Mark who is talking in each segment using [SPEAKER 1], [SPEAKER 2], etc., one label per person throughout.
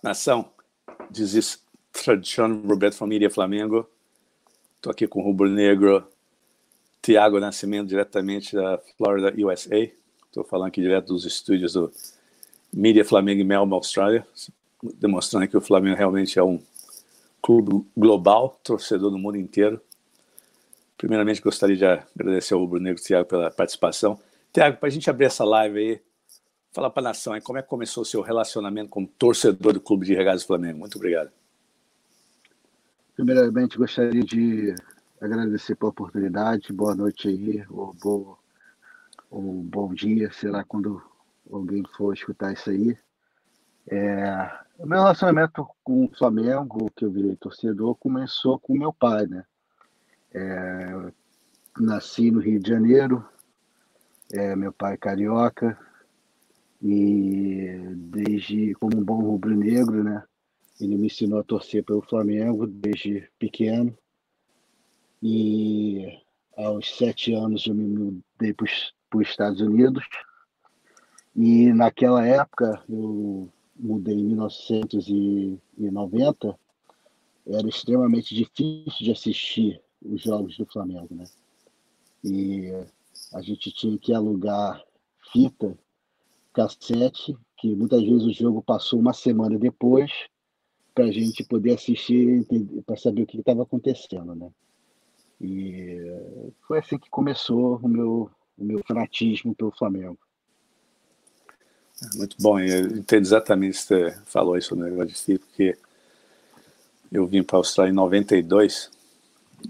[SPEAKER 1] Nação, this is Tradition Roberto Família Flamengo. Estou aqui com o Rubro Negro Tiago Nascimento, diretamente da Florida, USA. Estou falando aqui direto dos estúdios do Media Flamengo em Melbourne, Austrália, demonstrando que o Flamengo realmente é um clube global, torcedor do mundo inteiro. Primeiramente, gostaria de agradecer ao Rubro Negro Tiago pela participação. Tiago, para a gente abrir essa live aí, falar para a nação aí, como é que começou o seu relacionamento como torcedor do Clube de Regatas Flamengo? Muito obrigado.
[SPEAKER 2] Primeiramente, gostaria de agradecer pela oportunidade. Boa noite aí, ou, boa, ou bom dia, será quando alguém for escutar isso aí. É, o meu relacionamento com o Flamengo, que eu virei torcedor, começou com meu pai, né? É, nasci no Rio de Janeiro, é, meu pai é carioca, e desde como um bom rubro-negro, né? Ele me ensinou a torcer pelo Flamengo desde pequeno. E aos sete anos eu me mudei para os Estados Unidos. E naquela época, eu mudei em 1990, era extremamente difícil de assistir os jogos do Flamengo, né? E a gente tinha que alugar fita, cassete, que muitas vezes o jogo passou uma semana depois, para a gente poder assistir para saber o que estava acontecendo, né? E foi assim que começou o meu, o meu fanatismo pelo Flamengo.
[SPEAKER 1] Muito bom, eu entendo exatamente você falou isso no negócio de si, porque eu vim para a Austrália em 92,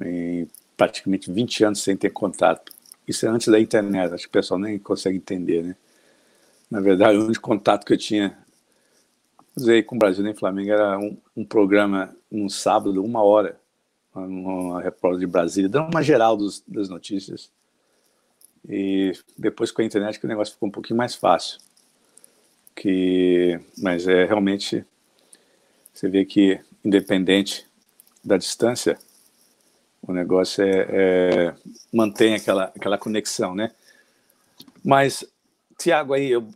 [SPEAKER 1] em praticamente 20 anos sem ter contato. Isso é antes da internet, acho que o pessoal nem consegue entender, né? Na verdade, o único contato que eu tinha usei com o Brasil nem Flamengo era um, um, programa um sábado, uma hora, uma repórter de Brasília, dando uma geral dos, das notícias. E depois com a internet que o negócio ficou um pouquinho mais fácil. Que, mas é realmente você vê que independente da distância, o negócio é, é mantém aquela aquela conexão, né? Mas Tiago aí, o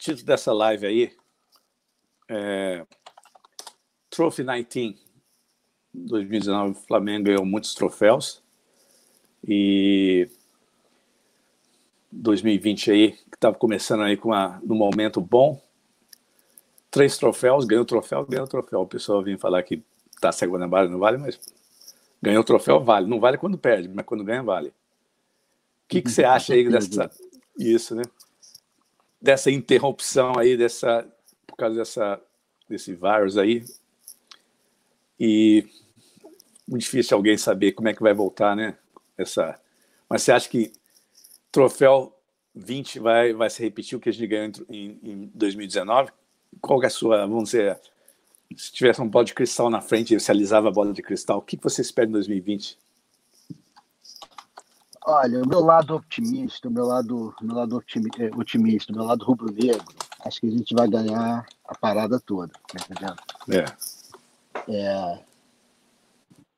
[SPEAKER 1] título dessa live aí é, Trophy 19, 2019, o Flamengo ganhou muitos troféus. E 2020 aí, que estava começando aí com um momento bom. Três troféus, ganhou troféu, ganhou troféu. O pessoal vinha falar que tá cego na barra, não vale, mas ganhou troféu, vale. Não vale quando perde, mas quando ganha, vale. O que, que você acha aí dessa. Isso, né? Dessa interrupção aí, dessa causa dessa, desse vírus aí. E muito difícil alguém saber como é que vai voltar, né? Essa... Mas você acha que troféu 20 vai, vai se repetir o que a gente ganhou em, em 2019? Qual é a sua, vamos dizer, se tivesse uma bola de cristal na frente e você alisava a bola de cristal, o que você espera em 2020?
[SPEAKER 2] Olha, o meu lado otimista, o meu lado, meu lado otimista, o meu lado rubro-negro, acho que a gente vai ganhar a parada toda, tá entendendo?
[SPEAKER 1] É.
[SPEAKER 2] é.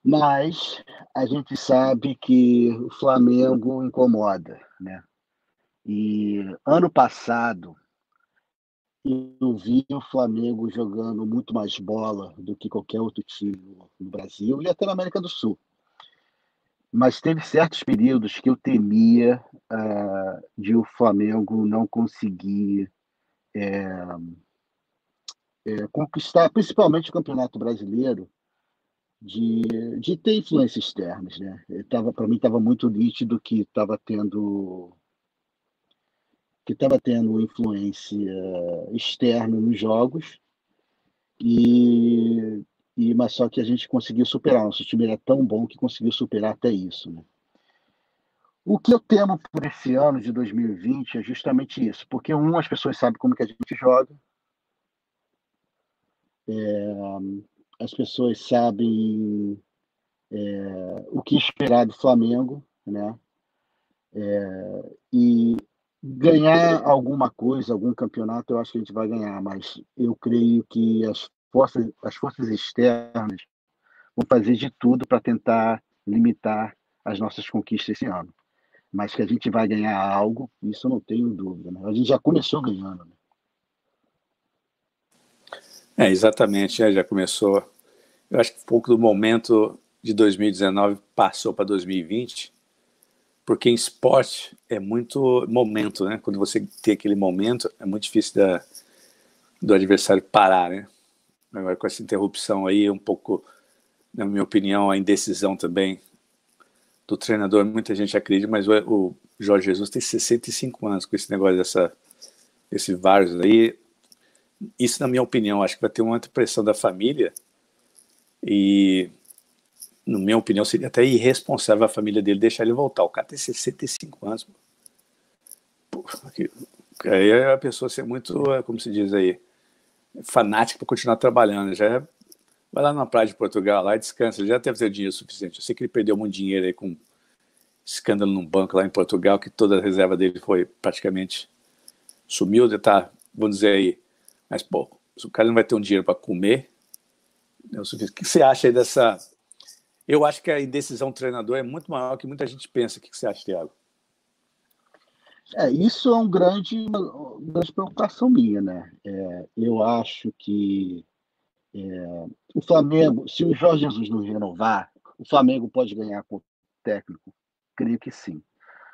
[SPEAKER 2] Mas a gente sabe que o Flamengo incomoda, né? E ano passado eu vi o Flamengo jogando muito mais bola do que qualquer outro time no Brasil e até na América do Sul. Mas teve certos períodos que eu temia uh, de o Flamengo não conseguir é, é, conquistar, principalmente o Campeonato Brasileiro, de, de ter influências externas. Né? Para mim estava muito nítido que estava tendo que estava tendo influência externa nos jogos e, e mas só que a gente conseguiu superar. Nosso time era tão bom que conseguiu superar até isso. Né? O que eu temo por esse ano de 2020 é justamente isso, porque um, as pessoas sabem como que a gente joga, é, as pessoas sabem é, o que esperar do Flamengo, né? É, e ganhar alguma coisa, algum campeonato, eu acho que a gente vai ganhar, mas eu creio que as forças, as forças externas vão fazer de tudo para tentar limitar as nossas conquistas esse ano mas que a gente vai ganhar algo, isso eu não tenho dúvida. Né? A gente já começou ganhando. Né?
[SPEAKER 1] É, exatamente, é, já começou. Eu acho que um pouco do momento de 2019 passou para 2020, porque em esporte é muito momento, né? Quando você tem aquele momento, é muito difícil da, do adversário parar, né? Agora com essa interrupção aí, um pouco, na minha opinião, a indecisão também do treinador, muita gente acredita, mas o, Jorge Jesus tem 65 anos com esse negócio dessa esse vários aí. Isso, na minha opinião, acho que vai ter uma pressão da família e, na minha opinião, seria até irresponsável a família dele deixar ele voltar. O cara tem 65 anos. Pô, aí é a pessoa ser muito, como se diz aí, fanática para continuar trabalhando. Já é, vai lá na praia de Portugal lá e descansa. Já deve ter dinheiro suficiente. Eu sei que ele perdeu muito dinheiro aí com escândalo num banco lá em Portugal, que toda a reserva dele foi praticamente sumiu, de tá, vamos dizer aí, mas pô, se o cara não vai ter um dinheiro para comer, é o suficiente. O que você acha aí dessa? Eu acho que a indecisão do treinador é muito maior que muita gente pensa. O que você acha, Thiago?
[SPEAKER 2] É, isso é um grande, uma grande preocupação minha, né? É, eu acho que é, o Flamengo, se o Jorge Jesus não renovar, o Flamengo pode ganhar com o técnico? Creio que sim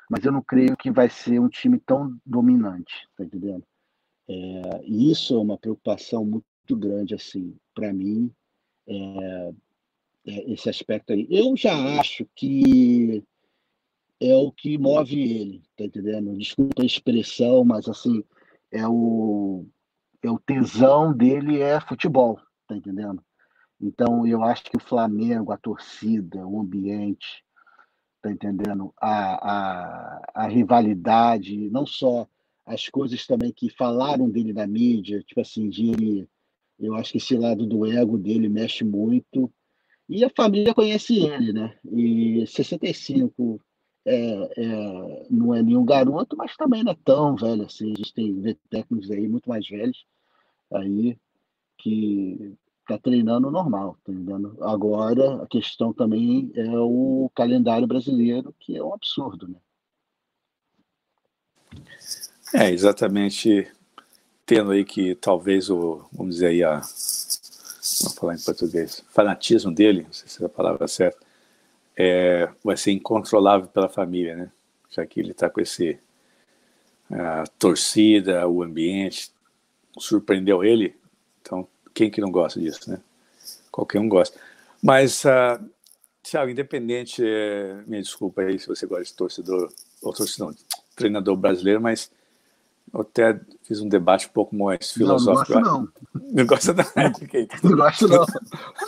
[SPEAKER 2] mas eu não creio que vai ser um time tão dominante, tá entendendo? É, e isso é uma preocupação muito grande, assim, para mim, é, é esse aspecto aí. Eu já acho que é o que move ele, tá entendendo? Desculpa a expressão, mas assim, é o, é o tesão dele é futebol, tá entendendo? Então, eu acho que o Flamengo, a torcida, o ambiente, tá entendendo? A, a, a rivalidade, não só as coisas também que falaram dele na mídia, tipo assim, de eu acho que esse lado do ego dele mexe muito. E a família conhece ele, né? E 65 é, é, não é nenhum garoto, mas também não é tão velho assim. A gente tem técnicos aí muito mais velhos aí que está treinando normal, tá entendendo? Agora, a questão também é o calendário brasileiro, que é um absurdo, né?
[SPEAKER 1] É, exatamente, tendo aí que talvez o, vamos dizer aí, a, falar em português, fanatismo dele, não sei se é a palavra certa, é, vai ser incontrolável pela família, né? Já que ele está com esse a torcida, o ambiente, surpreendeu ele, então quem que não gosta disso, né? Qualquer um gosta. Mas, uh, Thiago, independente, é, minha desculpa aí se você gosta de torcedor, ou torcedor, treinador brasileiro, mas eu até fiz um debate um pouco mais filosófico.
[SPEAKER 2] Não, não gosto não. Não
[SPEAKER 1] gosta
[SPEAKER 2] da Não gosto não.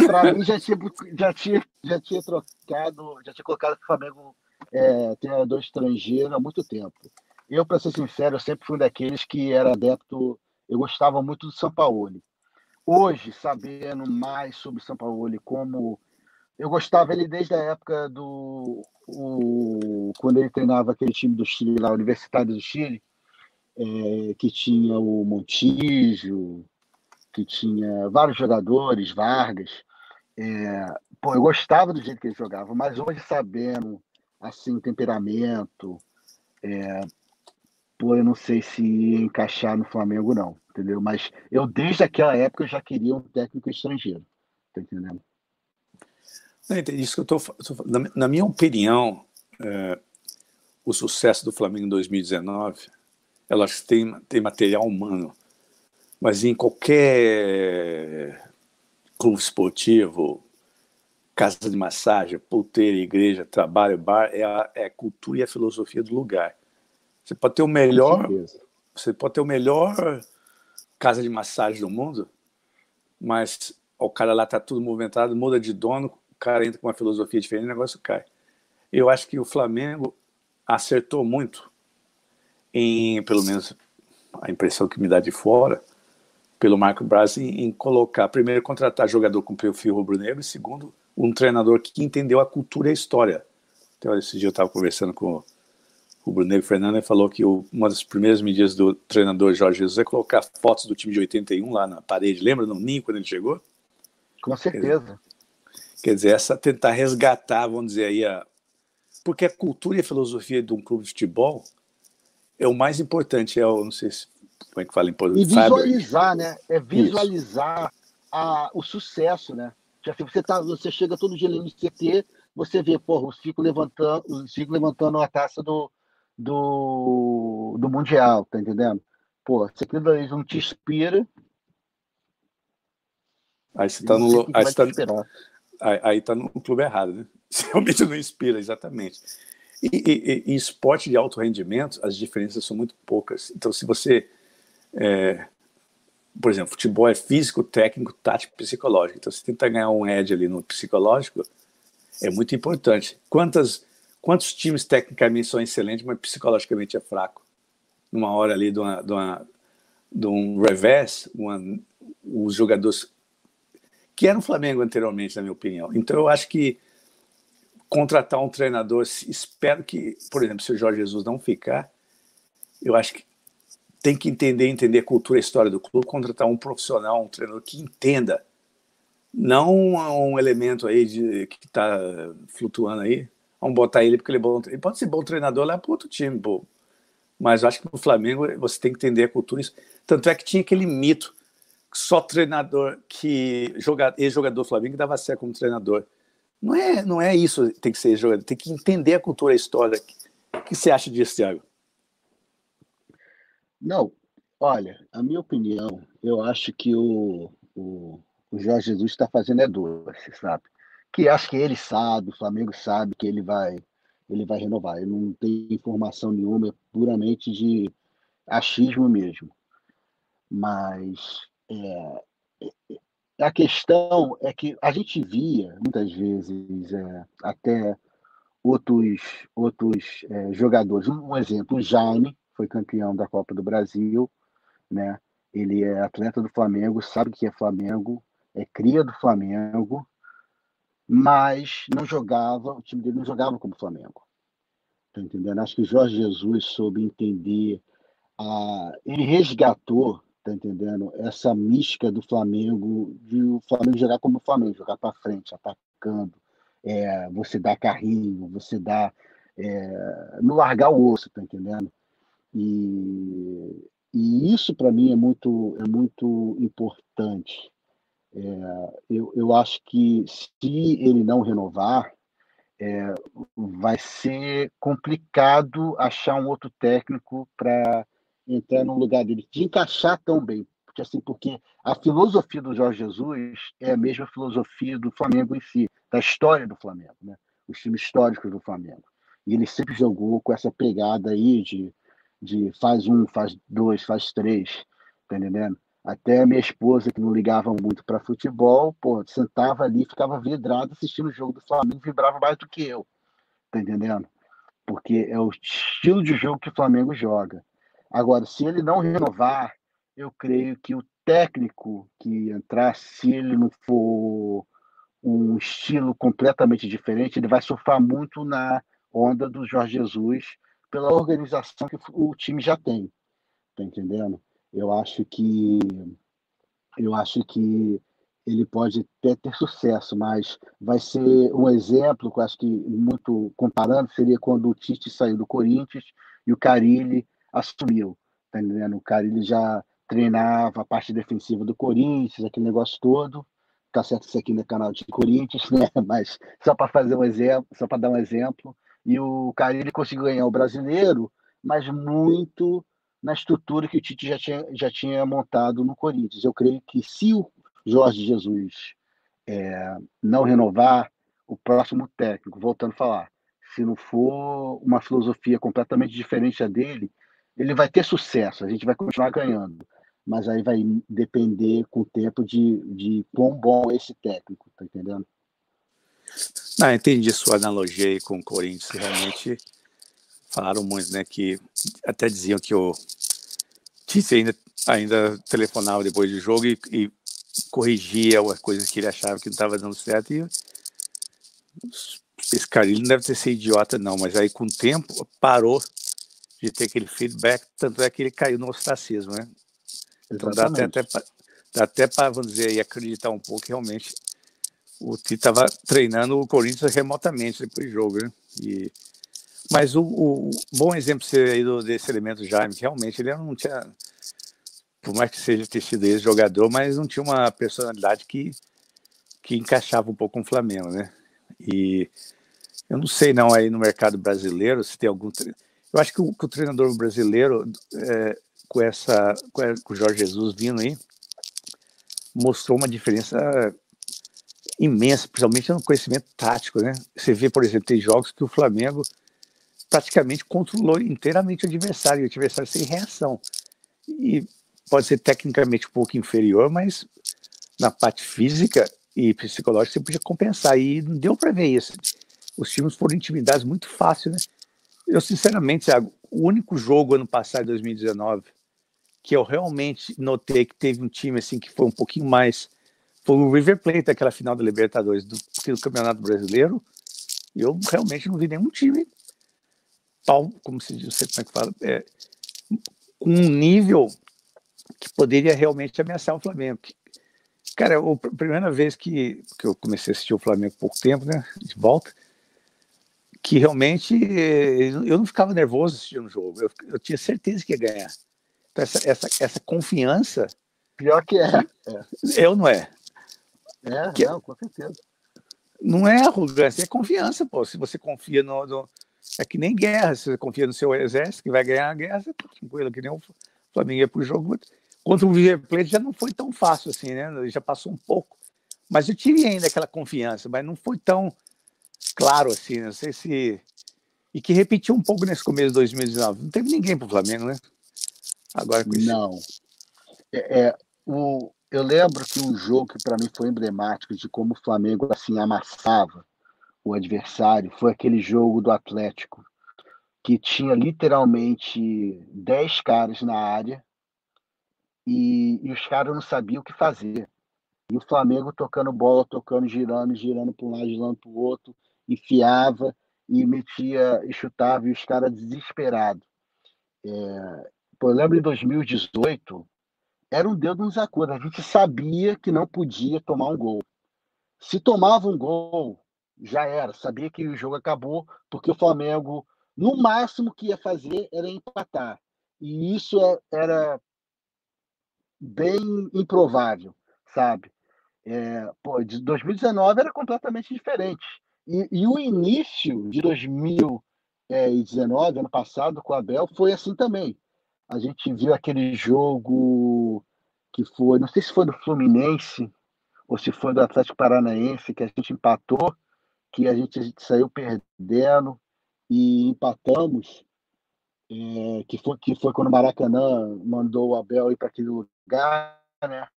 [SPEAKER 2] Para mim já tinha, já, tinha, já tinha trocado, já tinha colocado que o Flamengo é, treinador estrangeiro há muito tempo. Eu, para ser sincero, eu sempre fui daqueles que era adepto, eu gostava muito do São Paulo. Hoje, sabendo mais sobre São Paulo e como eu gostava ele desde a época do o, quando ele treinava aquele time do Chile lá, Universitário do Chile, é, que tinha o Montijo, que tinha vários jogadores, Vargas. É, pô, eu gostava do jeito que ele jogava, mas hoje sabendo assim temperamento, é, pô, eu não sei se encaixar no Flamengo não entendeu? Mas eu, desde aquela época, eu já queria um técnico estrangeiro, tá entendendo?
[SPEAKER 1] Isso que eu tô, tô na, na minha opinião, é, o sucesso do Flamengo em 2019, ela tem, tem material humano, mas em qualquer clube esportivo, casa de massagem, puteira, igreja, trabalho, bar, é a, é a cultura e a filosofia do lugar. Você pode ter o melhor, você pode ter o melhor casa de massagem do mundo, mas o cara lá tá tudo movimentado, muda de dono, o cara entra com uma filosofia diferente, o negócio cai. Eu acho que o Flamengo acertou muito em, pelo menos a impressão que me dá de fora, pelo Marco Braz, em, em colocar, primeiro, contratar jogador com perfil rubro-negro, e segundo, um treinador que entendeu a cultura e a história. Então, esse dia eu estava conversando com o Bruno Fernandes falou que o, uma das primeiras medidas do treinador Jorge Jesus é colocar fotos do time de 81 lá na parede. Lembra no ninho quando ele chegou?
[SPEAKER 2] Com certeza.
[SPEAKER 1] Quer dizer, essa tentar resgatar, vamos dizer aí, a... porque a cultura e a filosofia de um clube de futebol é o mais importante. É o, não sei se, como é que fala em.
[SPEAKER 2] E visualizar, né? É visualizar a, o sucesso, né? Já assim, você, tá, você chega todo dia no CT, você vê, porra, os fico levantando, os fico levantando a taça do, do, do Mundial, tá entendendo? Pô, se aquilo daí não te inspira.
[SPEAKER 1] Aí você tá no. Aí, você tá, aí, aí tá no clube errado, né? Realmente não inspira, exatamente. E, e, e, esporte de alto rendimento, as diferenças são muito poucas. Então, se você. É, por exemplo, futebol é físico, técnico, tático, psicológico. Então, você tenta ganhar um edge ali no psicológico, é muito importante. Quantas, quantos times tecnicamente são excelentes, mas psicologicamente é fraco? Numa hora ali de, uma, de, uma, de um revés, uma, os jogadores. que era o Flamengo anteriormente, na minha opinião. Então, eu acho que contratar um treinador, espero que, por exemplo, se o Jorge Jesus não ficar, eu acho que tem que entender, entender a cultura e a história do clube, contratar um profissional, um treinador que entenda, não um elemento aí de, que está flutuando aí, vamos botar ele porque ele é bom, ele pode ser bom treinador lá para outro time, pô. mas acho que no Flamengo você tem que entender a cultura, tanto é que tinha aquele mito, só treinador que, ex-jogador do Flamengo dava certo como treinador, não é, não é isso tem que ser jogador, tem que entender a cultura, a história. O que você acha disso, Thiago?
[SPEAKER 2] Não, olha, a minha opinião, eu acho que o, o, o Jorge Jesus está fazendo é doce, sabe? Que acho que ele sabe, o Flamengo sabe que ele vai ele vai renovar. Ele não tem informação nenhuma, é puramente de achismo mesmo. Mas é, a questão é que a gente via muitas vezes é, até outros, outros é, jogadores. Um exemplo, o Jaime foi campeão da Copa do Brasil, né? Ele é atleta do Flamengo, sabe que é Flamengo, é cria do Flamengo, mas não jogava, o time dele não jogava como Flamengo. Tá entendendo? Acho que o Jorge Jesus soube entender, a, ele resgatou tá entendendo? Essa mística do Flamengo, de o Flamengo jogar como o Flamengo, jogar para frente, atacando, é, você dá carrinho, você dá. É, não largar o osso, tá entendendo? E, e isso para mim é muito, é muito importante. É, eu, eu acho que se ele não renovar, é, vai ser complicado achar um outro técnico para entrar no lugar dele, de encaixar tão bem. Porque, assim, porque a filosofia do Jorge Jesus é a mesma filosofia do Flamengo em si, da história do Flamengo, né? os times históricos do Flamengo. E ele sempre jogou com essa pegada aí de, de faz um, faz dois, faz três, tá entendendo? Até a minha esposa, que não ligava muito para futebol, pô, sentava ali, ficava vidrada assistindo o jogo do Flamengo, vibrava mais do que eu, tá entendendo? Porque é o estilo de jogo que o Flamengo joga. Agora, se ele não renovar, eu creio que o técnico que entrar, se ele não for um estilo completamente diferente, ele vai surfar muito na onda do Jorge Jesus pela organização que o time já tem. Tá entendendo? Eu acho que eu acho que ele pode até ter sucesso, mas vai ser um exemplo que eu acho que muito comparando seria quando o Tite saiu do Corinthians e o Carilli assumiu, tá entendendo? O cara ele já treinava a parte defensiva do Corinthians, aquele negócio todo. Tá certo isso aqui no canal de Corinthians, né? Mas só para fazer um exemplo, só para dar um exemplo. E o cara ele conseguiu ganhar o brasileiro, mas muito na estrutura que o Tite já tinha, já tinha montado no Corinthians. Eu creio que se o Jorge Jesus é, não renovar, o próximo técnico, voltando a falar, se não for uma filosofia completamente diferente da dele, ele vai ter sucesso, a gente vai continuar ganhando, mas aí vai depender com o tempo de, de quão bom é esse técnico, tá entendendo?
[SPEAKER 1] Não, entendi sua analogia aí com o Corinthians, realmente falaram muito, né, que até diziam que o Tite ainda, ainda telefonava depois do jogo e, e corrigia as coisas que ele achava que não estava dando certo e esse cara ele não deve ter sido idiota não, mas aí com o tempo parou de ter aquele feedback, tanto é que ele caiu no ostracismo, né? Então dá até, até dá até para, vamos dizer, acreditar um pouco que realmente o Tite estava treinando o Corinthians remotamente depois do jogo, né? E, mas o, o bom exemplo aí do, desse elemento Jaime, que realmente ele não tinha por mais que seja ter sido ex-jogador, mas não tinha uma personalidade que, que encaixava um pouco com o Flamengo, né? E eu não sei não aí no mercado brasileiro se tem algum... Eu acho que o, que o treinador brasileiro, é, com, essa, com o Jorge Jesus vindo aí, mostrou uma diferença imensa, principalmente no conhecimento tático, né? Você vê, por exemplo, tem jogos que o Flamengo praticamente controlou inteiramente o adversário, e o adversário sem reação. E pode ser tecnicamente um pouco inferior, mas na parte física e psicológica você podia compensar. E não deu para ver isso. Os times foram intimidados muito fácil, né? Eu, sinceramente, Thiago, o único jogo ano passado, 2019, que eu realmente notei que teve um time assim que foi um pouquinho mais. Foi o River Plate, aquela final da Libertadores do, do Campeonato Brasileiro. Eu realmente não vi nenhum time pau, como se diz, não sei como é que fala, é, com um nível que poderia realmente ameaçar o Flamengo. Cara, a primeira vez que, que eu comecei a assistir o Flamengo pouco tempo, né, de volta, que realmente eh, eu não ficava nervoso assistindo o jogo, eu, eu tinha certeza que ia ganhar. Então, essa, essa, essa confiança.
[SPEAKER 2] Pior que é.
[SPEAKER 1] é. Eu não é.
[SPEAKER 2] É, que, não, com certeza.
[SPEAKER 1] Não é arrogância, é confiança, pô. Se você confia no, no é que nem guerra, se você confia no seu exército que vai ganhar a guerra, você tá tranquilo, que nem o Flamengo ia pro jogo. Contra o River Plate já não foi tão fácil assim, né? Já passou um pouco. Mas eu tive ainda aquela confiança, mas não foi tão claro assim, não sei se. E que repetiu um pouco nesse começo de 2019. Não teve ninguém pro Flamengo, né?
[SPEAKER 2] Agora com isso. Não. É, é, o, eu lembro que um jogo que para mim foi emblemático de como o Flamengo assim amassava o adversário foi aquele jogo do Atlético, que tinha literalmente 10 caras na área e, e os caras não sabiam o que fazer. E o Flamengo tocando bola, tocando, girando, girando para um lado, girando para o outro, enfiava e metia e chutava, e os caras desesperados. É, eu lembro em 2018, era um dedo nos acordos. A gente sabia que não podia tomar um gol. Se tomava um gol, já era. Sabia que o jogo acabou, porque o Flamengo, no máximo que ia fazer era empatar. E isso é, era bem improvável, sabe? É, pô, de 2019 era completamente diferente. E, e, o início de 2019, ano passado, com o Abel, foi assim também. A gente viu aquele jogo que foi, não sei se foi do Fluminense ou se foi do Atlético Paranaense, que a gente empatou que a gente, a gente saiu perdendo e empatamos, é, que, foi, que foi quando o Maracanã mandou o Abel ir para aquele lugar, né?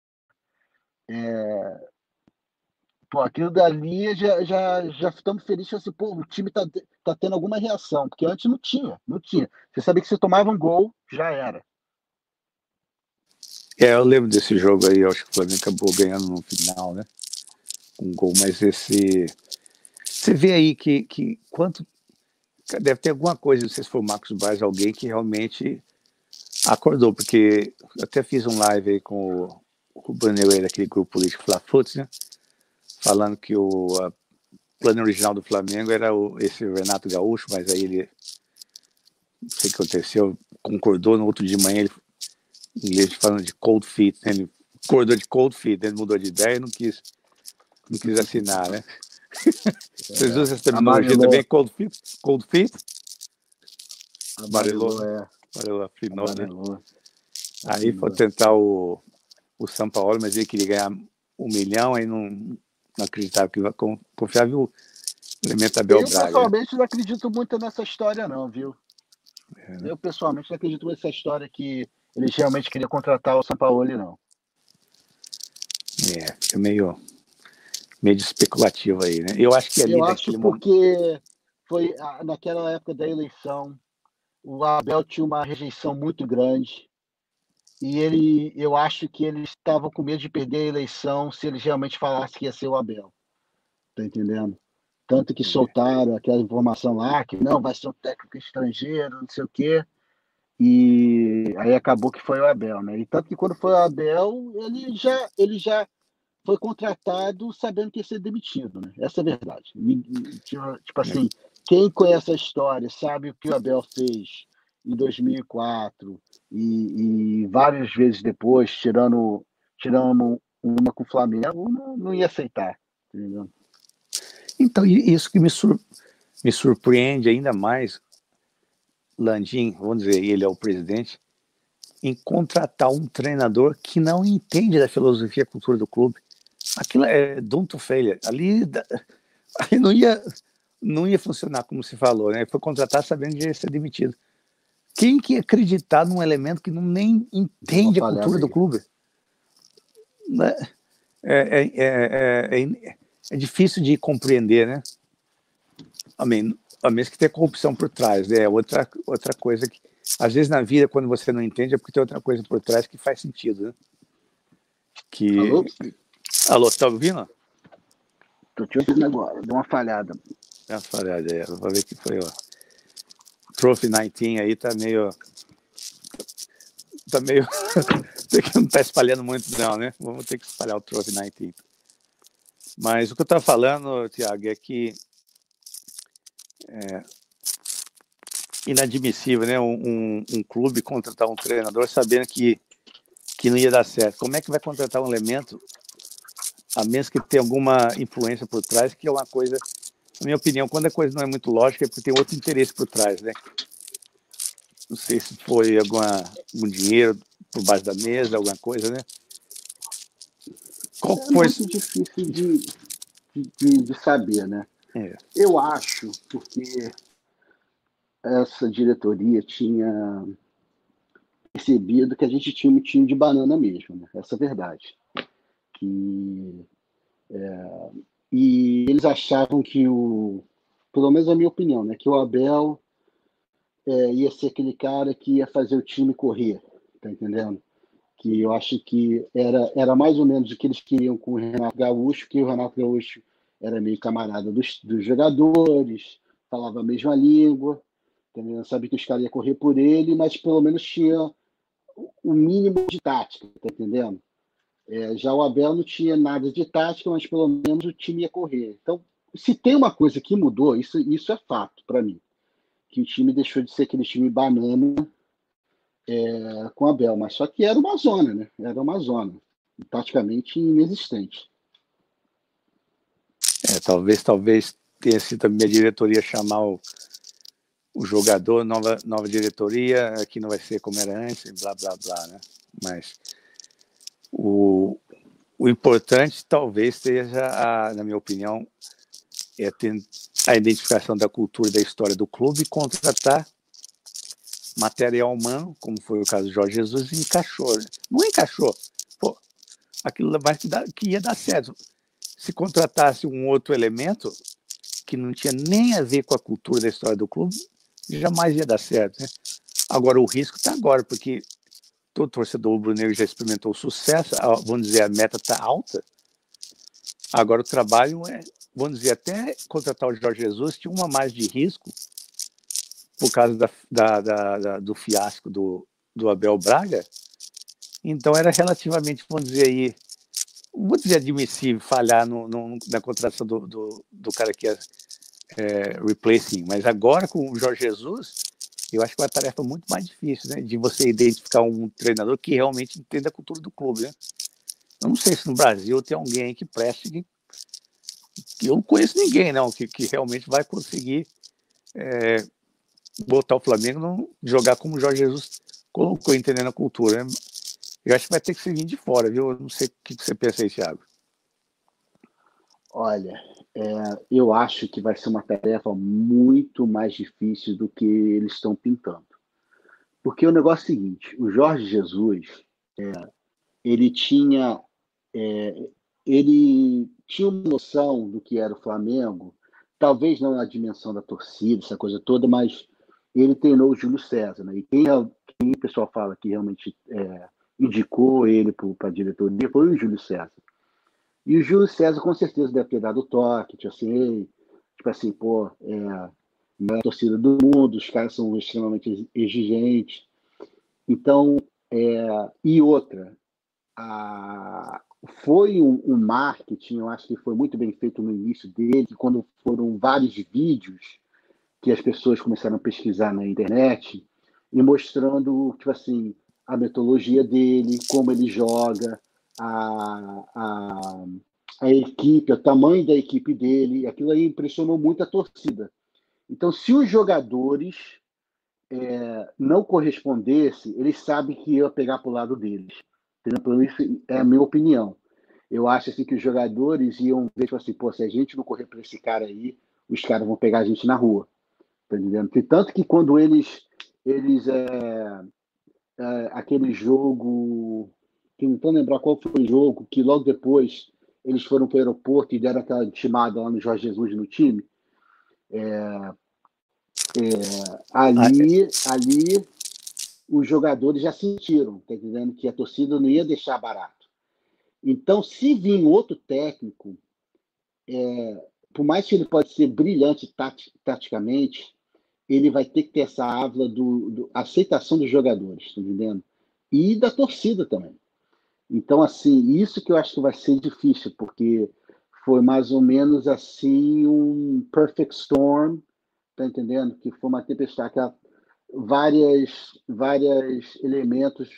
[SPEAKER 2] É, pô, aquilo dali já, já, já estamos felizes assim, pô, o time tá, tá tendo alguma reação, porque antes não tinha, não tinha. Você sabia que você tomava um gol, já era.
[SPEAKER 1] É, eu lembro desse jogo aí, acho que o Flamengo acabou ganhando no final, né? Um gol, mas esse você vê aí que, que quanto. Deve ter alguma coisa, não sei se foi o Marcos Braz, alguém que realmente acordou, porque até fiz um live aí com o Ruben Neuer, daquele grupo político Flafuts, né? Falando que o plano original do Flamengo era o, esse Renato Gaúcho, mas aí ele. Não sei o que aconteceu, concordou no outro de manhã, ele, em inglês falando de cold feet, né? ele acordou de cold feet, ele mudou de ideia e não quis, não quis assinar, né? Vocês usam essa terminologia também? Cold feet? Cold feet? Amarelou. É. Amarelou, afinou, né? Aí foi tentar o, o São Paulo, mas ele queria ganhar um milhão, aí não, não acreditava que confiava o elemento Abel
[SPEAKER 2] Eu, Braga. pessoalmente, não acredito muito nessa história, não, viu? É. Né? Eu, pessoalmente, não acredito nessa história que eles realmente queriam contratar o São Paulo, não.
[SPEAKER 1] É, fica meio meio especulativo aí, né? Eu acho que ali
[SPEAKER 2] Eu acho porque momento... foi naquela época da eleição, o Abel tinha uma rejeição muito grande e ele, eu acho que eles estavam com medo de perder a eleição se eles realmente falassem que ia ser o Abel. Tá entendendo? Tanto que soltaram aquela informação lá que não vai ser um técnico estrangeiro, não sei o quê. E aí acabou que foi o Abel, né? E tanto que quando foi o Abel, ele já, ele já foi contratado sabendo que ia ser demitido, né? Essa é a verdade. Tipo, tipo assim, quem conhece a história sabe o que o Abel fez em 2004, e, e várias vezes depois, tirando, tirando uma com o Flamengo, não, não ia aceitar.
[SPEAKER 1] Então, isso que me, sur me surpreende ainda mais, Landim, vamos dizer, ele é o presidente, em contratar um treinador que não entende da filosofia e cultura do clube. Aquilo é don't failure. Ali, ali não ia não ia funcionar como se falou, né? Foi contratar sabendo que ia ser demitido. Quem que acreditar num elemento que não nem entende a cultura do clube? Né? É, é, é, é, é difícil de compreender, né? A menos, a menos que tenha corrupção por trás, né? Outra, outra coisa que, às vezes na vida, quando você não entende, é porque tem outra coisa por trás que faz sentido, né? Que... Alô? Alô, tá ouvindo?
[SPEAKER 2] Tô te ouvindo agora, deu uma falhada.
[SPEAKER 1] Deu uma falhada aí, vou ver que foi, ó. Trophy 19 aí tá meio. Tá meio. Sei que não tá espalhando muito, não, né? Vamos ter que espalhar o Trophy 19. Mas o que eu estava falando, Tiago, é que é inadmissível, né? Um, um, um, clube contratar um treinador sabendo que, que não ia dar certo. Como é que vai contratar um elemento, a menos que tenha alguma influência por trás, que é uma coisa, na minha opinião, quando a coisa não é muito lógica, é porque tem outro interesse por trás, né? Não sei se foi alguma, algum dinheiro por baixo da mesa, alguma coisa, né?
[SPEAKER 2] Qual é foi? muito difícil de, de, de saber, né? É. Eu acho, porque essa diretoria tinha percebido que a gente tinha um time de banana mesmo, né? essa é a verdade. Que, é, e eles achavam que o, pelo menos a minha opinião, né, que o Abel é, ia ser aquele cara que ia fazer o time correr, tá entendendo? que eu acho que era, era mais ou menos o que eles queriam com o Renato Gaúcho, que o Renato Gaúcho era meio camarada dos, dos jogadores, falava a mesma língua, entendeu? sabia que os caras iam correr por ele, mas pelo menos tinha o mínimo de tática, tá entendendo? É, já o Abel não tinha nada de tática, mas pelo menos o time ia correr. Então, se tem uma coisa que mudou, isso, isso é fato para mim, que o time deixou de ser aquele time banana é, com a Bel, mas só que era uma zona, né? Era uma zona, praticamente inexistente.
[SPEAKER 1] É, talvez, talvez tenha sido a diretoria chamar o, o jogador, nova, nova diretoria, aqui não vai ser como era antes, blá, blá, blá, né? Mas o, o importante talvez seja, a, na minha opinião, é ter a identificação da cultura e da história do clube e contratar material humano, como foi o caso do Jorge Jesus, e encaixou. Né? Não encaixou. Pô, aquilo mais que, dá, que ia dar certo. Se contratasse um outro elemento que não tinha nem a ver com a cultura da história do clube, jamais ia dar certo. Né? Agora, o risco está agora, porque todo torcedor rubro-negro já experimentou o sucesso, vamos dizer, a meta está alta. Agora, o trabalho é, vamos dizer, até contratar o Jorge Jesus tinha uma margem de risco por causa da, da, da, da, do fiasco do, do Abel Braga. Então era relativamente, vamos dizer aí, vou dizer admissível falhar no, no, na contratação do, do, do, cara que é, é replacing, mas agora com o Jorge Jesus, eu acho que é uma tarefa muito mais difícil, né, de você identificar um treinador que realmente entenda a cultura do clube, né? Eu não sei se no Brasil tem alguém que preste eu não conheço ninguém, não, que, que realmente vai conseguir é, botar o Flamengo jogar como o Jorge Jesus colocou, entendendo a cultura. Né? Eu acho que vai ter que ser vir de fora, viu? Eu não sei o que você pensa aí, Thiago.
[SPEAKER 2] Olha, é, eu acho que vai ser uma tarefa muito mais difícil do que eles estão pintando. Porque o negócio é o seguinte: o Jorge Jesus, é, ele tinha, é, ele tinha uma noção do que era o Flamengo, talvez não na dimensão da torcida, essa coisa toda, mas ele treinou o Júlio César, né? E quem, é, quem o pessoal fala que realmente é, indicou ele para a diretoria foi o Júlio César. E o Júlio César com certeza deve ter dado toque, tipo assim, tipo assim, pô, é, é a torcida do mundo, os caras são extremamente exigentes. Então, é, e outra, a, foi um, um, marketing, eu acho que foi muito bem feito no início dele, quando foram vários vídeos que as pessoas começaram a pesquisar na internet e mostrando, tipo assim, a metodologia dele, como ele joga, a, a, a equipe, o tamanho da equipe dele, aquilo aí impressionou muito a torcida. Então, se os jogadores é, não correspondessem, eles sabem que ia pegar para o lado deles. Então, isso é a minha opinião. Eu acho assim, que os jogadores iam ver tipo assim, pô, se a gente não correr para esse cara aí, os caras vão pegar a gente na rua. Tá entendendo? E tanto que quando eles, eles é, é, aquele jogo, que não estou lembrar qual foi o jogo, que logo depois eles foram para o aeroporto e deram aquela intimada lá no Jorge Jesus no time. É, é, ali, ali os jogadores já sentiram, tá entendendo? Que a torcida não ia deixar barato. Então, se vir outro técnico, é, por mais que ele pode ser brilhante taticamente, ele vai ter que ter essa ávila do, do aceitação dos jogadores, tá entendendo? E da torcida também. Então, assim, isso que eu acho que vai ser difícil, porque foi mais ou menos assim um perfect storm, tá entendendo? Que foi uma tempestade, que várias, vários elementos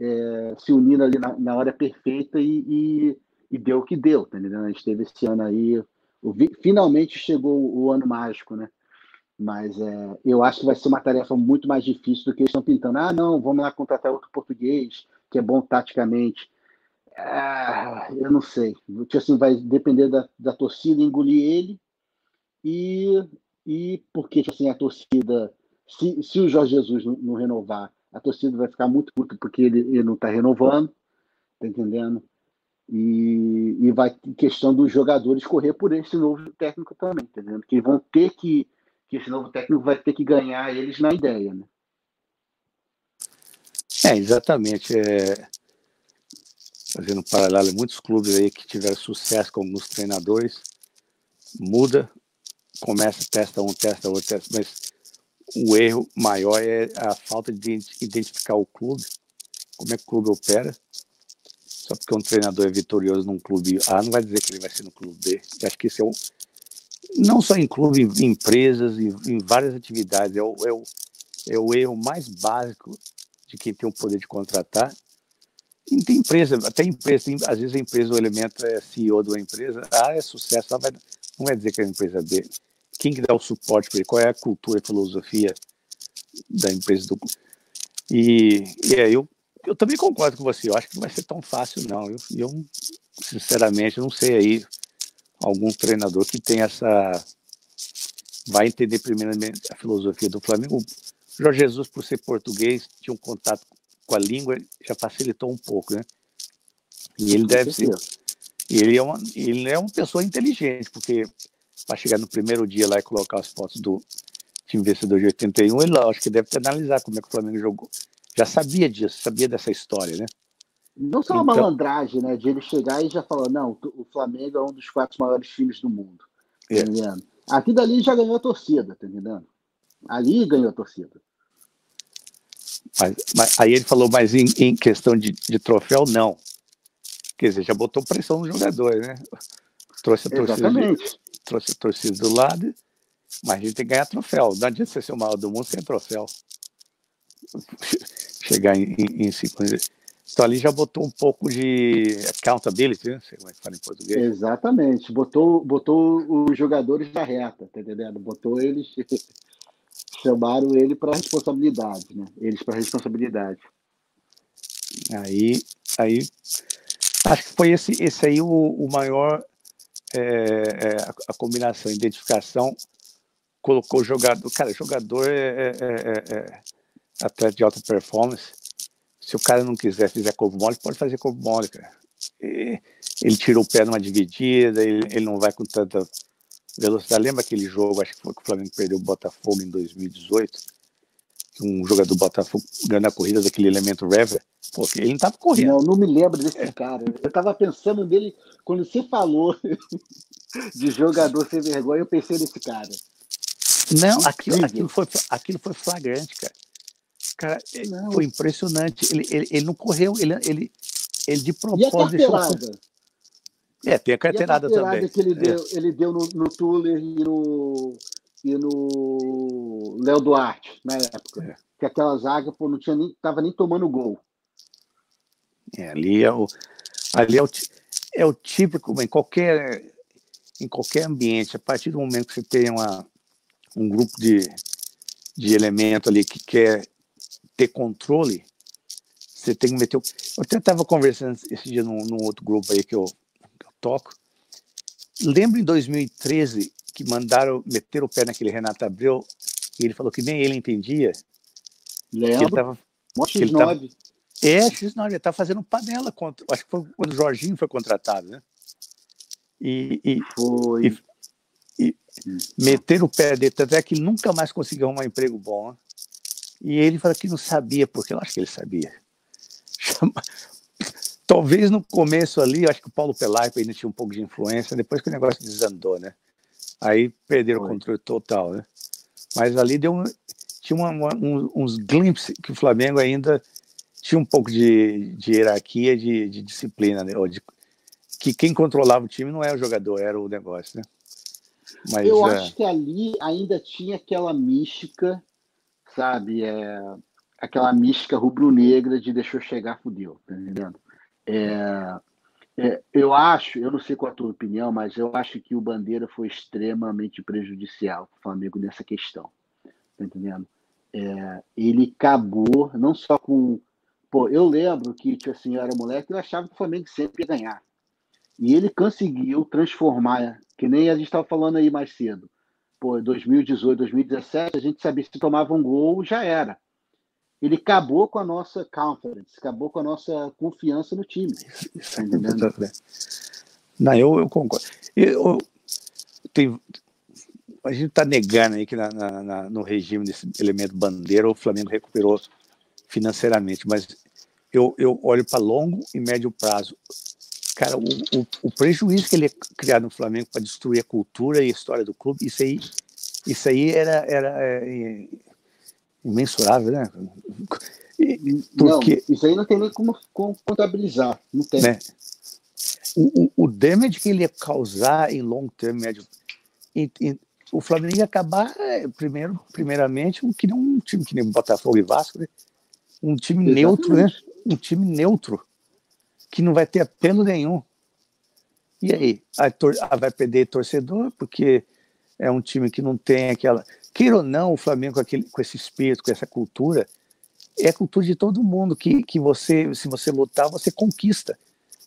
[SPEAKER 2] é, se unindo ali na, na hora perfeita e, e, e, deu o que deu, tá entendendo? A gente teve esse ano aí, o, finalmente chegou o ano mágico, né? Mas é, eu acho que vai ser uma tarefa muito mais difícil do que eles estão pintando. Ah, não, vamos lá contratar outro português, que é bom taticamente. Ah, eu não sei. Assim, vai depender da, da torcida engolir ele e, e porque assim, a torcida, se, se o Jorge Jesus não, não renovar, a torcida vai ficar muito puta porque ele, ele não está renovando, tá entendendo? E, e vai questão dos jogadores correr por esse novo técnico também, tá entendendo? Que vão ter que que esse novo técnico vai ter que ganhar eles na ideia, né?
[SPEAKER 1] É, exatamente. É... Fazendo paralelo, muitos clubes aí que tiveram sucesso com alguns treinadores, muda, começa, testa um, testa outro, testa, mas o erro maior é a falta de identificar o clube, como é que o clube opera. Só porque um treinador é vitorioso num clube A, não vai dizer que ele vai ser no clube B. Eu acho que esse é um, não só em clube, em empresas, em, em várias atividades. É o, é, o, é o erro mais básico de quem tem o poder de contratar. E tem empresa, até empresa, tem, às vezes a empresa, o elemento é CEO de uma empresa, ah, é sucesso, vai, não vai dizer que é a empresa dele. Quem que dá o suporte para ele? Qual é a cultura e filosofia da empresa do E, e é, eu, eu também concordo com você, eu acho que não vai ser tão fácil, não. Eu, eu sinceramente, não sei aí algum treinador que tem essa vai entender primeiramente a filosofia do Flamengo. Jorge Jesus, por ser português, tinha um contato com a língua, já facilitou um pouco, né? E ele deve ser. Ele é, uma, ele é uma pessoa inteligente, porque para chegar no primeiro dia lá e colocar as fotos do time vencedor de 81, ele acho que deve ter analisado como é que o Flamengo jogou. Já sabia disso, sabia dessa história, né?
[SPEAKER 2] Não só uma então, malandragem, né? De ele chegar e já falar, não, o Flamengo é um dos quatro maiores times do mundo. Tá é. Aqui dali já ganhou a torcida, tá entendendo? Ali ganhou a torcida.
[SPEAKER 1] Mas, mas aí ele falou, mas em, em questão de, de, troféu, não. Quer dizer, já botou pressão no jogador, né? Trouxe a torcida, de, trouxe a torcida do lado, mas a gente tem que ganhar troféu. Não adianta você ser o maior do mundo sem troféu. Chegar em, em, em então ali já botou um pouco de accountability, né? Sei como é que fala em português.
[SPEAKER 2] Exatamente. Botou, botou os jogadores da reta, tá entendendo? Botou eles, chamaram ele para responsabilidade, né? Eles para responsabilidade.
[SPEAKER 1] Aí, aí, acho que foi esse, esse aí o, o maior, é, é, a, a, combinação, identificação, colocou o jogador, cara, jogador é, é, é, é atleta de alta performance, se o cara não quiser, fizer corpo mole, pode fazer corpo mole, cara. E ele tira o pé numa dividida, ele, ele não vai com tanta velocidade. Lembra aquele jogo, acho que foi que o Flamengo perdeu o Botafogo em 2018? Um jogador do Botafogo ganhando a corrida daquele elemento Rever, porque ele não estava correndo.
[SPEAKER 2] Não, não me lembro desse é. cara. Eu estava pensando nele quando você falou de jogador sem vergonha, eu pensei nesse cara.
[SPEAKER 1] Não, aquilo, aquilo, foi, aquilo foi flagrante, cara. Cara, não. foi impressionante. Ele, ele, ele não correu, ele, ele, ele de propósito.
[SPEAKER 2] E a carteirada?
[SPEAKER 1] É, tem a carteirada, a carteirada
[SPEAKER 2] também. que ele deu, é. ele deu no, no Tuller e no, e no Léo Duarte, na época. É. Que aquela zaga, pô, não tinha nem, tava nem tomando gol.
[SPEAKER 1] É, ali é o, ali é o, é o típico, em qualquer, em qualquer ambiente, a partir do momento que você tem uma, um grupo de, de elemento ali que quer ter controle, você tem que meter. O... Eu até estava conversando esse dia num, num, outro grupo aí que eu, que eu toco. Lembro em 2013 que mandaram meter o pé naquele Renato Abreu e ele falou que nem ele entendia.
[SPEAKER 2] Lembro. Que ele tava,
[SPEAKER 1] que ele tava, é, X9, ele está fazendo panela contra. Acho que foi quando o Jorginho foi contratado, né? E, e,
[SPEAKER 2] foi.
[SPEAKER 1] e, e meter o pé dele, até que ele nunca mais conseguiu um emprego bom. Né? E ele falou que não sabia, porque eu acho que ele sabia. Talvez no começo ali, acho que o Paulo Pelaipa ainda tinha um pouco de influência, depois que o negócio desandou, né? Aí perderam foi. o controle total, né? Mas ali deu um, tinha uma, uma, uns glimpses que o Flamengo ainda tinha um pouco de, de hierarquia, de, de disciplina, né? Ou de, que quem controlava o time não era o jogador, era o negócio, né?
[SPEAKER 2] Mas, eu é... acho que ali ainda tinha aquela mística, sabe? É, aquela mística rubro-negra de deixou chegar, fudeu, tá entendendo? É, é, eu acho, eu não sei qual a tua opinião, mas eu acho que o Bandeira foi extremamente prejudicial para o Flamengo nessa questão, tá entendendo? É, ele acabou não só com Pô, eu lembro que, tipo assim, eu era moleque, eu achava que o Flamengo sempre ia ganhar. E ele conseguiu transformar, que nem a gente estava falando aí mais cedo. Pô, 2018, 2017, a gente sabia que se tomava um gol, já era. Ele acabou com a nossa confidence, acabou com a nossa confiança no time. Tá entendendo?
[SPEAKER 1] Não, eu, eu concordo. Eu, tem, a gente está negando aí que na, na, no regime desse elemento bandeira o Flamengo recuperou financeiramente, mas eu, eu olho para longo e médio prazo. Cara, o, o, o, prejuízo que ele criar no Flamengo para destruir a cultura e a história do clube, isso aí, isso aí era, era é, imensurável, né?
[SPEAKER 2] Porque, não, isso aí não tem nem como, como contabilizar, não tem. Né?
[SPEAKER 1] O, o, o damage que ele ia causar em longo termo, médio, e, e, o Flamengo ia acabar, é, primeiro, primeiramente, que nem um time que nem Botafogo e Vasco, né? um time Exatamente. neutro, né? Um time neutro, que não vai ter apelo nenhum. E aí? Ah, vai perder torcedor, porque é um time que não tem aquela. Queira ou não, o Flamengo com, aquele, com esse espírito, com essa cultura, é a cultura de todo mundo, que, que você, se você lutar, você conquista.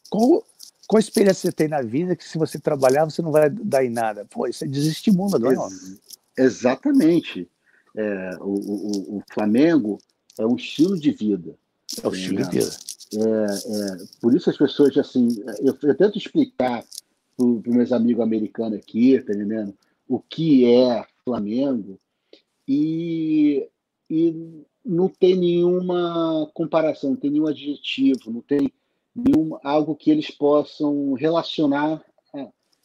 [SPEAKER 1] Qual, qual experiência você tem na vida que se você trabalhar, você não vai dar em nada? Pô, isso é desestimula, não é?
[SPEAKER 2] Ex exatamente. É, o, o, o Flamengo é um estilo de vida.
[SPEAKER 1] É o estilo de vida.
[SPEAKER 2] É, é, por isso as pessoas, assim, eu, eu tento explicar para os meus amigos americanos aqui, tá entendendo? O que é Flamengo e, e não tem nenhuma comparação, não tem nenhum adjetivo, não tem nenhum, algo que eles possam relacionar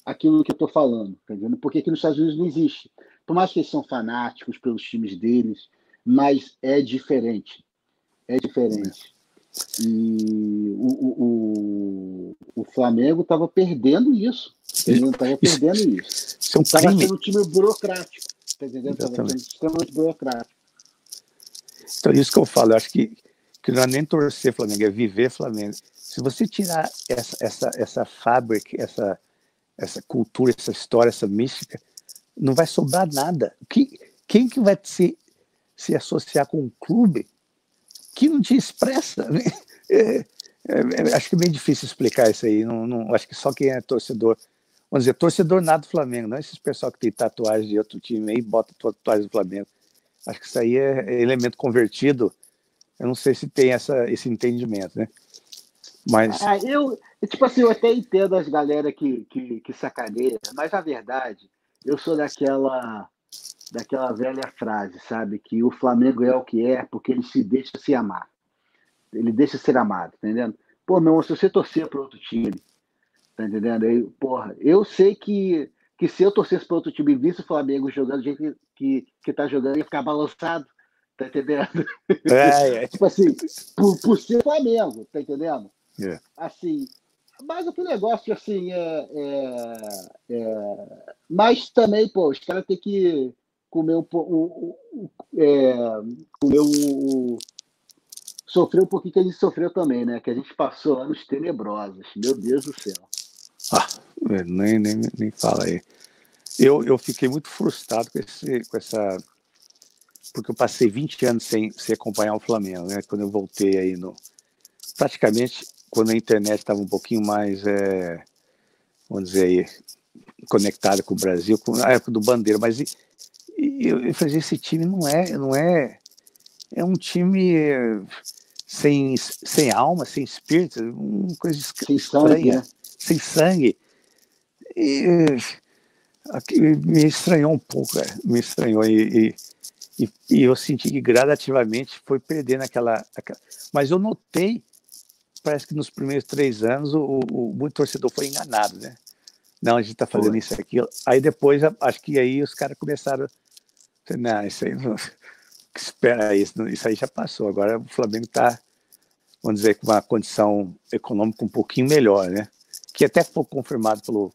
[SPEAKER 2] aquilo que eu estou falando, tá entendendo? Porque aqui nos Estados Unidos não existe. Por mais que eles são fanáticos pelos times deles, mas é diferente. É diferente. E o, o, o Flamengo estava perdendo isso. Estava perdendo isso. Estava é um sendo um time burocrático. Está entendendo? Estava sendo extremamente burocrático.
[SPEAKER 1] Então, isso que eu falo, eu acho que, que não é nem torcer Flamengo, é viver Flamengo. Se você tirar essa, essa, essa fábrica, essa, essa cultura, essa história, essa mística, não vai sobrar nada. Que, quem que vai se se associar com um clube que não te expressa. Né? É, é, acho que é bem difícil explicar isso aí. Não, não, acho que só quem é torcedor, vamos dizer, torcedor nada do Flamengo, não é esses pessoal que tem tatuagem de outro time aí, bota tatuagem do Flamengo. Acho que isso aí é, é elemento convertido. Eu não sei se tem essa, esse entendimento, né? Mas.
[SPEAKER 2] Ah, eu, tipo assim, eu até entendo as galera que, que, que sacaneia, mas a verdade, eu sou daquela daquela velha frase, sabe? Que o Flamengo é o que é porque ele se deixa se amar. Ele deixa ser amado, tá entendendo? Pô, meu, se você torcer para outro time, tá entendendo? Aí, porra, eu sei que, que se eu torcesse para outro time e visse o Flamengo jogando do jeito que, que, que tá jogando, ia ficar balançado, tá entendendo? É, é. tipo assim, por, por ser Flamengo, tá entendendo? É. Assim, mas o negócio, assim, é, é, é, Mas também, pô, os caras têm que comeu um o, o, é, comeu o, sofreu um pouquinho que a gente sofreu também, né? Que a gente passou anos tenebrosos. Meu Deus do céu.
[SPEAKER 1] Ah, nem, nem, nem fala aí. Eu, eu fiquei muito frustrado com, esse, com essa. Porque eu passei 20 anos sem, sem acompanhar o Flamengo, né? Quando eu voltei aí no. Praticamente quando a internet estava um pouquinho mais. É, vamos dizer aí, conectada com o Brasil, com a época do Bandeira, mas e, e eu, falei, esse time não é, não é, é um time sem, sem alma, sem espírito, uma coisa sem estranha, sangue, né? Sem sangue. E, me estranhou um pouco, é, me estranhou e, e, e, eu senti que gradativamente foi perdendo aquela, aquela, mas eu notei parece que nos primeiros três anos o, o, o torcedor foi enganado, né? Não, a gente está fazendo Foi. isso aqui. Aí depois, acho que aí os caras começaram. Não, isso aí não. Espera, isso, isso aí já passou. Agora o Flamengo está, vamos dizer, com uma condição econômica um pouquinho melhor, né? Que até foi confirmado pelo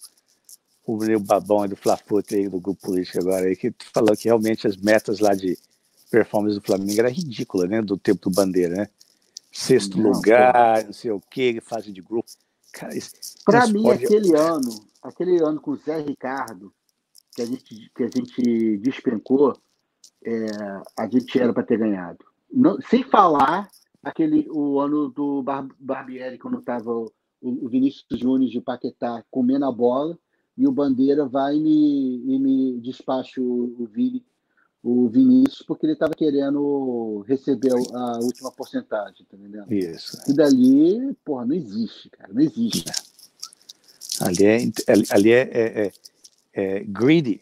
[SPEAKER 1] o babão do Flafute aí do grupo político agora, aí, que falou que realmente as metas lá de performance do Flamengo era ridícula, né? Do tempo do Bandeira, né? Sexto não, lugar, não sei o quê, fase de grupo.
[SPEAKER 2] Para mim, pode... aquele ano, aquele ano com o Zé Ricardo, que a gente, que a gente despencou, é, a gente era para ter ganhado. Não, sem falar aquele o ano do Bar Barbieri, quando estava o, Vinícius Júnior de Paquetá comendo a bola, e o Bandeira vai e me, e me despacha o, o, Vini, o Vinícius, porque ele estava querendo receber a, última porcentagem, tá entendendo?
[SPEAKER 1] Isso.
[SPEAKER 2] E dali, porra, não existe, cara, não existe.
[SPEAKER 1] Ali é, ali é, é, é, é greedy,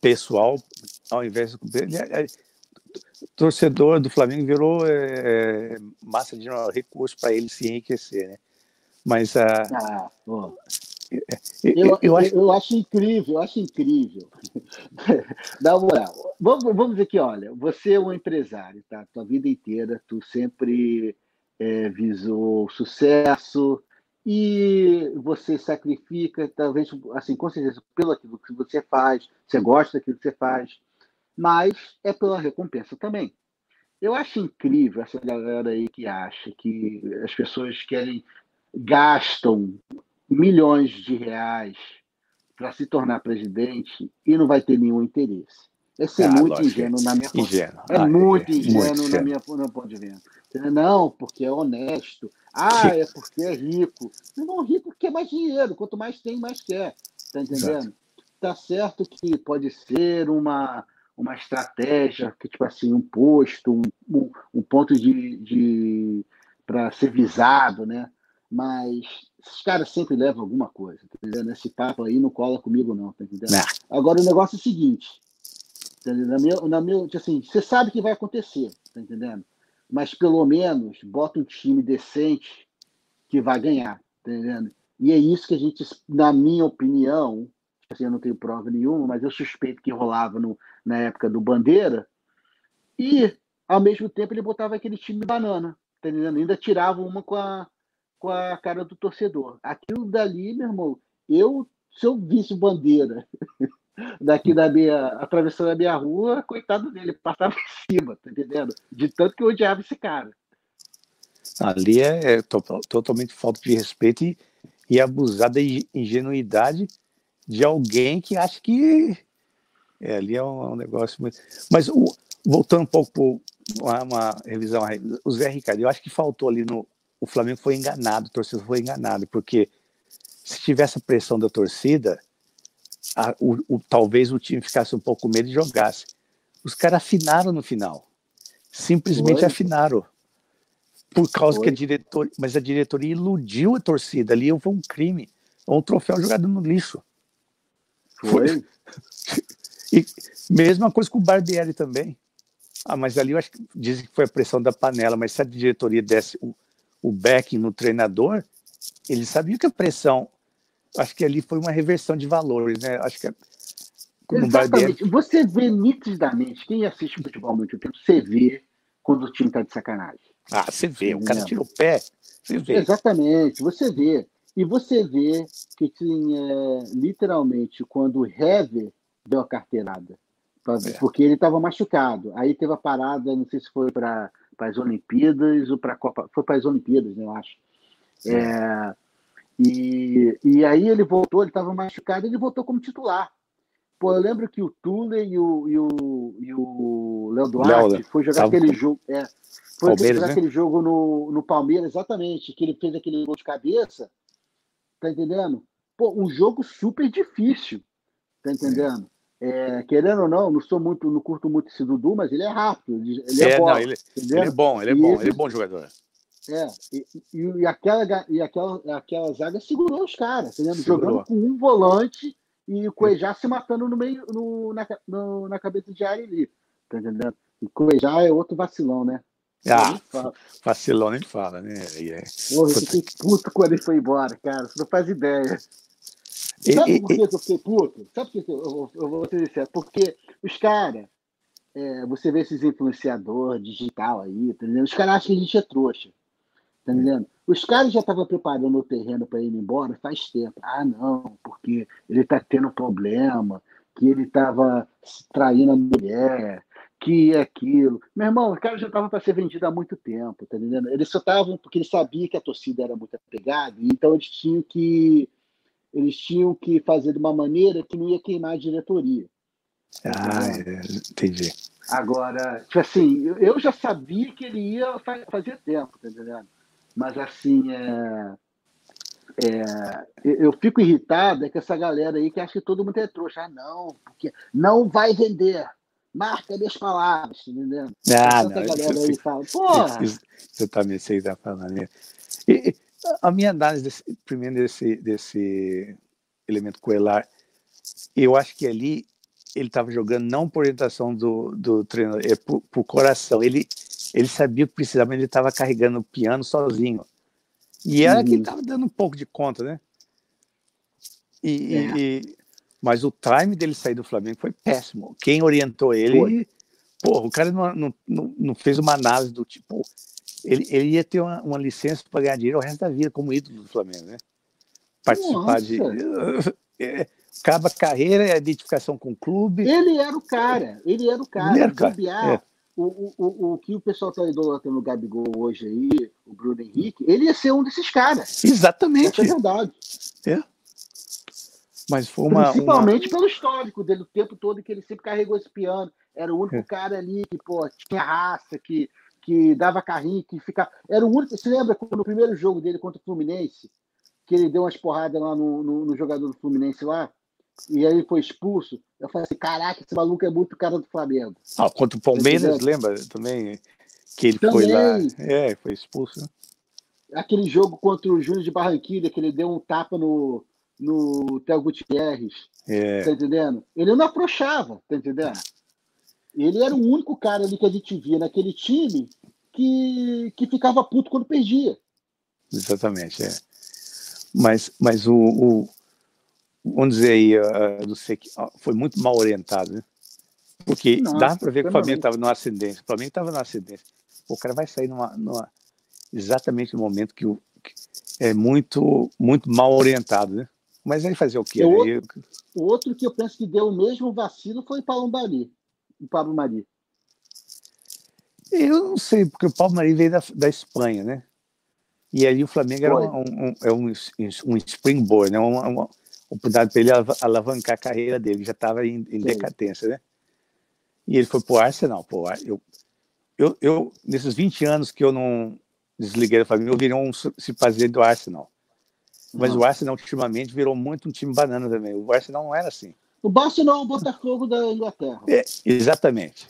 [SPEAKER 1] pessoal, ao invés de. É, é, torcedor do Flamengo virou é, massa de recurso para ele se enriquecer, né? Mas a.
[SPEAKER 2] Ah, eu, eu, acho... eu acho incrível, eu acho incrível. Uma moral. Vamos, vamos dizer que, olha, você é um empresário, tá? Tua vida inteira, tu sempre é, visou sucesso, e você sacrifica, talvez, assim, com certeza, pelo aquilo que você faz, você gosta daquilo que você faz, mas é pela recompensa também. Eu acho incrível essa galera aí que acha que as pessoas querem, gastam milhões de reais para se tornar presidente e não vai ter nenhum interesse. É ser ah, muito ingênuo na minha
[SPEAKER 1] ingênuo.
[SPEAKER 2] É ah, muito é, ingênuo muito na minha, no meu ponto de vista. Não, porque é honesto. Ah, é porque é rico. Não, rico quer mais dinheiro. Quanto mais tem, mais quer. Tá entendendo? Exato. Tá certo que pode ser uma, uma estratégia, que tipo assim, um posto, um, um, um ponto de, de para ser visado, né? Mas esses caras sempre levam alguma coisa, tá entendendo? Esse papo aí não cola comigo, não, tá entendendo? Não. Agora o negócio é o seguinte: na minha, na minha, assim, você sabe que vai acontecer, tá entendendo? Mas pelo menos bota um time decente que vai ganhar, tá entendendo? E é isso que a gente, na minha opinião, assim, eu não tenho prova nenhuma, mas eu suspeito que rolava no, na época do Bandeira, e ao mesmo tempo ele botava aquele time banana, tá entendendo? Ainda tirava uma com a, com a cara do torcedor. Aquilo dali, meu irmão, eu, se eu visse Bandeira daqui da minha, atravessando a minha rua, coitado dele, passava em cima, tá entendendo? De tanto que eu odiava esse cara.
[SPEAKER 1] Ali é, é to totalmente falta de respeito e, e abusar da ingenuidade de alguém que acha que é, ali é um, um negócio muito. Mas o, voltando um pouco para uma, uma, revisão, o Zé Ricardo, eu acho que faltou ali no. O Flamengo foi enganado, o torcedor foi enganado, porque se tivesse a pressão da torcida, a, o, o, talvez o time ficasse um pouco com medo e jogasse. Os caras afinaram no final. Simplesmente Foi. afinaram. Por causa Foi. que a diretoria. Mas a diretoria iludiu a torcida. Ali foi um crime. Um troféu jogado no lixo.
[SPEAKER 2] Foi.
[SPEAKER 1] e mesma coisa com o Barbieri também. Ah, mas ali eu acho que dizem que foi a pressão da panela, mas se a diretoria desse o, o backing no treinador, ele sabia que a pressão acho que ali foi uma reversão de valores, né? Acho que
[SPEAKER 2] Exatamente. Você vê nitidamente, quem assiste futebol há muito tempo, você vê quando o time está de sacanagem.
[SPEAKER 1] Ah, você vê, o cara tira o pé, você vê.
[SPEAKER 2] Exatamente, você vê. E você vê que tinha, literalmente, quando o Hever deu a carteirada É. Porque ele estava machucado. Aí teve a parada, não sei se foi para as Olimpíadas ou para a Copa. Foi para as Olimpíadas, né, eu acho. É, e, e aí ele voltou, ele estava machucado, ele voltou como titular. Pô, eu lembro que o Tule e o, e o, e o Léo Duarte Léo, foi jogar aquele jogo. É, foi Palmeiras, jogar né? aquele jogo no, no Palmeiras, exatamente, que ele fez aquele gol de cabeça. Tá entendendo? Pô, um jogo super difícil. Tá entendendo? É, querendo ou não, não sou muito, não curto muito esse Dudu, mas ele é rápido, ele é, é bom. Não,
[SPEAKER 1] ele, ele, é bom, ele é bom, ele, ele é bom jogador.
[SPEAKER 2] É, e, e, aquela, e aquela, aquela zaga segurou os caras, entendeu? jogando com um volante e o Cuejá se matando no meio, no, na, no, na cabeça de área ali, tá entendendo? E o Cuejá é outro vacilão, né?
[SPEAKER 1] Ah, vacilão nem fala, né? É...
[SPEAKER 2] Porra, eu fiquei puto quando ele foi embora, cara, você não faz ideia. Sabe por que, eu fiquei puto? Sabe por que eu, eu, vou te dizer? Porque os caras, é, você vê esses influenciadores digital aí, tá entendendo? Os caras acham que a gente é trouxa. Tá entendendo? Os caras já estavam preparando o terreno para ir embora faz tempo. Ah, não, porque ele está tendo problema, que ele estava traindo a mulher, que é aquilo. Meu irmão, os caras já estavam para ser vendido há muito tempo, tá entendendo? Eles só estavam porque eles sabiam que a torcida era muito apegada, então eles tinham que eles tinham que fazer de uma maneira que não ia queimar a diretoria.
[SPEAKER 1] Ah, é, entendi.
[SPEAKER 2] Agora, tipo assim, eu já sabia que ele ia fazer tempo, tá entendendo? Mas assim, é, é, eu fico irritado é que essa galera aí que acha que todo mundo é trouxa. Ah, não, porque não vai vender. Marca minhas palavras, tá entendendo?
[SPEAKER 1] Ah, não, galera aí fala, porra! Exatamente, você está falando. Né? E, a minha análise desse, primeiro desse, desse elemento coelar, eu acho que ali ele estava jogando não por orientação do, do treinador, é por, por coração. Ele ele sabia o que precisava, mas ele estava carregando o piano sozinho. E era uhum. que ele estava dando um pouco de conta, né? E, é. e, mas o time dele sair do Flamengo foi péssimo. Quem orientou ele, foi. porra, o cara não, não, não, fez uma análise do tipo. Ele, ele ia ter uma, uma licença para ganhar dinheiro o resto da vida como ídolo do Flamengo, né? Participar Nossa. de. É, acaba carreira, a identificação com o clube.
[SPEAKER 2] Ele era o cara, ele era o cara. Ele era o cara. É o, o, o que o pessoal está idolatrando no Gabigol hoje aí, o Bruno Henrique, ele ia ser um desses caras.
[SPEAKER 1] Exatamente.
[SPEAKER 2] Essa é verdade.
[SPEAKER 1] É. Mas foi uma.
[SPEAKER 2] Principalmente
[SPEAKER 1] uma...
[SPEAKER 2] pelo histórico dele, o tempo todo que ele sempre carregou esse piano. Era o único é. cara ali que, pô, tinha raça, que, que dava carrinho, que ficava. Era o único. Você lembra no primeiro jogo dele contra o Fluminense, que ele deu umas porradas lá no, no, no jogador do Fluminense lá? e aí foi expulso. Eu falei assim: caraca, esse maluco é muito cara do Flamengo.
[SPEAKER 1] Ah, contra o Palmeiras, lembra também que ele também, foi lá. É, foi expulso. Né?
[SPEAKER 2] Aquele jogo contra o Júnior de Barranquilha, que ele deu um tapa no, no Theo Gutierrez. É. Tá entendendo? Ele não aproxava, tá entendendo? Ele era o único cara ali que a gente via naquele time que, que ficava puto quando perdia.
[SPEAKER 1] Exatamente, é. Mas, mas o, o, vamos dizer aí, uh, do uh, foi muito mal orientado, né? Porque Nossa, dá para ver que o Flamengo estava no ascendência. O Flamengo estava no ascendência. O cara vai sair numa, numa, exatamente no momento que, o, que é muito, muito mal orientado, né? Mas aí fazer o quê?
[SPEAKER 2] O, outro, o outro que eu penso que deu o mesmo vacilo foi Mari. O Pablo Mari.
[SPEAKER 1] Eu não sei, porque o Paulo Mari veio da, da Espanha, né? E aí o Flamengo era um, um, um, um, um springboard, né? Uma, uma, oportunidade para ele alavancar a carreira dele, já estava em, em decadência, né? E ele foi para o Arsenal. Pô, eu, eu, eu, nesses 20 anos que eu não desliguei da família, eu virei um se fazer do Arsenal. Mas uhum. o Arsenal, ultimamente, virou muito um time banana também. O Arsenal não era assim.
[SPEAKER 2] O Barcelona é o Botafogo da Inglaterra.
[SPEAKER 1] É, exatamente.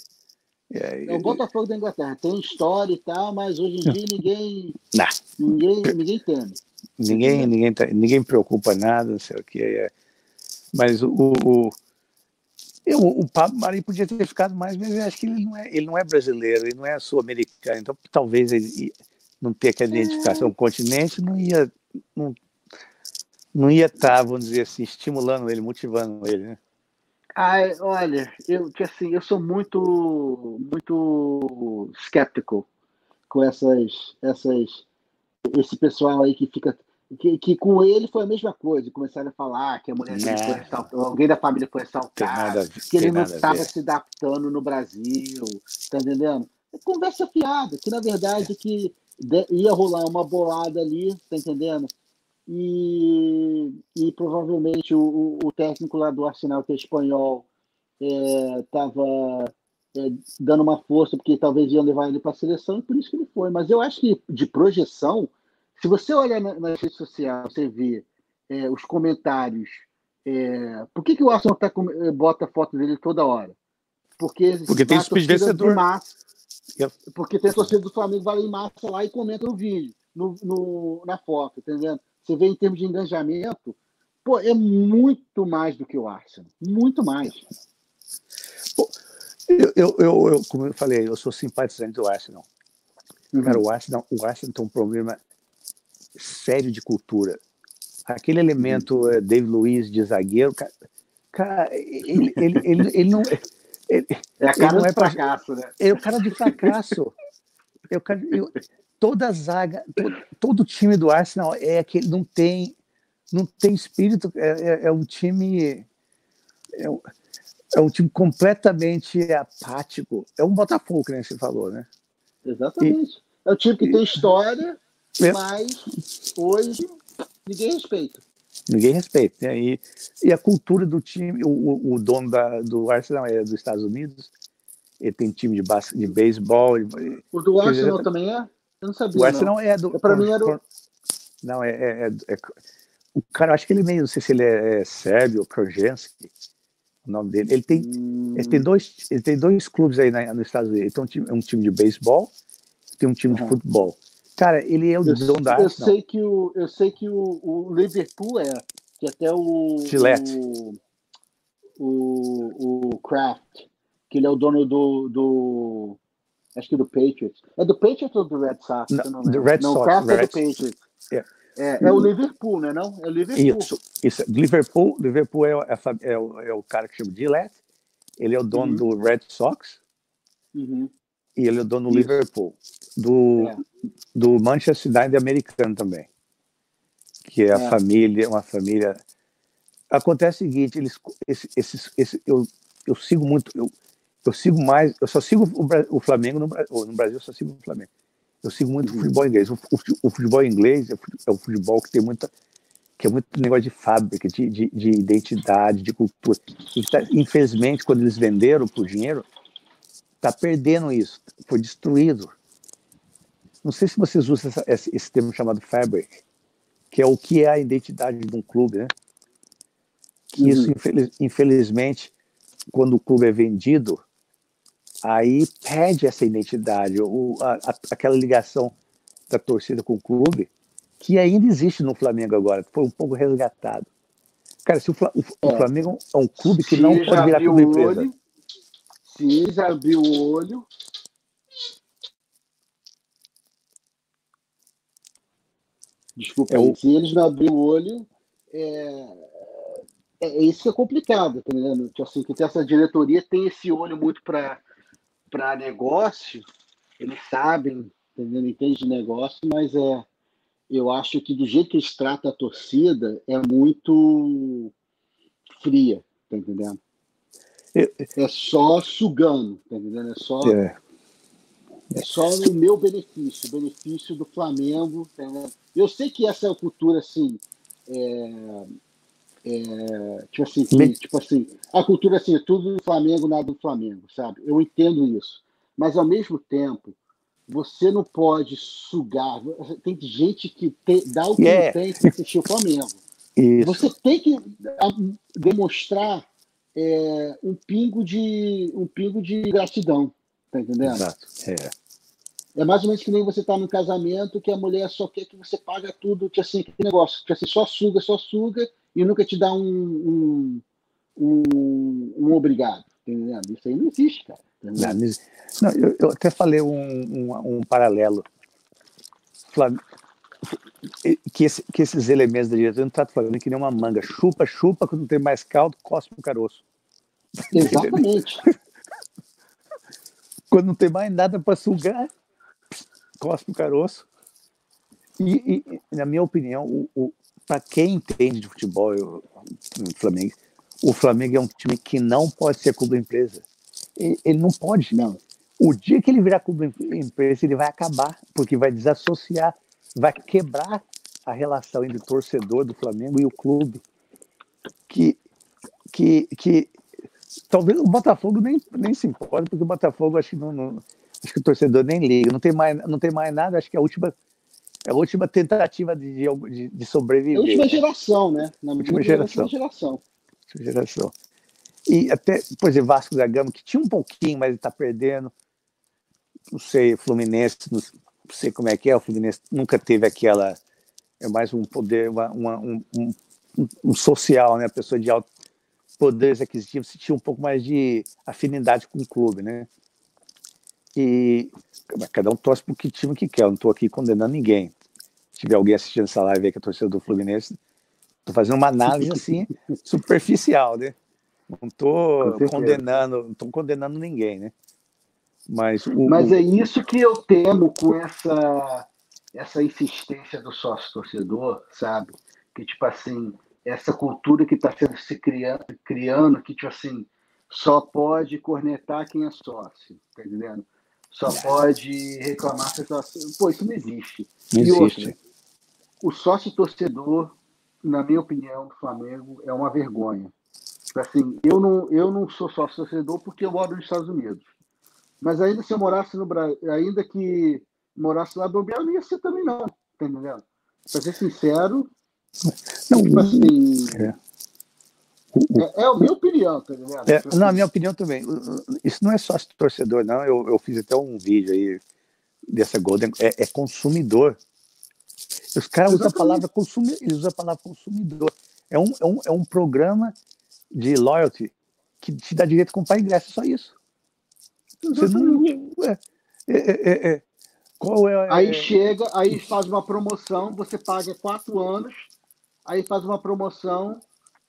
[SPEAKER 2] É, é, o Botafogo da Inglaterra. Tem história e tal, mas hoje em dia ninguém. Não. Ninguém, ninguém teme.
[SPEAKER 1] Ninguém, ninguém, tá, ninguém preocupa nada, não sei o que. É. Mas o, o, eu, o Pablo Mari podia ter ficado mais, mas eu acho que ele não é, ele não é brasileiro, ele não é sul-americano, então talvez ele não ter aquela identificação com o continente não ia não, não ia estar, tá, vamos dizer assim, estimulando ele, motivando ele, né?
[SPEAKER 2] Ai, olha, eu assim, eu sou muito muito escéptico com essas essas esse pessoal aí que fica que, que, com ele foi a mesma coisa. Começaram a falar que a mulher dele foi assaltada, alguém da família foi assaltado, que ele não estava se adaptando no Brasil, tá entendendo? É conversa fiada, que na verdade que ia rolar uma bolada ali, tá entendendo? E, e provavelmente o, o técnico lá do Arsenal, que é espanhol, estava é, é, dando uma força, porque talvez iam levar ele para a seleção, e por isso que ele foi. Mas eu acho que de projeção, se você olhar na, na rede social, você vê é, os comentários. É, por que, que o Arsenal tá com, é, bota foto dele toda hora? Porque,
[SPEAKER 1] porque tem speed vencedor.
[SPEAKER 2] Massa, porque tem torcida do Flamengo vai em massa lá e comenta no vídeo, no, no, na foto, entendendo? Você vê em termos de engajamento, pô, é muito mais do que o Arsenal. Muito mais.
[SPEAKER 1] Eu, eu, eu, eu, como eu falei, eu sou simpatizante do Arsenal. Uhum. Cara, o Arsenal, o Arsenal tem um problema sério de cultura. Aquele elemento uhum. David Luiz de zagueiro, cara, cara ele, ele, ele, ele não. Ele,
[SPEAKER 2] é a cara de é fracasso, né?
[SPEAKER 1] É o cara de fracasso. é o cara, eu, toda a zaga, todo, todo time do Arsenal é aquele, não tem, não tem espírito, é, é, é um time. É um, é um time completamente apático. É um Botafogo, que nem você falou, né?
[SPEAKER 2] Exatamente. E, é um time que tem história, é. Mas hoje ninguém respeita.
[SPEAKER 1] Ninguém respeita. Né? E, e a cultura do time, o, o dono da, do Arsenal é dos Estados Unidos, ele tem time de, basquete, de beisebol.
[SPEAKER 2] O do Arsenal também é? Eu não sabia.
[SPEAKER 1] O Arsenal não. é do.
[SPEAKER 2] Para mim era.
[SPEAKER 1] Não, é, é, é, é, O cara, acho que ele meio, não sei se ele é, é Sérgio Krojensky, o nome dele. Ele tem, hum. ele tem, dois, ele tem dois clubes aí na, nos Estados Unidos. Ele tem um time, um time de beisebol, tem um time uhum. de futebol. Cara, ele é o dono da
[SPEAKER 2] Eu sei que o, eu sei que o, o Liverpool é, que até o
[SPEAKER 1] Gillette.
[SPEAKER 2] O, o, o Kraft, que ele é o dono do, do acho que do Patriots. É do Patriots ou do Red Sox?
[SPEAKER 1] Não, do Red não, Sox. Red...
[SPEAKER 2] é do Patriots. Yeah. É, é o Liverpool, né? Não? É o Liverpool.
[SPEAKER 1] Isso, isso. Liverpool, Liverpool é, é, é, o, é o cara que chama Gillette. Ele é o dono uhum. do Red Sox.
[SPEAKER 2] Uhum.
[SPEAKER 1] E ele é o dono do Liverpool. Do, é do Manchester United americano também, que é a é. família, uma família. Acontece o seguinte, eles, esse, esse, esse, eu, eu sigo muito, eu, eu sigo mais, eu só sigo o, o Flamengo no, no, Brasil, eu só sigo o Flamengo. Eu sigo muito uhum. o futebol inglês. O, o, futebol inglês é, é o futebol que tem muita que é muito negócio de fábrica, de, de, de identidade, de cultura. Tá, infelizmente, quando eles venderam por dinheiro, está perdendo isso, foi destruído. Não sei se vocês usam essa, esse, esse, termo chamado fabric, que é o que é a identidade de um clube, né? Que uhum. isso, infeliz, infelizmente, quando o clube é vendido, aí perde essa identidade, ou a, a, aquela ligação da torcida com o clube, que ainda existe no Flamengo agora, foi um pouco resgatado. Cara, se o, o, o é. Flamengo é um clube que se não pode virar clube empresa.
[SPEAKER 2] Olho, se já abriu o olho, Desculpa, é o... se eles não abrirem o olho, é, é, é isso que é complicado, tá entendendo? Que, assim, que essa diretoria tem esse olho muito para negócio, eles sabem, tá entendendo? entende de negócio, mas é, eu acho que do jeito que eles tratam a torcida é muito fria, tá entendendo? É só sugando, tá entendendo? É só. É. É só o meu benefício, o benefício do Flamengo. Né? Eu sei que essa é cultura, assim, é, é, tipo assim, que, tipo assim, a cultura assim, é tudo do Flamengo, nada do Flamengo, sabe? Eu entendo isso. Mas ao mesmo tempo, você não pode sugar. Tem gente que tem, dá o que yeah. tem para assistir o Flamengo. Isso. Você tem que demonstrar é, um pingo de um pingo de gratidão. Tá entendendo?
[SPEAKER 1] Exato. É.
[SPEAKER 2] É mais ou menos que nem você tá no casamento que a mulher só quer que você paga tudo, que assim, que negócio, que assim, só suga, só suga e nunca te dá um, um, um, um obrigado. Entendendo? Isso aí não existe, cara.
[SPEAKER 1] Não, eu, eu, até falei um, um, um paralelo. Que, esse, que, esses elementos da direção não tratam falando que nem uma manga. Chupa, chupa, quando tem mais caldo, cospe o caroço.
[SPEAKER 2] Exatamente.
[SPEAKER 1] quando não tem mais nada para sugar, cospe o caroço. E, e, na minha opinião, o, o para quem entende de futebol, eu, o Flamengo, o Flamengo é um time que não pode ser clube empresa. Ele, ele não pode. Não. O dia que ele virar clube empresa, ele vai acabar, porque vai desassociar, vai quebrar a relação entre o torcedor do Flamengo e o clube. Que, que, que talvez o Botafogo nem, nem se importa, porque o Botafogo acho que não, não, acho que o torcedor nem liga. Não tem mais, não tem mais nada, acho que é a última é a última tentativa de, de, de sobreviver. É a
[SPEAKER 2] última geração, né?
[SPEAKER 1] Na última geração.
[SPEAKER 2] geração.
[SPEAKER 1] Última geração. E até, por exemplo, Vasco da Gama, que tinha um pouquinho, mas ele está perdendo. Não sei, Fluminense, não sei como é que é, o Fluminense nunca teve aquela. É mais um poder, uma, uma, um, um, um, social, né? A pessoa de alto poderes aquisitivos se tinha um pouco mais de afinidade com o clube, né? E cada um torce para o que time que quer, eu não estou aqui condenando ninguém. Se tiver alguém assistindo essa live aí que é torcedor do Fluminense, estou fazendo uma análise assim superficial, né? Não estou condenando, não estou condenando ninguém, né?
[SPEAKER 2] Mas, o, Mas é isso que eu temo com essa essa insistência do sócio torcedor, sabe? Que tipo assim, essa cultura que está sendo se criando, criando, que tipo assim, só pode cornetar quem é sócio, tá entendendo? Só pode reclamar se Pô, isso não existe.
[SPEAKER 1] Não e existe. Outra,
[SPEAKER 2] o sócio torcedor, na minha opinião, do Flamengo, é uma vergonha. Assim, eu não, eu não sou sócio torcedor porque eu moro nos Estados Unidos. Mas ainda se eu morasse no Brasil, ainda que morasse lá, bobear, eu não ia ser também, não. Tá entendendo? Pra ser sincero, não, tipo assim. É. É, é, a minha opinião, tá ligado? É,
[SPEAKER 1] não, a minha opinião também. Isso não é só torcedor, não. Eu, eu fiz até um vídeo aí dessa Golden. É, é consumidor. Os caras usam a palavra consumidor. Eles usam a palavra consumidor. É um, é, um, é um programa de loyalty que te dá direito a comprar ingresso, só isso. Você não. É, é, é,
[SPEAKER 2] qual é, aí chega, aí faz uma promoção, você paga quatro anos, aí faz uma promoção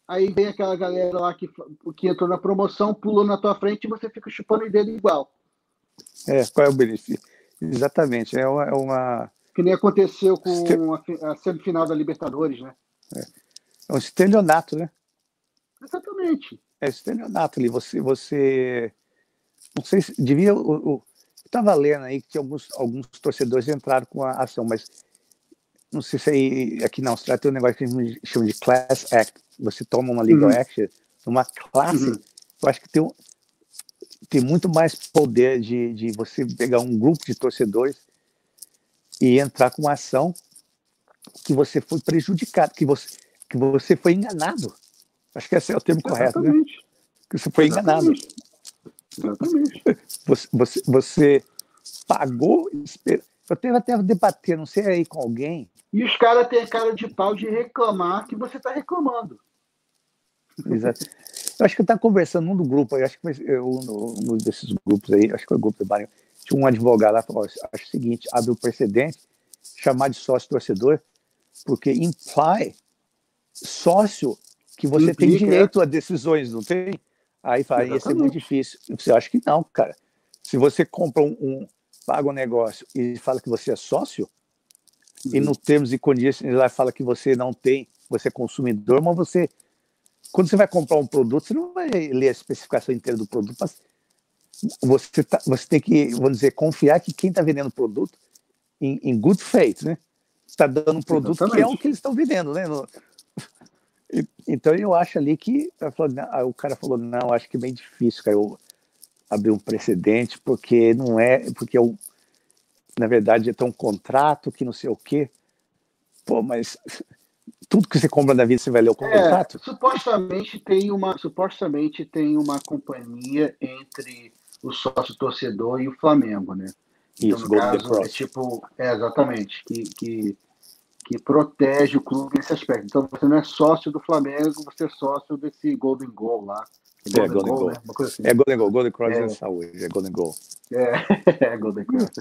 [SPEAKER 2] aí vem aquela galera lá que, que entrou na promoção, pulou na tua frente e você fica chupando o dedo igual.
[SPEAKER 1] É, qual é o benefício? Exatamente, é uma... É uma...
[SPEAKER 2] Que nem aconteceu com a, a, semifinal da Libertadores, né?
[SPEAKER 1] É, é um estelionato, né?
[SPEAKER 2] Exatamente.
[SPEAKER 1] É estelionato ali, você... você... Não sei se devia... Eu estava lendo aí que alguns, alguns torcedores entraram com a ação, mas não sei se aí, aqui na Austrália tem um negócio que a gente chama de Class Act, você toma uma legal uhum. action numa classe, uhum. eu acho que tem, um, tem muito mais poder de, de você pegar um grupo de torcedores e entrar com uma ação que você foi prejudicado, que você, que você foi enganado. Acho que esse é o termo Exatamente. correto, né? Que você foi Exatamente. enganado. Exatamente. Você, você, você pagou. Eu tenho até debater, não sei aí com alguém.
[SPEAKER 2] E os caras têm cara de pau de reclamar que você está reclamando.
[SPEAKER 1] Exato. Eu acho que eu estava conversando num do grupo aí, acho que foi um, desses grupos aí, acho que foi o grupo do Marinho, tinha um advogado lá falou: acho o seguinte, abre o precedente, chamar de sócio torcedor, porque imply sócio que você Implica, tem é. direito a decisões, não tem? Aí fala, ia ser muito difícil. Você acha que não, cara. Se você compra um, um paga um negócio e fala que você é sócio, uhum. e no termos e condições lá fala que você não tem, você é consumidor, mas você quando você vai comprar um produto, você não vai ler a especificação inteira do produto, mas você, tá, você tem que, vamos dizer, confiar que quem está vendendo o produto, em, em, good faith, né? Está dando um produto Exatamente. que é o que eles estão vendendo, né? No, então eu acho ali que o cara falou, não, acho que é bem difícil, cara, eu abrir um precedente, porque não é, porque eu, na verdade, é tão um contrato que não sei o quê. Pô, mas tudo que você compra na vida você vai ler o é, contrato?
[SPEAKER 2] É, supostamente tem uma supostamente tem uma companhia entre o sócio torcedor e o Flamengo, né?
[SPEAKER 1] Então, Isso, no caso,
[SPEAKER 2] é tipo, é, exatamente, que, que, que protege o clube nesse aspecto. Então você não é sócio do Flamengo, você é sócio desse Golden Goal lá.
[SPEAKER 1] É, Golden, é, Golden Goal, Goal. Né? Assim. é Golden Goal, Golden Cross é, é saúde, é Golden Goal.
[SPEAKER 2] É, é Golden Cross.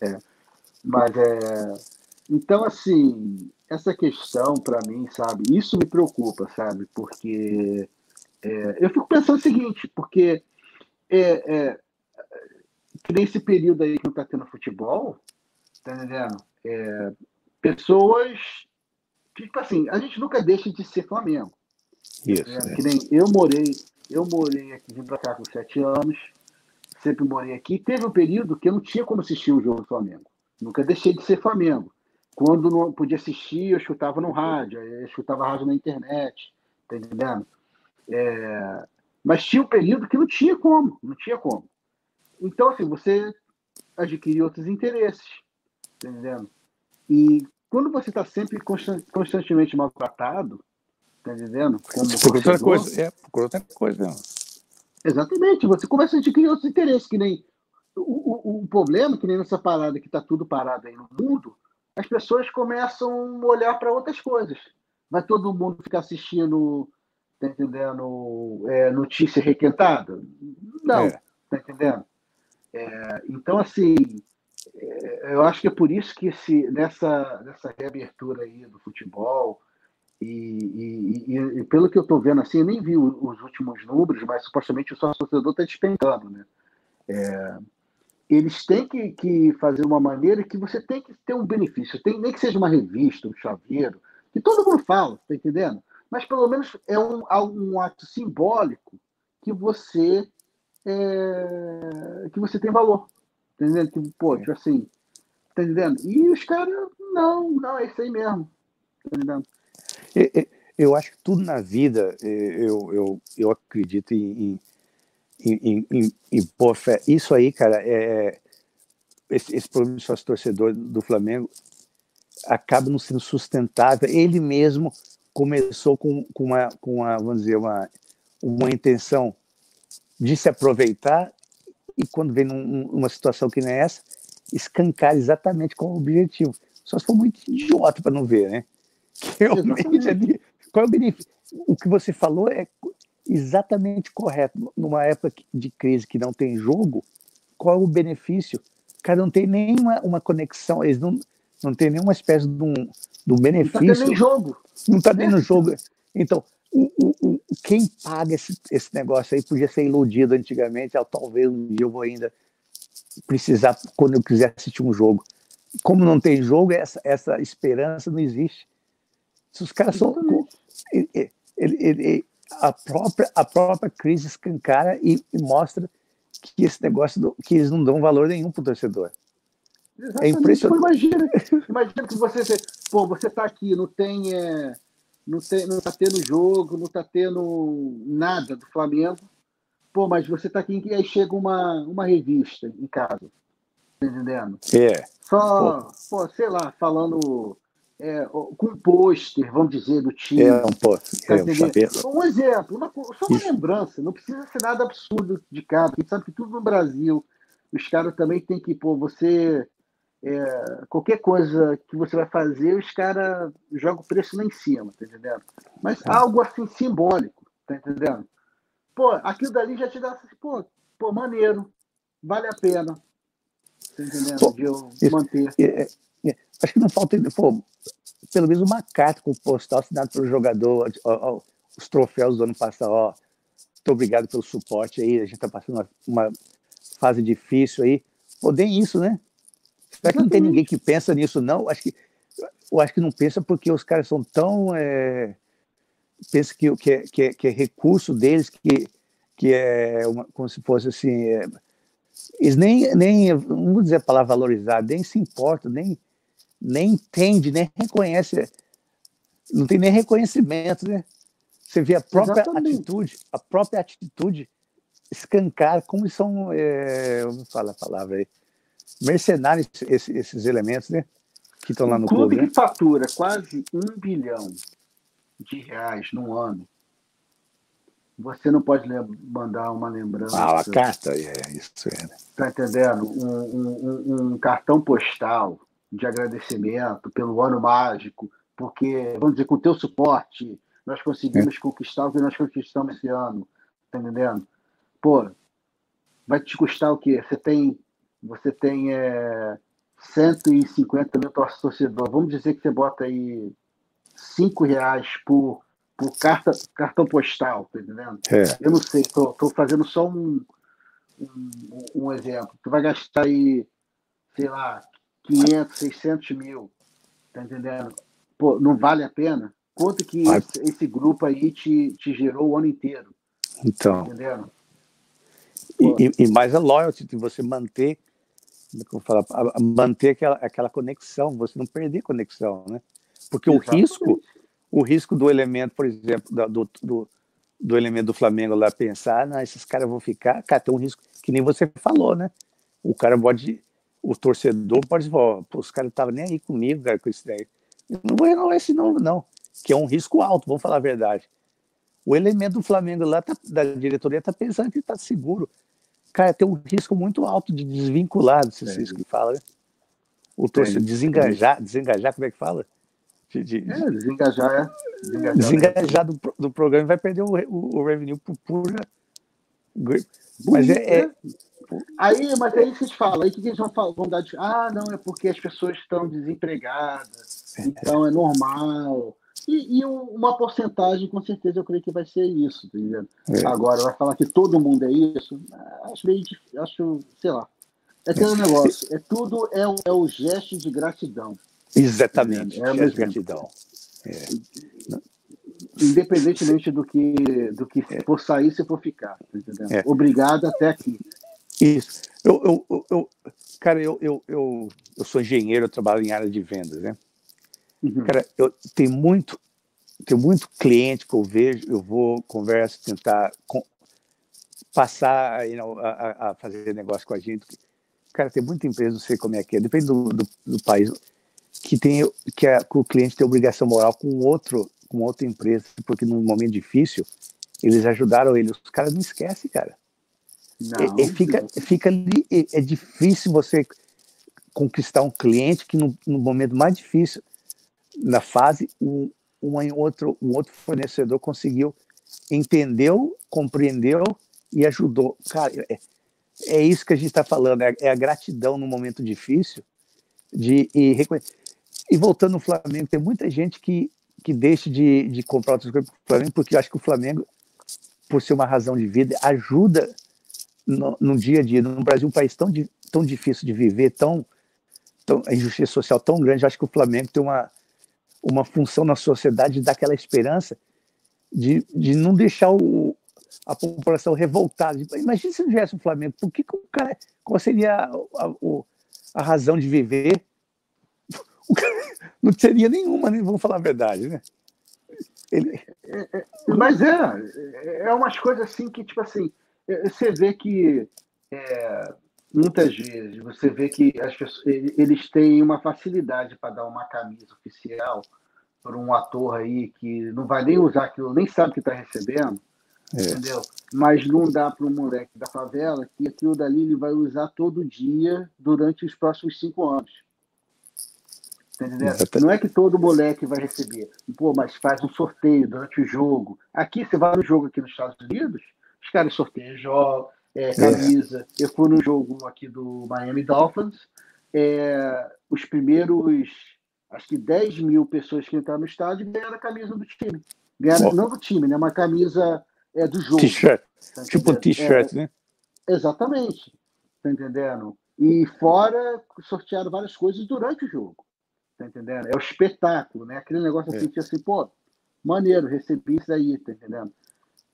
[SPEAKER 2] é. Mas é. Então, assim, essa questão, para mim, sabe, isso me preocupa, sabe, porque é, eu fico pensando o seguinte, porque é, é, nesse período aí que não está tendo futebol, tá entendendo? É, pessoas. Tipo assim, a gente nunca deixa de ser Flamengo.
[SPEAKER 1] Isso. É,
[SPEAKER 2] é. Que nem eu morei, eu morei aqui, vim pra cá com sete anos, sempre morei aqui. Teve um período que eu não tinha como assistir um jogo do Flamengo. Nunca deixei de ser Flamengo. Quando não podia assistir, eu escutava no rádio, eu escutava rádio na internet, tá entendendo? É... Mas tinha um período que não tinha como, não tinha como. Então, assim, você adquirir outros interesses, tá entendendo? E quando você está sempre constantemente maltratado, tá entendendo?
[SPEAKER 1] Como por outra coisa, é, por outra coisa. Não.
[SPEAKER 2] Exatamente, você começa a adquirir outros interesses, que nem o, o, o problema, que nem nessa parada que está tudo parado aí no mundo, as pessoas começam a olhar para outras coisas. Vai todo mundo ficar assistindo, tá entendendo, é, notícia requentada? Não, é. tá entendendo? É, então, assim, é, eu acho que é por isso que esse, nessa, nessa reabertura aí do futebol, e, e, e, e pelo que eu estou vendo, assim, eu nem vi os últimos números, mas supostamente o sócio torcedor está despencando, né? É, eles têm que, que, fazer uma maneira que você tem que ter um benefício, tem, nem que seja uma revista, um chaveiro, que todo mundo fala, tá entendendo? Mas pelo menos é um, um ato simbólico que você é, que você tem valor. Tá entendendo? Que, pô, tipo assim, tá entendendo? E os caras, não, não, é isso aí mesmo. Tá entendendo?
[SPEAKER 1] Eu acho que tudo na vida, eu, eu, eu acredito em, em boa fé. Isso aí, cara, é, esse, esse problema de sócio torcedor do Flamengo acaba não sendo sustentável. Ele mesmo começou com, com, uma, com uma, vamos dizer, uma, uma intenção de se aproveitar e quando vem num, numa situação que nem essa, escancar exatamente com o objetivo. Só se for muito idiota para não ver, né? Que realmente ali, qual é o benefício? O que você falou é exatamente correto. Numa época de crise que não tem jogo, qual é o benefício? O cara não tem nenhuma uma conexão, eles não, não tem nenhuma espécie de um, de um benefício. Não está
[SPEAKER 2] nem jogo.
[SPEAKER 1] Não está nem no jogo. Então, o, o, quem paga esse, esse negócio aí podia ser iludido antigamente, ah, talvez um dia eu vou ainda precisar, quando eu quiser assistir um jogo. Como não tem jogo, essa, essa esperança não existe. Se os caras são. Ele, ele, ele, a, própria, a própria crise escancara e, e mostra que esse negócio, do, que eles não dão valor nenhum para o torcedor.
[SPEAKER 2] É Exatamente. É impressionante. imagina, imagina que você, pô, você está aqui, não tem. É não, tem, não tá tendo jogo, não tá tendo nada do Flamengo. Pô, mas você tá aqui e aí chega uma, uma revista em casa. Tá entendendo?
[SPEAKER 1] É.
[SPEAKER 2] Só, pô. pô sei lá, falando é, com um pôster, vamos dizer, do time.
[SPEAKER 1] É, um pôster. Tá é,
[SPEAKER 2] um, um exemplo, uma, só uma Isso. lembrança, não precisa ser nada absurdo de casa. A gente sabe que tudo no Brasil, os caras também tem que, pô, você é, qualquer coisa que você vai fazer, os caras jogam o preço lá em cima, tá entendendo? Mas é. algo assim simbólico, tá entendendo? Pô, aquilo dali já te dá assim, pô, pô maneiro, vale a pena, tá entendendo? Pô, de eu manter.
[SPEAKER 1] É, é, não falta, pô, pelo menos uma carta com postal assinado pelo jogador, ó, ó, os troféus do ano passado, ó, muito obrigado pelo suporte aí, a gente tá passando uma, uma fase difícil aí. Pô, tem isso, né? Será que não tem ninguém que pensa nisso, não? Acho que, eu acho que não pensa porque os caras são tão. É, pensa que, que, é, que, é, que é recurso deles, que, que é uma, como se fosse assim. É, eles nem, nem, não vou dizer a palavra valorizar, nem se importam, nem, nem entende, nem reconhece, não tem nem reconhecimento, né? Você vê a própria Exatamente. atitude, a própria atitude escancar como são, é, vamos falar a palavra aí, mercenários esses, esses elementos, né? Que estão lá no clube.
[SPEAKER 2] clube que né? fatura quase um bilhão de reais no ano. Você não pode mandar uma lembrança.
[SPEAKER 1] Ah, a carta, é isso é. Né?
[SPEAKER 2] Tá entendendo? Um, um, um, cartão postal de agradecimento pelo ano mágico, porque, vamos dizer, com o teu suporte, nós conseguimos é. conquistar o que nós conquistamos esse ano. Tá entendendo? Pô, vai te custar o quê? Você tem você tem é, 150 mil torcedores. Vamos dizer que você bota aí 5 reais por, por carta, cartão postal, tá entendendo? É. Eu não sei, tô, tô fazendo só um, um, um, exemplo. Tu vai gastar aí, sei lá, 500, 600 mil. Tá entendendo? Pô, não vale a pena? Quanto que esse, esse, grupo aí te, te gerou o ano inteiro?
[SPEAKER 1] Então. Tá entendendo? E, e, mais a loyalty, de você manter, como falar, manter aquela, aquela conexão, você não perder conexão, né? Porque Exatamente. o risco, o risco do elemento, por exemplo, do, do, do elemento do Flamengo lá pensar, não, esses caras vão ficar, cara, tem um risco, que nem você falou, né? O cara pode, o torcedor pode falar, os caras não estavam nem aí comigo, cara, com isso daí. Não vou renovar esse novo, não, que é um risco alto, vamos falar a verdade. O elemento do Flamengo lá, tá, da diretoria, tá pensando que está seguro. Cara, tem um risco muito alto de desvincular, se é isso que fala, né? O torcedor desengajar, desengajar, como é que fala?
[SPEAKER 2] De, de, é, desengajar, é.
[SPEAKER 1] Desengajar, desengajar do, do programa vai perder o, o, o revenue por pura.
[SPEAKER 2] Mas é, é, Aí, mas aí vocês falam, aí o que, que eles vão, falar, vão dar de. Ah, não, é porque as pessoas estão desempregadas, então é normal. E, e, uma porcentagem, com certeza, eu creio que vai ser isso, tá? É. Agora, vai falar que todo mundo é isso, acho meio acho, sei lá. É aquele negócio, é tudo é, o, é o gesto de gratidão.
[SPEAKER 1] Exatamente, é, é gesto de gratidão. É.
[SPEAKER 2] Independentemente do que, do que é. for sair, se for ficar, tá entendendo? É. Obrigado até aqui.
[SPEAKER 1] Isso. Eu, eu, eu, cara, eu, eu, eu, eu sou engenheiro, eu trabalho em área de vendas, né? Uhum. Cara, eu tenho muito, tenho muito cliente que eu vejo, eu vou, converso, tentar com, passar know, a, a, fazer negócio com a gente. Cara, tem muita empresa, não sei como é que é, depende do, do, do país, que tem que, a, que o cliente tem obrigação moral com outro, com outra empresa, porque num momento difícil eles ajudaram ele. Os caras não esquecem, cara. Não, é, é, fica, fica é, é, difícil você conquistar um cliente que no, no momento mais difícil na fase, um, um, outro, um outro fornecedor conseguiu, entendeu, compreendeu e ajudou. Cara, é, é isso que a gente está falando, é, é, a gratidão no momento difícil. De, e, e voltando no Flamengo, tem muita gente que, que deixa de, de comprar outras coisas para o Flamengo, porque acho que o Flamengo, por ser uma razão de vida, ajuda no, no dia a dia. No Brasil, um país tão, tão difícil de viver, tão, tão, a injustiça social tão grande, acho que o Flamengo tem uma, uma função na sociedade daquela esperança de, de não deixar o, a população revoltada. Imagina se não tivesse o Flamengo, por que, que o cara, qual seria a, a, a razão de viver? não teria nenhuma, né? vamos falar a verdade, né?
[SPEAKER 2] Ele... É, é, mas é, é umas coisas assim que, tipo assim, você vê que é, muitas vezes você vê que as pessoas, eles têm uma facilidade para dar uma camisa oficial para um ator aí que não vai nem usar aquilo, nem sabe que está recebendo, é. entendeu? Mas não dá para um moleque da favela que aquilo dali ele vai usar todo dia durante os próximos cinco anos. Entendeu? Não é que todo moleque vai receber, pô, mas faz um sorteio durante o jogo. Aqui, você vai no jogo aqui nos Estados Unidos, os caras sorteiam jogos, é, camisa. É. Eu fui no jogo aqui do Miami Dolphins. É, os primeiros, acho que 10 mil pessoas que entraram no estádio ganharam a camisa do time. Ganharam, não do time, né? Uma camisa é, do jogo.
[SPEAKER 1] T-shirt. Tá tipo um t-shirt, é, né?
[SPEAKER 2] Exatamente. Tá entendendo? E fora, sortearam várias coisas durante o jogo. Tá entendendo? É o espetáculo, né? Aquele negócio assim, é. assim, pô, maneiro, recebi isso aí, tá entendendo?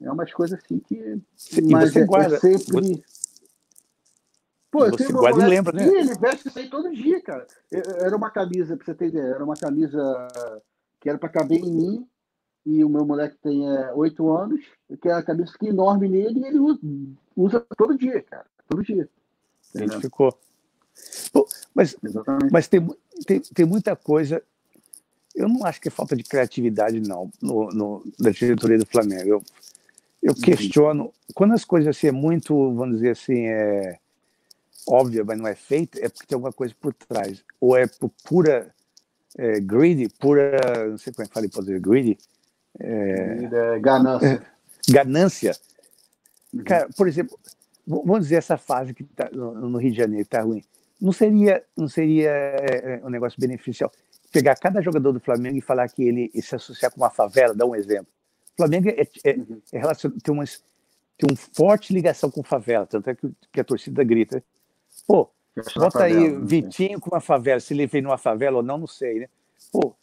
[SPEAKER 2] É umas coisas assim que.
[SPEAKER 1] E mas você é, guarda. É
[SPEAKER 2] sempre.
[SPEAKER 1] Pô, você guarda e lembra, né?
[SPEAKER 2] Ele veste isso aí todo dia, cara. Era uma camisa, pra você ter ideia, era uma camisa que era para caber em mim, e o meu moleque tem é, oito é, anos, que é a camisa que enorme nele, e ele usa, usa todo dia, cara. Todo dia.
[SPEAKER 1] Identificou. Pô, mas mas tem, tem, tem muita coisa. Eu não acho que é falta de criatividade, não, no, no, da diretoria do Flamengo. Eu, eu questiono, quando as coisas assim, é muito, vamos dizer assim, é óbvia, mas não é feita, é porque tem alguma coisa por trás. Ou é por pura é, greedy, pura, não sei como é que fala em português, greedy.
[SPEAKER 2] É, é ganância.
[SPEAKER 1] É, ganância. Uhum. Cara, por exemplo, vamos dizer essa fase que está no, Rio de Janeiro está ruim. Não seria, não seria é, um negócio beneficial pegar cada jogador do Flamengo e falar que ele se associar com uma favela, dar um exemplo. O Flamengo é, é, uhum. é relacion... tem, umas, tem uma forte ligação com favela, tanto é que, que a torcida grita. Pô, bota aí favela, Vitinho com uma favela, se ele veio numa favela ou não, não sei, né? Pô,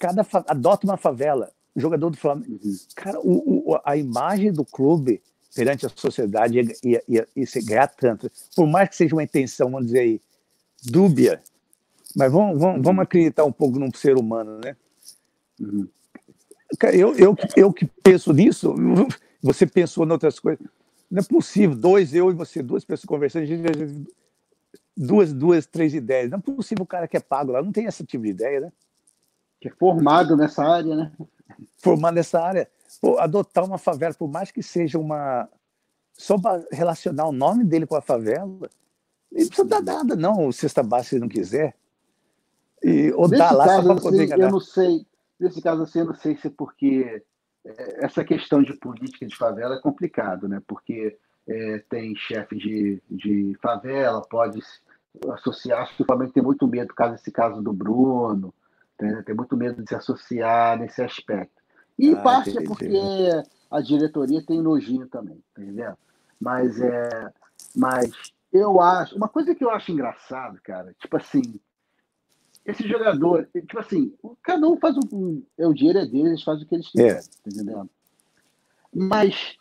[SPEAKER 1] cada adota uma favela, jogador do Flamengo. Uhum. Cara, o, o, a imagem do clube perante a sociedade ia, ia, ia, ia ganhar tanto. Por mais que seja uma intenção, vamos dizer aí, dúbia, mas vamos, vamos, vamos acreditar um pouco num ser humano, né? Uhum. Eu, eu, eu que penso nisso, você pensou em outras coisas. Não é possível, dois, eu e você, duas pessoas conversando, a gente, duas, duas, três ideias. Não é possível o cara que é pago lá, não tem esse tipo de ideia, né?
[SPEAKER 2] Que é formado nessa área, né?
[SPEAKER 1] Formado nessa área. Pô, adotar uma favela, por mais que seja uma. Só para relacionar o nome dele com a favela, não precisa dar nada, não, o cesta básica se não quiser.
[SPEAKER 2] E, ou dar lá só para poder ganhar. Eu não sei, nesse caso assim, eu não sei se é porque é, essa questão de política de favela é complicado, né? Porque é, tem chefe de, de favela, pode associar, acho que o Flamengo tem muito medo, caso esse caso do Bruno, tem, tem muito medo de se associar nesse aspecto. E ah, parte é porque a diretoria tem nojinho também, tá entendendo? Mas é. Mas eu acho. Uma coisa que eu acho engraçado, cara, tipo assim, esse jogador, tipo assim, cada um faz o. É, o dinheiro é deles, eles fazem o que eles quiserem, é. tá entendendo? Mas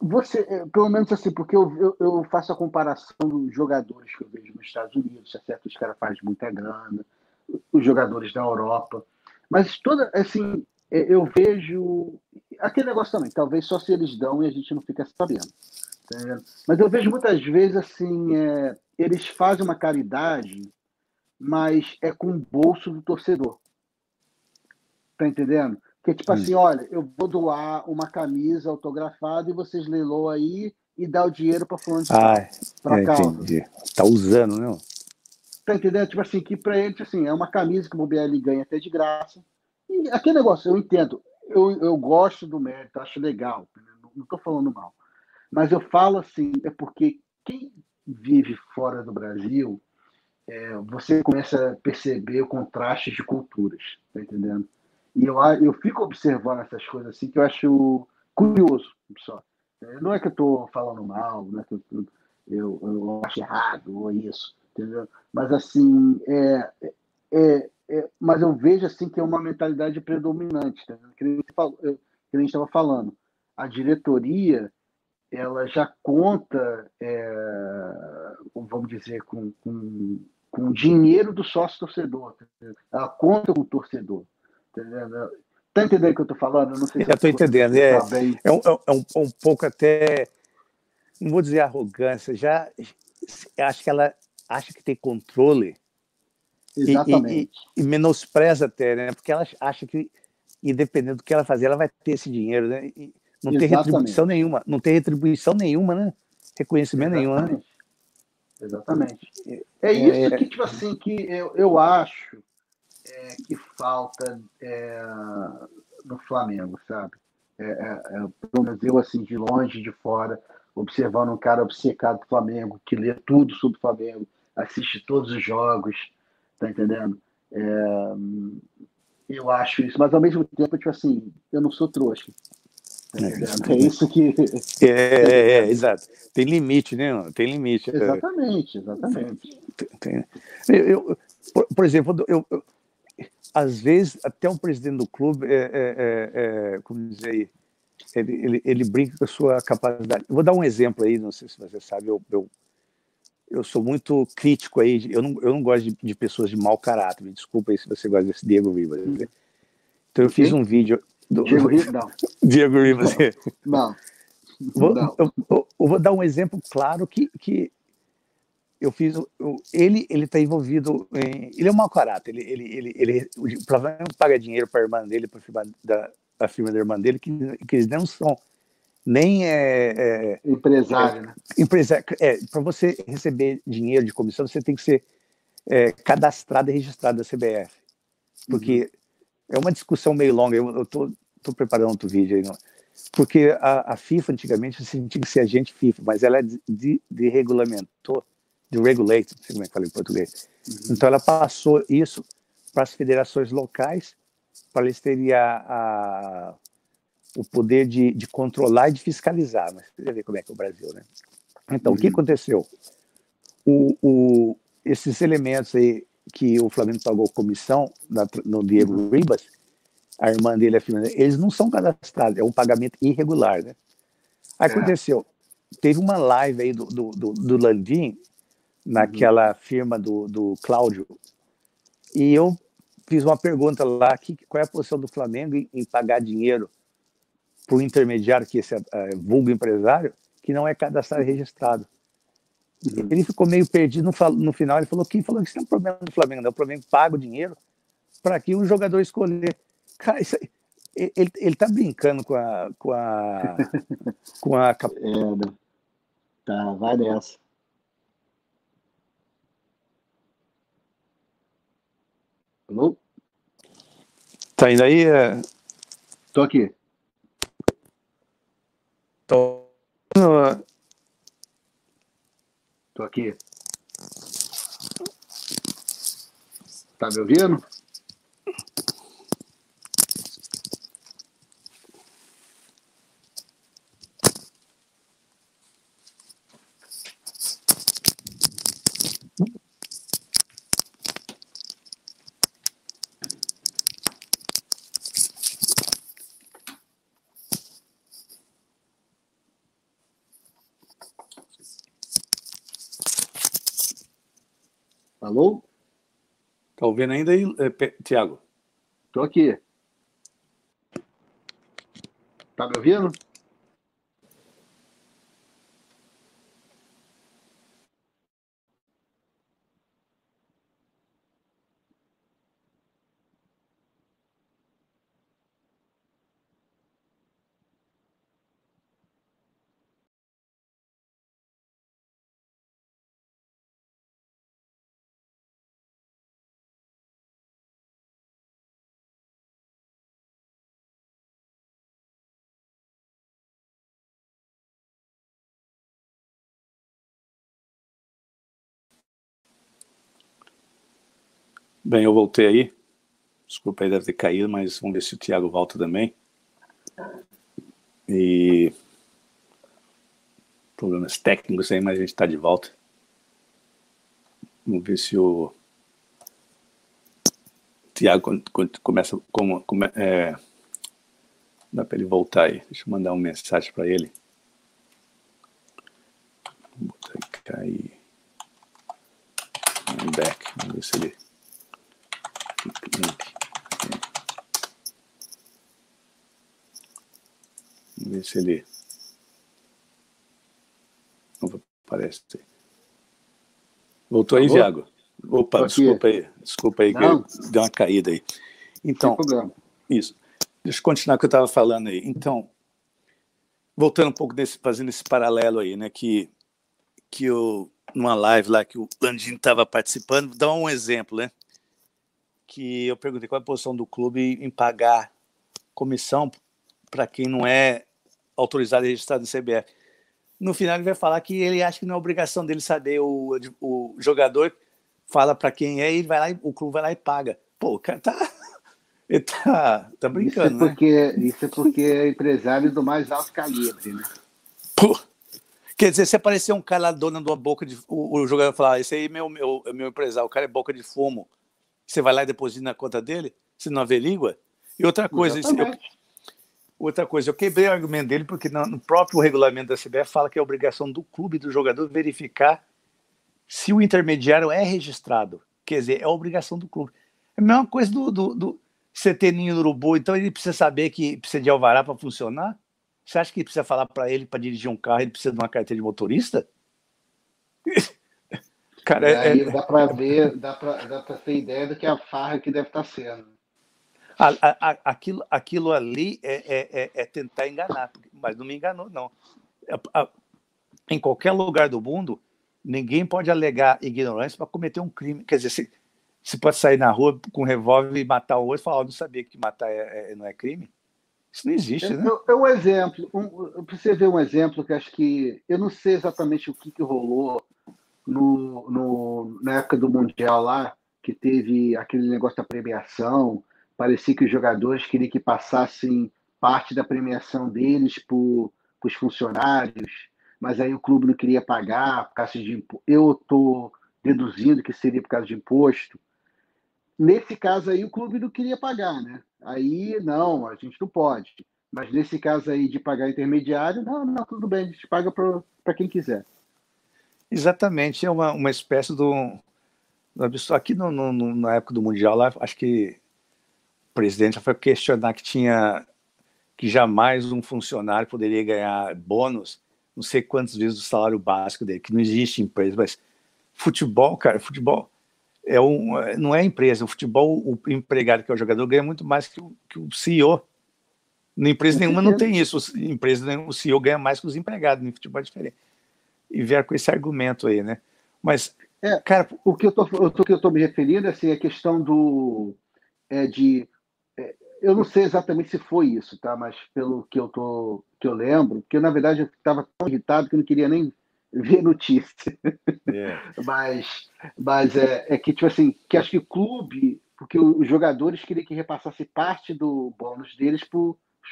[SPEAKER 2] você, é, pelo menos assim, porque eu, eu, eu, faço a comparação dos jogadores que eu vejo nos Estados Unidos, é certo? Os caras fazem muita grana, os jogadores da Europa, mas toda, assim, é, eu vejo aquele negócio também, talvez só se eles dão e a gente não fica sabendo. Tá mas eu vejo muitas vezes assim, é, eles fazem uma caridade mas é com o bolso do torcedor. Tá entendendo? Que é tipo assim, olha, eu vou doar uma camisa autografada e vocês leiloam aí e dá o dinheiro para fulano de
[SPEAKER 1] ah, para cá. Entendi. Tá usando, não?
[SPEAKER 2] Tá entendendo? Tipo assim, que para ele assim, é uma camisa que o Mobielli ganha até de graça. E aquele negócio, eu entendo. Eu, eu gosto do mérito, acho legal. Não estou falando mal. Mas eu falo assim, é porque quem vive fora do Brasil é, você começa a perceber o contraste de culturas, tá entendendo? E eu, eu fico observando essas coisas assim que eu acho curioso só. É, não é que eu estou falando mal, não é que eu, eu, eu acho errado ou isso, entendeu? Mas assim, é, é, é, mas eu vejo assim que é uma mentalidade predominante, tá que, a gente estava falando. A diretoria ela já conta, é, vamos dizer, com, com, com o dinheiro do sócio torcedor, tá ela conta com o torcedor. Tá entendendo? Tá entendendo o que eu estou falando? Eu não sei
[SPEAKER 1] se estou entendendo. É, tá é, um, é um, um, pouco até, não vou dizer arrogância, já acho que ela acha que tem controle
[SPEAKER 2] Exatamente.
[SPEAKER 1] E, e, e, menospreza até, né? Porque ela acha que, independente do que ela fazer, ela vai ter esse dinheiro, né? E, não tem retribuição nenhuma, não tem retribuição nenhuma, né? Reconhecimento Exatamente. nenhum, né?
[SPEAKER 2] Exatamente. É isso que, tipo assim, que eu, eu acho é, que falta é, no Flamengo, sabe? É, é, é, pelo menos eu, assim, de longe, de fora, observando um cara obcecado do Flamengo, que lê tudo sobre o Flamengo, assiste todos os jogos, tá entendendo? É, eu acho isso, mas ao mesmo tempo, tipo assim, eu não sou trouxa. É, é isso que.
[SPEAKER 1] É, é, é, exato. Tem limite, né? Tem limite.
[SPEAKER 2] Exatamente, exatamente.
[SPEAKER 1] Tem, eu, eu por, por, exemplo, eu, eu, às vezes, até um presidente do clube, é, é, é como dizer aí, ele, ele, ele, brinca com a sua capacidade. Eu vou dar um exemplo aí, não sei se você sabe, eu, eu, eu sou muito crítico aí, eu não, eu não gosto de, de pessoas de mau caráter, me desculpa aí se você gosta desse Diego Rivas. Então eu fiz um vídeo,
[SPEAKER 2] do... Diego Rivas, não.
[SPEAKER 1] Diego Rivas.
[SPEAKER 2] Não.
[SPEAKER 1] Vou, não. Eu, eu, eu, vou dar um exemplo claro que, que eu fiz. Eu, ele ele está envolvido em. Ele é um mau caráter. Ele, ele, ele, ele, o Flamengo paga dinheiro para a irmã dele, para a firma da, a firma da irmã dele, que, que eles não são nem é,
[SPEAKER 2] é empresário,
[SPEAKER 1] é, né? Empresário, é, para você receber dinheiro de comissão, você tem que ser é, cadastrado e registrado da CBF, porque uhum. é uma discussão meio longa. Eu estou estou preparando outro vídeo aí, não. porque a, a, FIFA antigamente você tinha que ser agente FIFA, mas ela é de, de, de regulamentou, de regulate, não sei como é que fala em português. Uhum. Então ela passou isso para as federações locais, para eles terem a, a, o poder de, de controlar e de fiscalizar. Mas você ver como é que é o Brasil, né? Então, uhum. o que uhum. aconteceu? O, o, esses elementos aí,
[SPEAKER 3] que o Flamengo pagou comissão na, no Diego uhum. Ribas, a irmã dele, a filha eles não são cadastrados, é um pagamento irregular, né? Aí é. aconteceu, teve uma live aí do, do, do, do Landim, naquela uhum. firma do, do Cláudio, e eu fiz uma pergunta lá, que, qual é a posição do Flamengo em, em pagar dinheiro para o intermediário, que esse é, é, vulgo empresário, que não é cadastrado e registrado. Uhum. Ele ficou meio perdido no, no, final, ele falou, quem falou que isso não é um problema do Flamengo, não, o Flamengo paga o dinheiro para que o jogador escolher. Cara, isso aí, ele, ele tá brincando com a com a com a
[SPEAKER 2] é, né? tá vai nessa Alô?
[SPEAKER 3] Tá indo aí? É...
[SPEAKER 2] Tô aqui.
[SPEAKER 3] Tô.
[SPEAKER 2] Tô aqui. Tá me ouvindo? Alô?
[SPEAKER 1] Tá ouvindo ainda eh, Tiago?
[SPEAKER 2] Tô aqui. Tá me ouvindo?
[SPEAKER 1] Bem, eu voltei aí. Desculpa aí, deve ter caído, mas vamos ver se o Thiago volta também. E problemas técnicos aí, mas a gente está de volta. Vamos ver se o Tiago começa como, como é, dá para ele voltar aí. Deixa eu mandar uma mensagem para ele. Vou botar aí, cair. Back. Vamos ver se ele Se ele. Não aparece. Voltou aí, Viago? Opa, desculpa aí. Desculpa aí, Não. que deu uma caída aí. Então, isso. Deixa eu continuar o que eu estava falando aí. Então, voltando um pouco desse, fazendo esse paralelo aí, né, que que eu numa live lá que o Landinho estava participando, dá um exemplo, né? que eu perguntei qual é a posição do clube em pagar comissão para quem não é autorizado e registrado no CBF. No final ele vai falar que ele acha que não é obrigação dele saber o, o jogador fala para quem é e vai lá, o clube vai lá e paga. Pô, o cara tá ele tá, tá brincando,
[SPEAKER 2] isso é porque, né? Isso é porque é empresário do mais alto calibre, né?
[SPEAKER 1] Pô, quer dizer, se aparecer um cara lá dona de uma boca de. O, o jogador falar, esse aí é meu, meu, meu empresário, o cara é boca de fumo você vai lá e deposita na conta dele, se não haver língua. E outra coisa, eu, outra coisa, eu quebrei o argumento dele porque no próprio regulamento da CBF fala que é obrigação do clube do jogador verificar se o intermediário é registrado. Quer dizer, é obrigação do clube. É a mesma coisa do, do, do CT Ninho do Urubu, então ele precisa saber que precisa de alvará para funcionar? Você acha que precisa falar para ele para dirigir um carro, ele precisa de uma carteira de motorista?
[SPEAKER 2] Cara, aí é... dá para ver, dá para ter ideia do que a farra que deve estar tá sendo.
[SPEAKER 1] A, a, aquilo, aquilo ali é, é, é, é, tentar enganar, mas não me enganou, não. em qualquer lugar do mundo, ninguém pode alegar ignorância para cometer um crime. Quer dizer, se, se pode sair na rua com um revólver e matar o outro e falar, oh, não sabia que matar é, é, não é crime. Isso não existe, né?
[SPEAKER 2] É um exemplo. Um, você ver um exemplo que acho que eu não sei exatamente o que, que rolou no, no, na época do Mundial lá, que teve aquele negócio da premiação, parecia que os jogadores queriam que passassem parte da premiação deles para os funcionários, mas aí o clube não queria pagar por causa de imposto. Eu estou deduzindo que seria por causa de imposto, nesse caso aí, o clube não queria pagar, né? Aí, não, a gente não pode. Mas nesse caso aí de pagar intermediário, não, não, tudo bem, a gente paga para quem quiser.
[SPEAKER 1] Exatamente, é uma, uma espécie do. Aqui no, no, na época do Mundial, lá, acho que presidente foi questionar que tinha que jamais um funcionário poderia ganhar bônus, não sei quantas vezes o salário básico dele, que não existe empresa, mas futebol, cara, futebol é um, não é empresa, o futebol, o empregado que é o jogador ganha muito mais que o, que o CEO. Na empresa nenhuma não tem isso. Empresa nenhuma, o CEO ganha mais que os empregados. No futebol é diferente. E vieram com esse argumento aí, né? Mas,
[SPEAKER 2] é, cara, o que eu tô, o que eu tô me referindo assim, é a questão do é, de eu não sei exatamente se foi isso, tá? Mas pelo que eu tô que eu lembro, porque na verdade eu estava tão irritado que eu não queria nem ver notícia. É. mas mas é, é que tipo assim, que acho que o clube, porque os jogadores queriam que repassasse parte do bônus deles para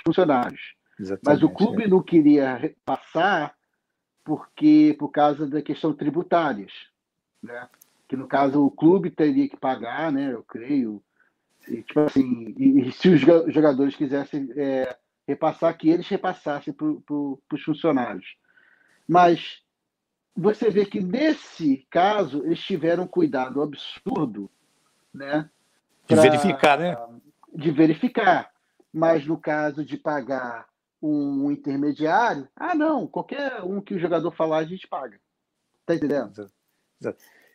[SPEAKER 2] funcionários. Exatamente, Mas o clube é. não queria passar porque por causa da questão tributárias, né? Que no caso o clube teria que pagar, né? Eu creio. E, tipo assim, e, e se os jogadores quisessem é, repassar, que eles repassassem para pro, os funcionários. Mas você vê que nesse caso eles tiveram um cuidado absurdo, né?
[SPEAKER 1] Pra, de verificar, né?
[SPEAKER 2] De verificar. Mas no caso de pagar um intermediário, ah, não, qualquer um que o jogador falar, a gente paga. Tá entendendo?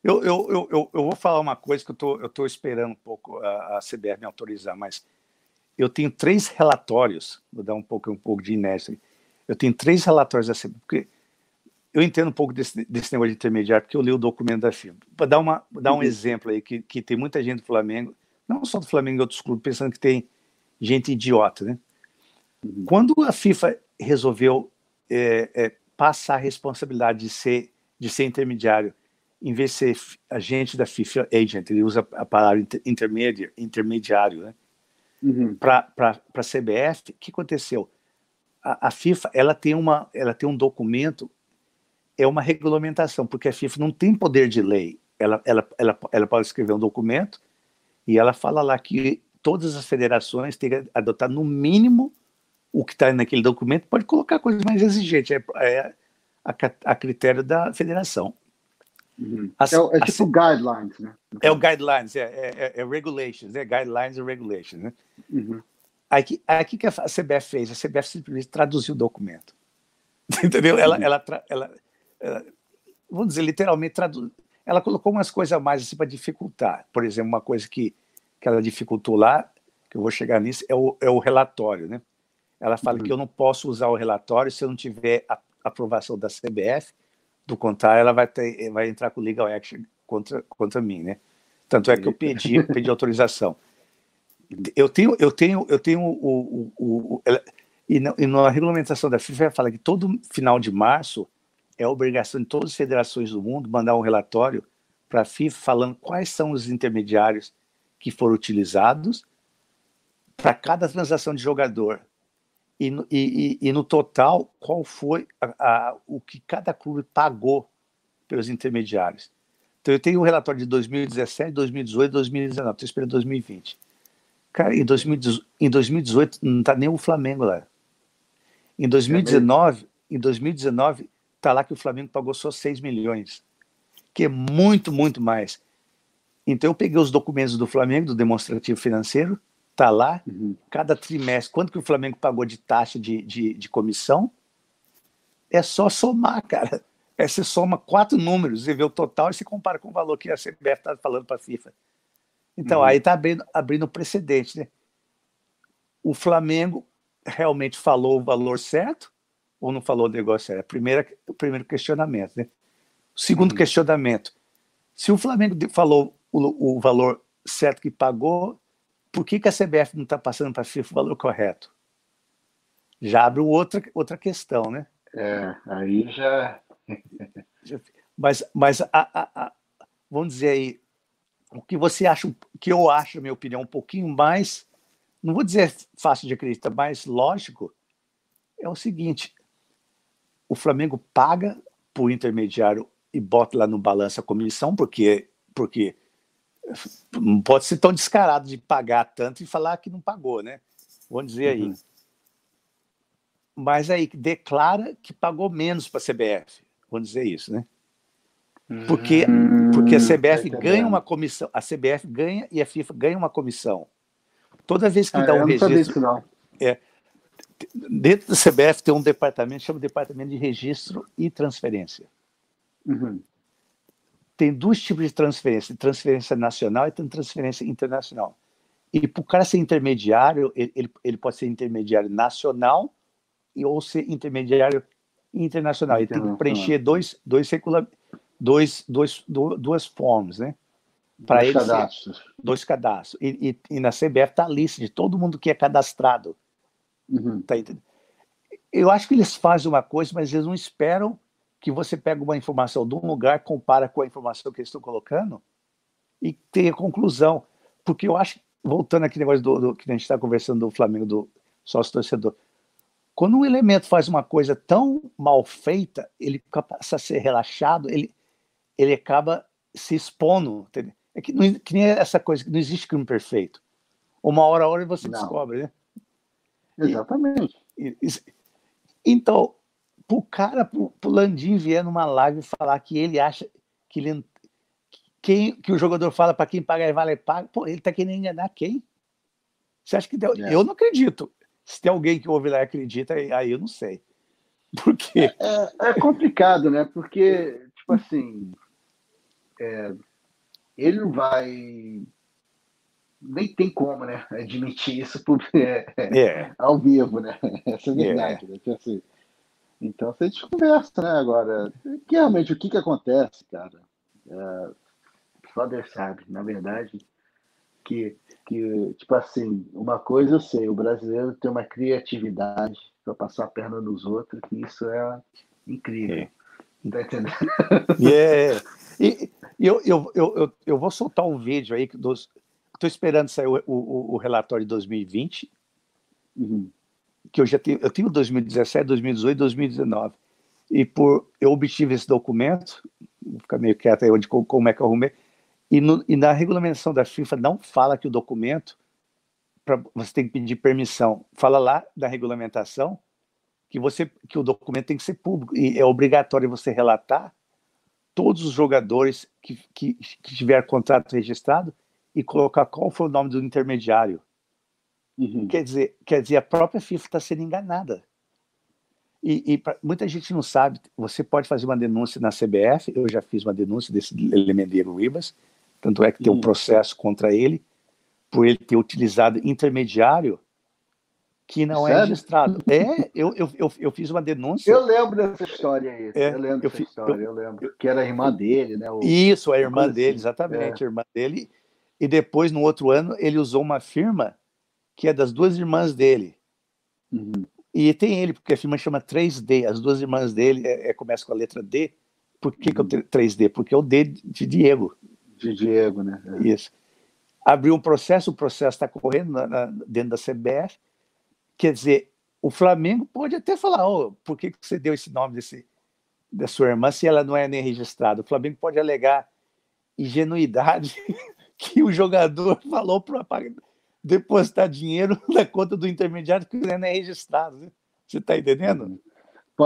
[SPEAKER 1] Eu, eu, eu, eu, eu vou falar uma coisa que eu tô, tô esperando um pouco a, a CBF me autorizar, mas eu tenho três relatórios, vou dar um pouco, um pouco de inércia. Eu tenho três relatórios da CBF, porque eu entendo um pouco desse, desse negócio de intermediário, porque eu li o documento da FIFA. Para dar, uma, dar um uhum. exemplo aí, que, que tem muita gente do Flamengo, não só do Flamengo e outros clubes, pensando que tem gente idiota, né? Uhum. Quando a FIFA resolveu é, é, passar a responsabilidade de ser, de ser intermediário, em vez de ser agente da FIFA agent, ele usa a palavra intermediário, intermediário né? Uhum. Para a CBF, o que aconteceu? A, a, FIFA ela tem, uma, ela tem um documento, é uma regulamentação, porque a FIFA não tem poder de lei. Ela, ela, ela, ela pode escrever um documento e ela fala lá que todas as federações têm que adotar no mínimo o que está naquele documento, pode colocar coisas mais exigentes, é, é a, a, critério da federação.
[SPEAKER 2] Uhum. As, é, é, tipo guidelines, né?
[SPEAKER 1] É o guidelines, é, é, é, regulations, né? Guidelines e regulations, né? Uhum. Aí que, aí que a CBF fez? A CBF simplesmente traduziu o documento. Entendeu? Ela, uhum. ela, ela, ela, vamos dizer, literalmente traduz. Ela colocou umas coisas a mais assim, para dificultar. Por exemplo, uma coisa que que ela dificultou lá, que eu vou chegar nisso, é o, é o relatório, né? Ela fala uhum. que eu não posso usar o relatório se eu não tiver a aprovação da CBF, do contrário, ela vai, ter, vai entrar com legal action contra, contra mim, né? Tanto é que eu pedi, pedi autorização. Eu tenho, eu tenho, eu tenho o, o, o, ela, e, na, e na regulamentação da FIFA fala que todo final de março é obrigação de todas as federações do mundo mandar um relatório para a FIFA falando quais são os intermediários que foram utilizados para cada transação de jogador. E, e, e, no total, qual foi a, a, o que cada clube pagou pelos intermediários. Então, eu tenho um relatório de 2017, 2018, 2019, estou esperando 2020. Cara, em 2018, em 2018 não está nem o Flamengo lá. Em 2019, é em 2019 está lá que o Flamengo pagou só 6 milhões, que é muito, muito mais. Então eu peguei os documentos do Flamengo, do demonstrativo financeiro, tá lá, uhum. cada trimestre, quanto que o Flamengo pagou de taxa de, de, de comissão, é só somar, cara. É, você soma quatro números e vê o total e se compara com o valor que a CBF está falando para a FIFA. Então, uhum. aí está abrindo, abrindo precedente, né? O Flamengo realmente falou o valor certo ou não falou o negócio certo? Primeira, o primeiro questionamento, né? O segundo uhum. questionamento, se o Flamengo falou o, o valor certo que pagou, por que, que a CBF não está passando para a FIFA o valor correto? Já abre outra, outra questão, né?
[SPEAKER 2] É, aí já.
[SPEAKER 1] mas mas a, a, a, vamos dizer aí, o que você acha, que eu acho, na minha opinião, um pouquinho mais, não vou dizer fácil de acreditar, mas lógico, é o seguinte: o Flamengo paga por intermediário e bota lá no balanço a comissão, porque, porque não pode ser tão descarado de pagar tanto e falar que não pagou, né? Vamos dizer aí. Uhum. Mas aí declara que pagou menos para a CBF. Vamos dizer isso, né? Porque, hum, porque a CBF ganha uma comissão, a CBF ganha e a FIFA ganha uma comissão. Toda vez que ah, dá um registro. É, dentro da CBF tem um departamento, chama Departamento de Registro e Transferência. Uhum. Tem dois tipos de transferência: transferência nacional e transferência internacional. E para o cara ser intermediário, ele, ele pode ser intermediário nacional e, ou ser intermediário internacional. Ele tem que preencher dois, dois, dois, dois, duas formas, né?
[SPEAKER 2] Para dois cadastros. Ser,
[SPEAKER 1] dois cadastros. E, e, e na CBF está a lista de todo mundo que é cadastrado. Uhum. Tá Eu acho que eles fazem uma coisa, mas eles não esperam que você pegue uma informação de um lugar, compara com a informação que eles estão colocando e tenha conclusão. Porque eu acho, voltando aqui negócio do, do que a gente está conversando do Flamengo, do sócio torcedor, quando um elemento faz uma coisa tão mal feita, ele passa a ser relaxado, ele, ele acaba se expondo. Entendeu? É que, não, que nem essa coisa, não existe crime perfeito. Uma hora a hora você não. descobre, né?
[SPEAKER 2] Exatamente. E, e,
[SPEAKER 1] então, pro cara, pro, pro Landim vier numa live falar que ele acha que ele quem, que o jogador fala para quem paga e vale paga, pô, ele tá querendo enganar quem? Você acha que deu? É. Eu não acredito. Se tem alguém que ouve lá e acredita, aí eu não sei. Por quê?
[SPEAKER 2] É, é complicado, né? Porque, tipo assim, é, ele não vai. Nem tem como, né? Admitir isso por, é, é. ao vivo, né? Essa é a verdade, né? Tipo assim, então, se a gente conversa, né? Agora, que realmente o que, que acontece, cara? É, só Deus sabe, na verdade que, que, tipo assim, uma coisa eu sei, o brasileiro tem uma criatividade para passar a perna nos outros, que isso é incrível. É. Tá entendendo?
[SPEAKER 1] Yeah. E eu, eu, eu, eu, vou soltar um vídeo aí dos. Estou esperando sair o, o, o, relatório de 2020, uhum. Que eu já tenho, eu tenho 2017, 2018, 2019. E por eu obtive esse documento, vou ficar meio quieto aí onde como é que eu arrumei. E, no, e na regulamentação da FIFA não fala que o documento, pra, você tem que pedir permissão. Fala lá da regulamentação que, você, que o documento tem que ser público e é obrigatório você relatar todos os jogadores que, que, que tiver contrato registrado e colocar qual foi o nome do intermediário. Uhum. Quer, dizer, quer dizer, a própria FIFA está sendo enganada. E, e pra, muita gente não sabe, você pode fazer uma denúncia na CBF, eu já fiz uma denúncia desse Elemendeiro Ribas, tanto é que tem um processo contra ele por ele ter utilizado intermediário que não é Sério? é registrado. É, eu, eu, eu, eu, fiz uma denúncia.
[SPEAKER 2] Eu lembro dessa história aí. É, eu lembro dessa história, eu, lembro. que era a irmã dele, né? O,
[SPEAKER 1] isso, a irmã dele, assim. exatamente, é. a irmã dele. E depois, no outro ano, ele usou uma firma que é das duas irmãs dele. Uhum. E tem ele, porque a firma chama 3D. As duas irmãs dele é, é começa com a letra D. Por que, uhum. que é o 3D? Porque é o D de Diego
[SPEAKER 2] de Diego, né?
[SPEAKER 1] É. Isso. Abriu um processo, o processo está correndo na, na, dentro da CBF. Quer dizer, o Flamengo pode até falar, oh, por que, que você deu esse nome desse, da sua irmã se ela não é nem registrada? O Flamengo pode alegar ingenuidade que o jogador falou para depositar dinheiro na conta do intermediário que não é registrado. Né? Você está entendendo?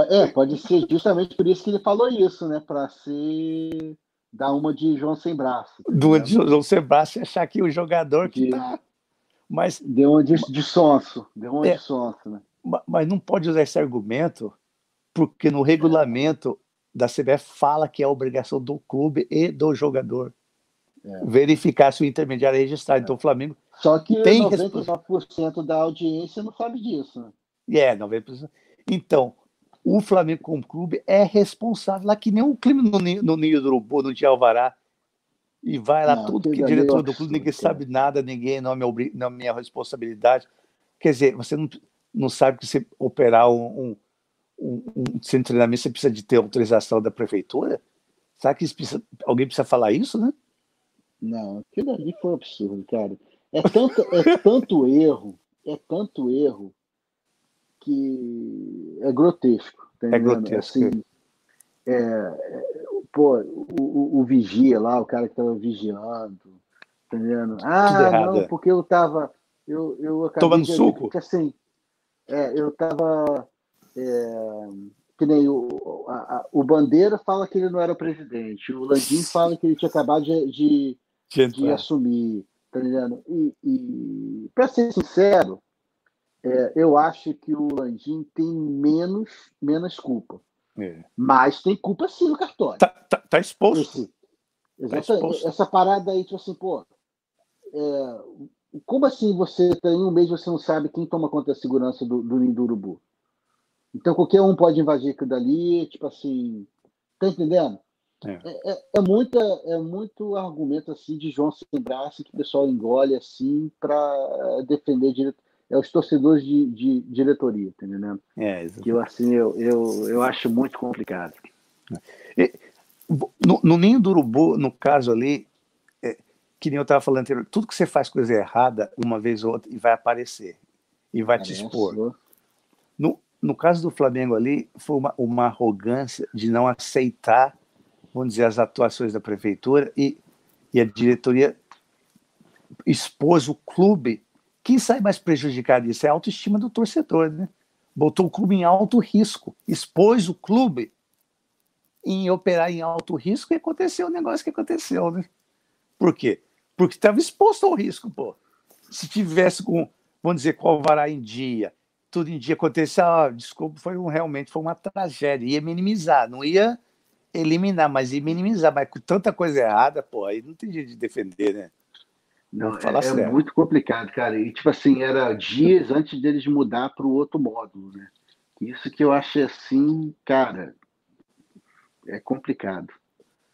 [SPEAKER 2] É, pode ser justamente por isso que ele falou isso, né? Para ser dar uma de João sem braço.
[SPEAKER 1] Tá do de João sem braço e achar que o jogador que de, tá. Mas.
[SPEAKER 2] Deu uma de, de sonso. Deu uma é, de sonso, né?
[SPEAKER 1] Mas não pode usar esse argumento, porque no regulamento da CBF fala que é obrigação do clube e do jogador. É. Verificar se o intermediário é registrado. É. Então o Flamengo.
[SPEAKER 2] Só que tem 99% da audiência não sabe disso. Né?
[SPEAKER 1] É, 90%. Então, o Flamengo como clube é responsável lá que nem um crime no, no Ninho do Urubu, no Dia Alvará. E vai lá, não, tudo que é diretor do clube, ninguém sabe nada, ninguém não é, minha, não é minha responsabilidade. Quer dizer, você não, não sabe que você operar um, um, um, centro de treinamento, você precisa de ter autorização da prefeitura? Sabe que precisa, alguém precisa falar isso, né?
[SPEAKER 2] Não, aquilo ali foi um absurdo, cara. É tanto, é tanto erro, é tanto erro que é grotesco.
[SPEAKER 1] Tá é grotesco. Assim,
[SPEAKER 2] é, pô, o, o, o, vigia lá, o cara que estava vigiando, Entendendo? Ah, não, é. porque eu tava. Eu, eu
[SPEAKER 1] acabei Tomando de, suco? Porque,
[SPEAKER 2] assim, é, eu tava. É, que nem o, a, a, o Bandeira fala que ele não era presidente, o Landim fala que ele tinha acabado de, de, de assumir, tá entendendo? E, e para ser sincero, é, eu acho que o Landim tem menos, menos culpa. É. Mas tem culpa sim no cartório.
[SPEAKER 1] Tá, tá, tá exposto. Esse,
[SPEAKER 2] exatamente. Tá exposto. Essa parada aí, tipo assim, pô. É, como assim você tem um mês você não sabe quem toma conta da segurança do, do ninho do urubu? Então qualquer um pode invadir aquilo dali, tipo assim, tá entendendo? É. É, é, é, muita, é muito argumento assim de João sem braço que o pessoal engole assim para defender direito. É os torcedores de, de diretoria, tá entendendo? É, que eu assim eu, eu, eu acho muito complicado.
[SPEAKER 1] E, no, no, ninho do urubu, no caso ali, é, que nem eu estava falando anterior, tudo que você faz coisa errada uma vez ou outra e vai aparecer e vai te expor. No, no caso do Flamengo ali, foi uma, uma arrogância de não aceitar, vamos dizer, as atuações da prefeitura e, e a diretoria expôs o clube. Quem sai mais prejudicado disso é a autoestima do torcedor, né? Botou o clube em alto risco, expôs o clube em operar em alto risco e aconteceu o negócio que aconteceu, né? Por quê? Porque estava exposto ao risco, pô. Se tivesse com, vamos dizer, com o alvará em dia, tudo em dia acontecer, ah, desculpa, foi um, realmente foi uma tragédia. Ia minimizar, não ia eliminar, mas ia minimizar. Mas com tanta coisa errada, pô, aí não tem jeito de defender, né?
[SPEAKER 2] Não, é, é, muito complicado, cara. E, tipo assim, era dias antes deles mudar para o outro módulo, né? Isso que eu acho assim, cara, é complicado.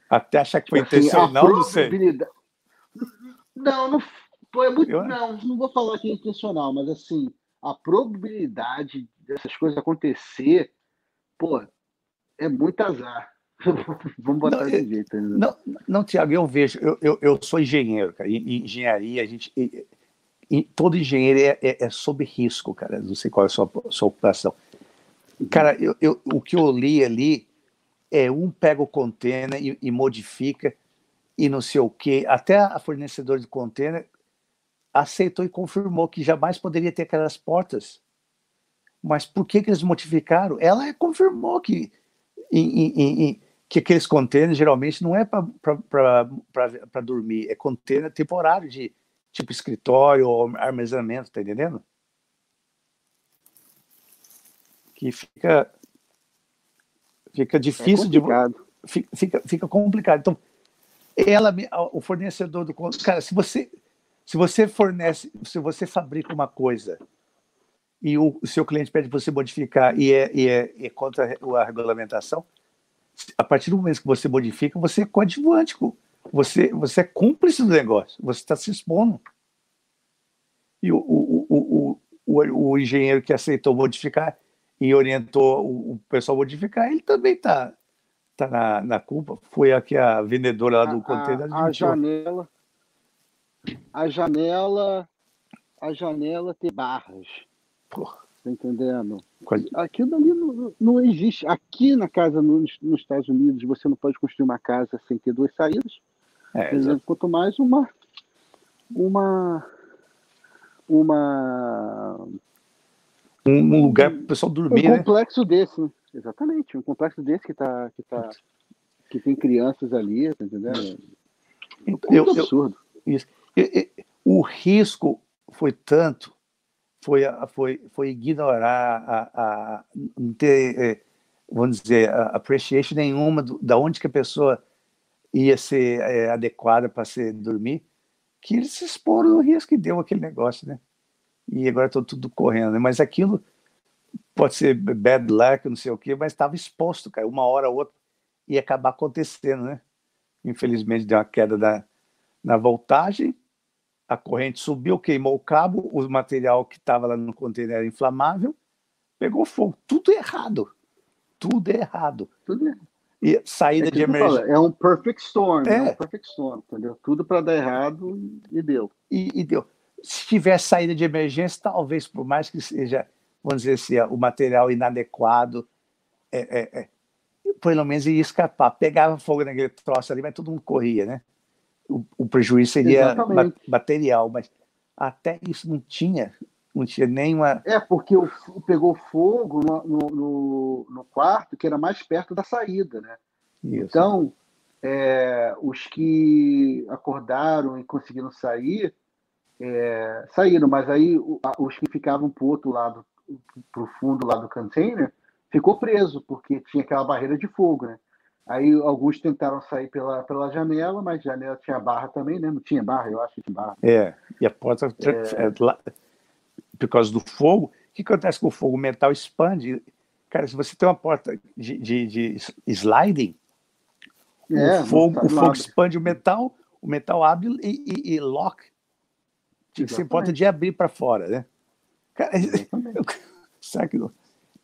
[SPEAKER 1] Até achar que foi tipo assim, intencional, não sei.
[SPEAKER 2] Não, não foi muito. Eu... Não, não vou falar que é intencional, mas assim, a probabilidade dessas coisas acontecer, pô, é muito azar. Vamos botar não, desse jeito. Né?
[SPEAKER 1] Não, não, Tiago, eu vejo, eu, eu, eu, sou engenheiro, cara. Em engenharia, a gente. Em, todo engenheiro é, é, é, sob risco, cara. Não sei qual é a sua, sua ocupação. Cara, eu, eu, o que eu li ali é um pega o container e, e modifica e não sei o quê. Até a fornecedora de container aceitou e confirmou que jamais poderia ter aquelas portas. Mas por que, que eles modificaram? Ela confirmou que, em, em, em, que aqueles contêineres geralmente não é para dormir, é container temporário de tipo escritório ou armazenamento, tá entendendo? Que fica fica difícil é de fica, fica complicado. Então, ela o fornecedor do cara, se você se você fornece, se você fabrica uma coisa e o, o seu cliente pede para você modificar e é, e é, é contra a regulamentação, a partir do momento que você modifica, você é coadjuvante, você, você é cúmplice do negócio, você está se expondo. E o, o, o, o, engenheiro que aceitou modificar e orientou o, pessoal a modificar, ele também está tá na, na culpa. Foi aqui a vendedora lá do container.
[SPEAKER 2] A, a janela, a janela, a janela ter barras. Porra. Tá entendendo? Aquilo ali não, não existe. Aqui na casa nos, nos, Estados Unidos, você não pode construir uma casa sem ter duas saídas. É, Quanto mais uma. Uma. Uma.
[SPEAKER 1] Um, um lugar para o pessoal dormir.
[SPEAKER 2] Um
[SPEAKER 1] né?
[SPEAKER 2] complexo desse, né? Exatamente. Um complexo desse que, tá, que, tá, que tem crianças ali, tá entendendo?
[SPEAKER 1] É um eu, absurdo. Eu, isso o risco foi tanto, foi, foi, foi ignorar, a, a, não ter, é, vamos dizer, appreciation nenhuma do, da onde que a pessoa ia ser é, adequada para se dormir, que eles se exporam no risco e deu aquele negócio, né? E agora estou tudo correndo, né? Mas aquilo pode ser bad luck, não sei o quê, mas estava exposto, cara. Uma hora ou outra ia acabar acontecendo, né? Infelizmente deu uma queda da, na voltagem, a corrente subiu, queimou o cabo, o material que estava lá no container era inflamável, pegou fogo. Tudo errado. Tudo errado. Tudo errado. E saída é de emergência.
[SPEAKER 2] é um perfect storm, é, é um perfect storm, entendeu? Tudo para dar errado e deu.
[SPEAKER 1] E, e, deu. Se tiver saída de emergência, talvez, por mais que seja, vamos dizer assim, o material inadequado, é, é, é, pelo menos ia escapar. Pegava fogo naquele troço ali, mas todo mundo corria, né? O, o prejuízo seria material, mas até isso não tinha, não tinha nenhuma.
[SPEAKER 2] É, porque o, pegou fogo no, no, no, quarto que era mais perto da saída, né? Isso. Então, é, os que acordaram e conseguiram sair, é, saíram, mas aí os que ficavam para o outro lado, para o fundo lá do container, ficou preso, porque tinha aquela barreira de fogo, né? Aí alguns tentaram sair pela, pela janela, mas a janela tinha barra também, né? Não tinha barra, eu acho que tinha barra.
[SPEAKER 1] É, e a porta, é... é por causa do fogo, o que acontece com o fogo? O metal expande. Cara, se você tem uma porta de, de, de sliding, é, o, fogo, tá o fogo expande o metal, o metal abre e, e, e lock. Tinha que ser porta de abrir para fora, né? Cara, que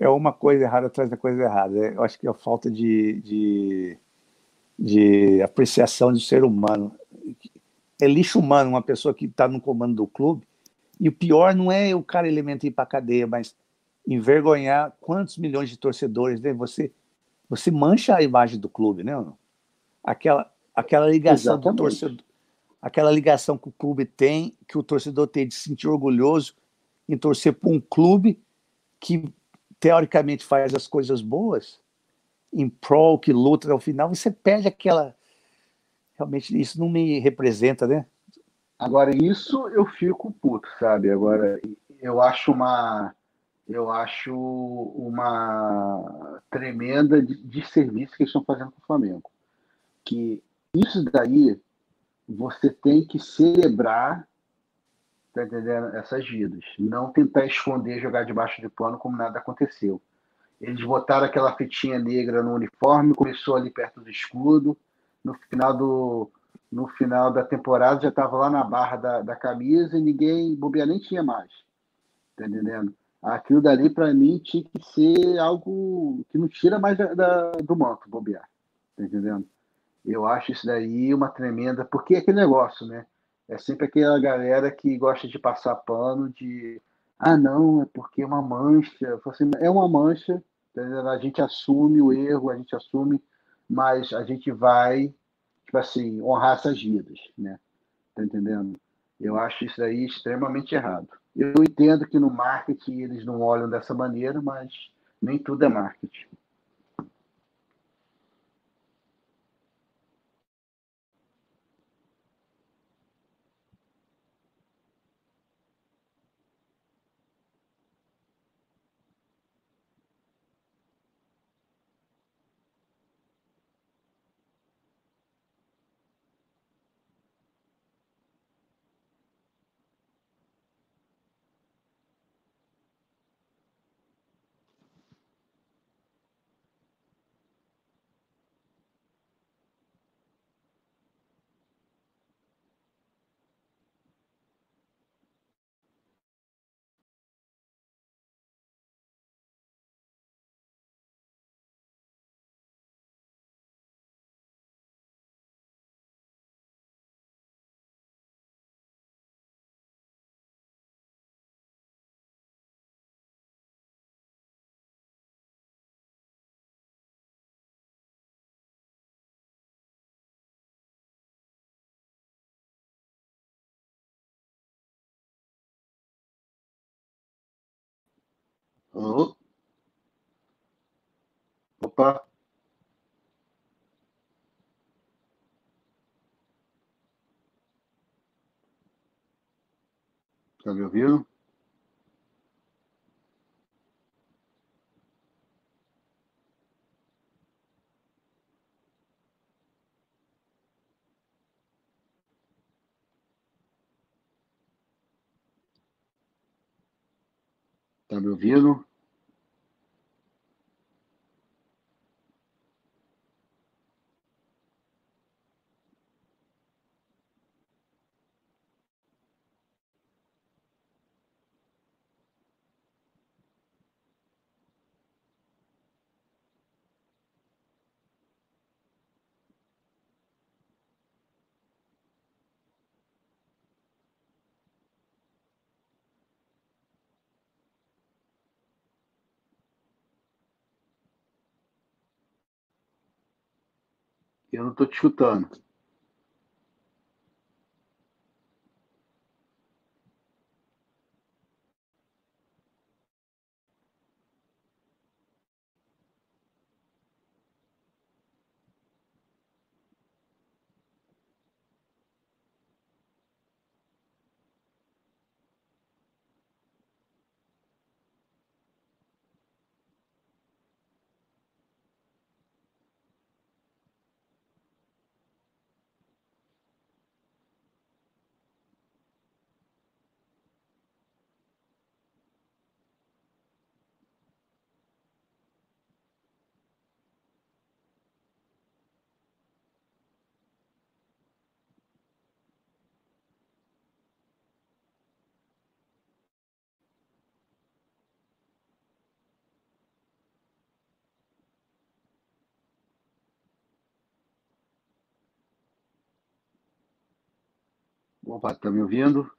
[SPEAKER 1] é uma coisa errada atrás da coisa errada. É, eu acho que é a falta de, de, de apreciação do ser humano. É lixo humano uma pessoa que está no comando do clube. E o pior não é o cara elemento ir para a cadeia, mas envergonhar quantos milhões de torcedores, né? Você, você mancha a imagem do clube, né? Aquela, aquela ligação Exatamente. do torcedor, aquela ligação que o clube tem, que o torcedor tem de se sentir orgulhoso em torcer por um clube que teoricamente faz as coisas boas, em prol, que luta até o final, você perde aquela. Realmente, isso não me representa, né?
[SPEAKER 2] Agora, isso eu fico puto, sabe? Agora, eu acho uma. Eu acho uma tremenda de, serviço que eles estão fazendo com o Flamengo. Que isso daí você tem que celebrar tá entendendo? Essas vidas. Não tentar esconder, jogar debaixo de pano como nada aconteceu. Eles botaram aquela fitinha negra no uniforme, começou ali perto do escudo. No final do no final da temporada já estava lá na barra da, da camisa e ninguém, bobear nem tinha mais. Tá entendendo? Aquilo dali, para mim, tinha que ser algo que não tira mais da, da, do manto, bobear. Tá entendendo? Eu acho isso daí uma tremenda. Porque é aquele negócio, né? É sempre aquela galera que gosta de passar pano de ah, não, é porque é uma mancha. Assim, é uma mancha, a gente assume o erro, a gente assume, mas a gente vai, tipo assim, honrar essas vidas, né? Tá entendendo? Eu acho isso aí extremamente errado. Eu entendo que no marketing eles não olham dessa maneira, mas nem tudo é marketing. Uhum. Opa. Tá me ouvindo? Tá Eu não estou te escutando. Opa, tá me ouvindo?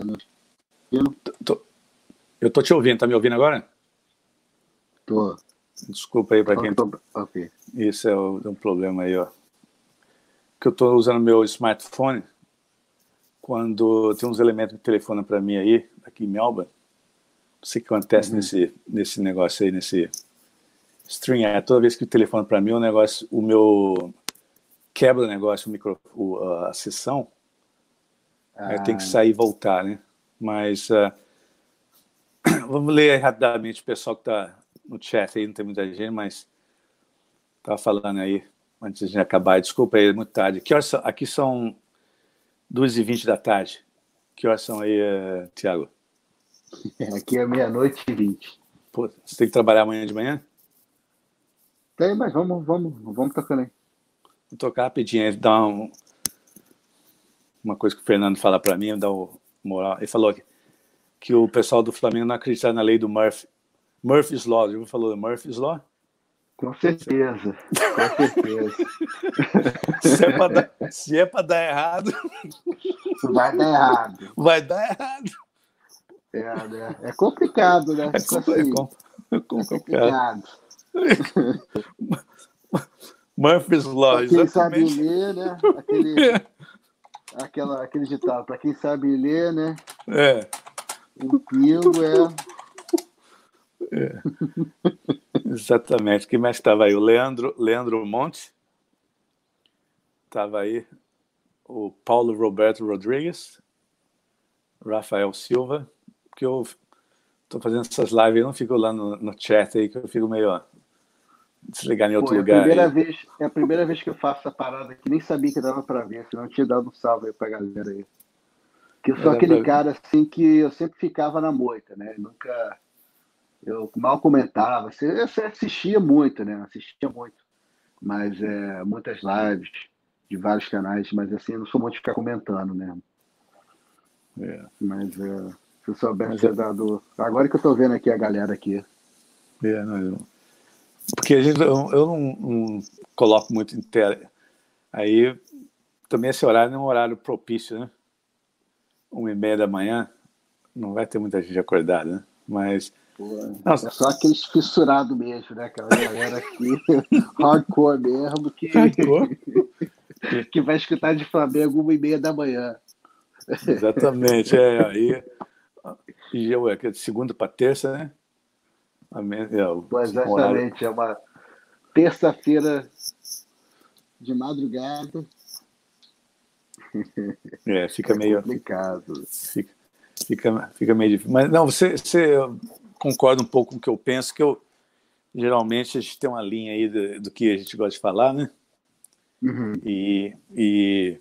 [SPEAKER 1] Tá me ouvindo? Tô, eu tô te ouvindo, tá me ouvindo agora?
[SPEAKER 2] Tô.
[SPEAKER 1] Desculpa aí para quem. Tô... Isso é um problema aí, ó. Que eu tô usando meu smartphone quando tem uns elementos que telefonam para mim aí, aqui em Melbourne. Não sei o que acontece uhum. nesse, nesse negócio aí, nesse string. É, toda vez que o telefone para mim, o negócio, o meu quebra o negócio, o micro, a sessão ah. Tenho que sair e voltar, né? Mas uh, vamos ler rapidamente o pessoal que está no chat aí, não tem muita gente, mas estava falando aí antes de acabar. Desculpa aí, é muito tarde. Que horas são? Aqui são 2h20 da tarde. Que horas são aí, uh, Tiago?
[SPEAKER 2] Aqui é meia-noite e 20.
[SPEAKER 1] Pô, você tem que trabalhar amanhã de manhã?
[SPEAKER 2] Tem, mas vamos, vamos, vamos tocando aí.
[SPEAKER 1] Vou tocar rapidinho, dar um, uma coisa que o Fernando fala para mim, dá o moral. Ele falou que, que o pessoal do Flamengo não acredita na lei do Murphy. Murphy's Law, já falou Murphy's Law?
[SPEAKER 2] Com certeza, com certeza.
[SPEAKER 1] se é para dar, é dar errado,
[SPEAKER 2] vai dar errado.
[SPEAKER 1] Vai dar errado.
[SPEAKER 2] É, né? é complicado, né?
[SPEAKER 1] É, assim, é complicado. É complicado. Murphy's Law,
[SPEAKER 2] quem exatamente. sabe ler, né? Aquele, aquela, aquele ditado, para quem sabe ler, né?
[SPEAKER 1] É.
[SPEAKER 2] O pingo é.
[SPEAKER 1] é. Exatamente. Quem mais estava aí? O Leandro, Leandro Monte. Estava aí. O Paulo Roberto Rodrigues. Rafael Silva. Que eu estou fazendo essas lives, eu não fico lá no, no chat aí, que eu fico meio desligar em outro Pô, é lugar.
[SPEAKER 2] A primeira vez, é a primeira vez que eu faço essa parada aqui, nem sabia que dava para ver, senão eu tinha dado um salve aí pra galera aí. Que eu sou aquele pra... cara assim que eu sempre ficava na moita, né? Nunca. Eu mal comentava. Eu assistia muito, né? Assistia muito. Mas é, muitas lives de vários canais, mas assim, eu não sou muito de ficar comentando mesmo. É. Mas é, se eu soubesse mas, ter dado. Agora que eu tô vendo aqui a galera aqui.
[SPEAKER 1] É, não, eu porque a gente, eu, eu não, não, coloco muito em tela. Aí também esse horário não é um horário propício, né? Uma e meia da manhã, não vai ter muita gente acordada, né? Mas.
[SPEAKER 2] Pô, é só aqueles fissurados mesmo, né? Aquela galera aqui, hardcore mesmo, que, hardcore? que vai escutar de Flamengo uma e meia da manhã.
[SPEAKER 1] Exatamente, é. Aí, e eu, é, é de segunda para terça, né?
[SPEAKER 2] É, exatamente, é uma terça-feira de madrugada.
[SPEAKER 1] É, fica é meio.
[SPEAKER 2] complicado.
[SPEAKER 1] Fica, fica, fica meio difícil. Mas não, você, você concorda um pouco com o que eu penso, que eu geralmente a gente tem uma linha aí do, do que a gente gosta de falar, né?
[SPEAKER 2] Uhum.
[SPEAKER 1] E, e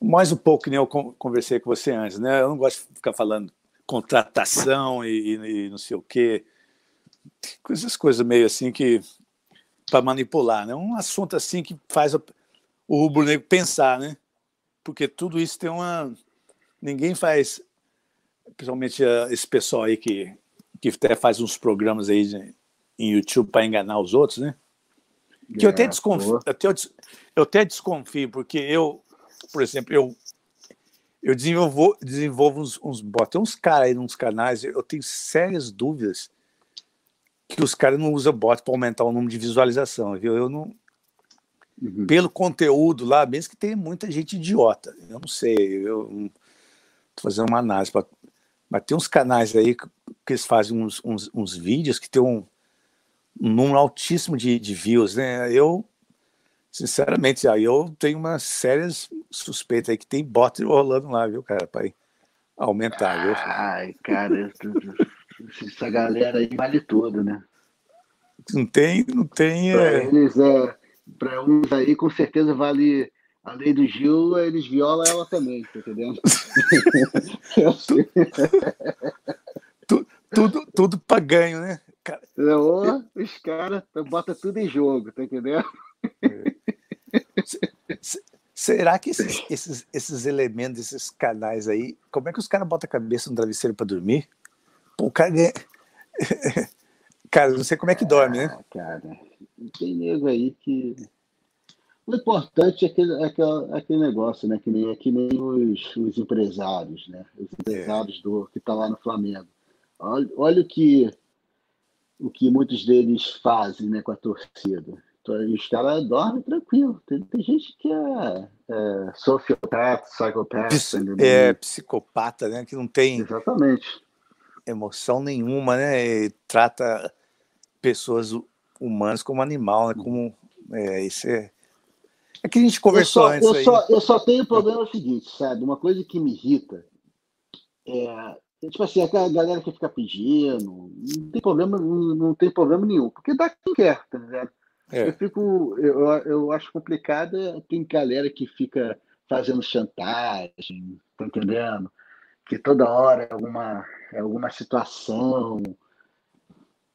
[SPEAKER 1] mais um pouco que nem eu conversei com você antes, né? Eu não gosto de ficar falando contratação e, e, e não sei o quê. Essas coisas meio assim que para manipular, né? Um assunto assim que faz o, rubro-negro pensar, né? Porque tudo isso tem uma ninguém faz, principalmente uh, esse pessoal aí que que até faz uns programas aí de, em YouTube para enganar os outros, né? Que é, eu até desconfio, até eu, eu até desconfio porque eu, por exemplo, eu eu desenvolvo, desenvolvo uns, uns. Tem uns caras aí nos canais, eu tenho sérias dúvidas que os caras não usam bot para aumentar o número de visualização, viu? Eu não. Uhum. Pelo conteúdo lá, mesmo que tenha muita gente idiota. Eu não sei, eu tô fazendo uma análise. Pra, mas tem uns canais aí que, que eles fazem uns, uns, uns, vídeos que tem um, um número altíssimo de, de views, né? Eu, sinceramente, aí eu tenho uma sérias suspeitas aí que tem bot rolando lá, viu, cara, para aumentar, viu?
[SPEAKER 2] Ai, cara, essa galera aí vale tudo, né?
[SPEAKER 1] Não tem, não tem.
[SPEAKER 2] Para é... eles, é, para uns aí, com certeza vale a lei do Gil, eles violam ela também, tá entendendo?
[SPEAKER 1] tudo, tudo, tudo para ganho, né?
[SPEAKER 2] Cara... Os caras botam tudo em jogo, tá entendendo?
[SPEAKER 1] Será que esses, esses, esses elementos, esses canais aí, como é que os caras botam a cabeça no travesseiro para dormir? Pô, o cara ganha... Cara, não sei como é que dorme, né?
[SPEAKER 2] Ah, cara, tem nego aí que. O importante é aquele, é aquele, é aquele negócio, né? Que nem, é que nem os, os empresários, né? Os empresários do, que tá lá no Flamengo. Olha, olha o que o que muitos deles fazem né, com a torcida. Então, os caras dormem tranquilo. Tem, tem gente que é, é sociopata, psicopata.
[SPEAKER 1] é, psicopata, né? Que não tem.
[SPEAKER 2] Exatamente
[SPEAKER 1] emoção nenhuma, né? E trata pessoas humanas como animal, né? Como é, isso é. É que a gente conversou
[SPEAKER 2] eu só,
[SPEAKER 1] antes.
[SPEAKER 2] Eu, aí, só, né? eu só tenho o problema seguinte, sabe? Uma coisa que me irrita é, tipo assim, aquela galera que fica pedindo, não tem problema, não, não tem problema nenhum, porque dá quem quer, tá ligado? É. Eu fico, eu, eu acho complicado, tem galera que fica fazendo chantagem, tá entendendo? que toda hora é alguma, é alguma situação.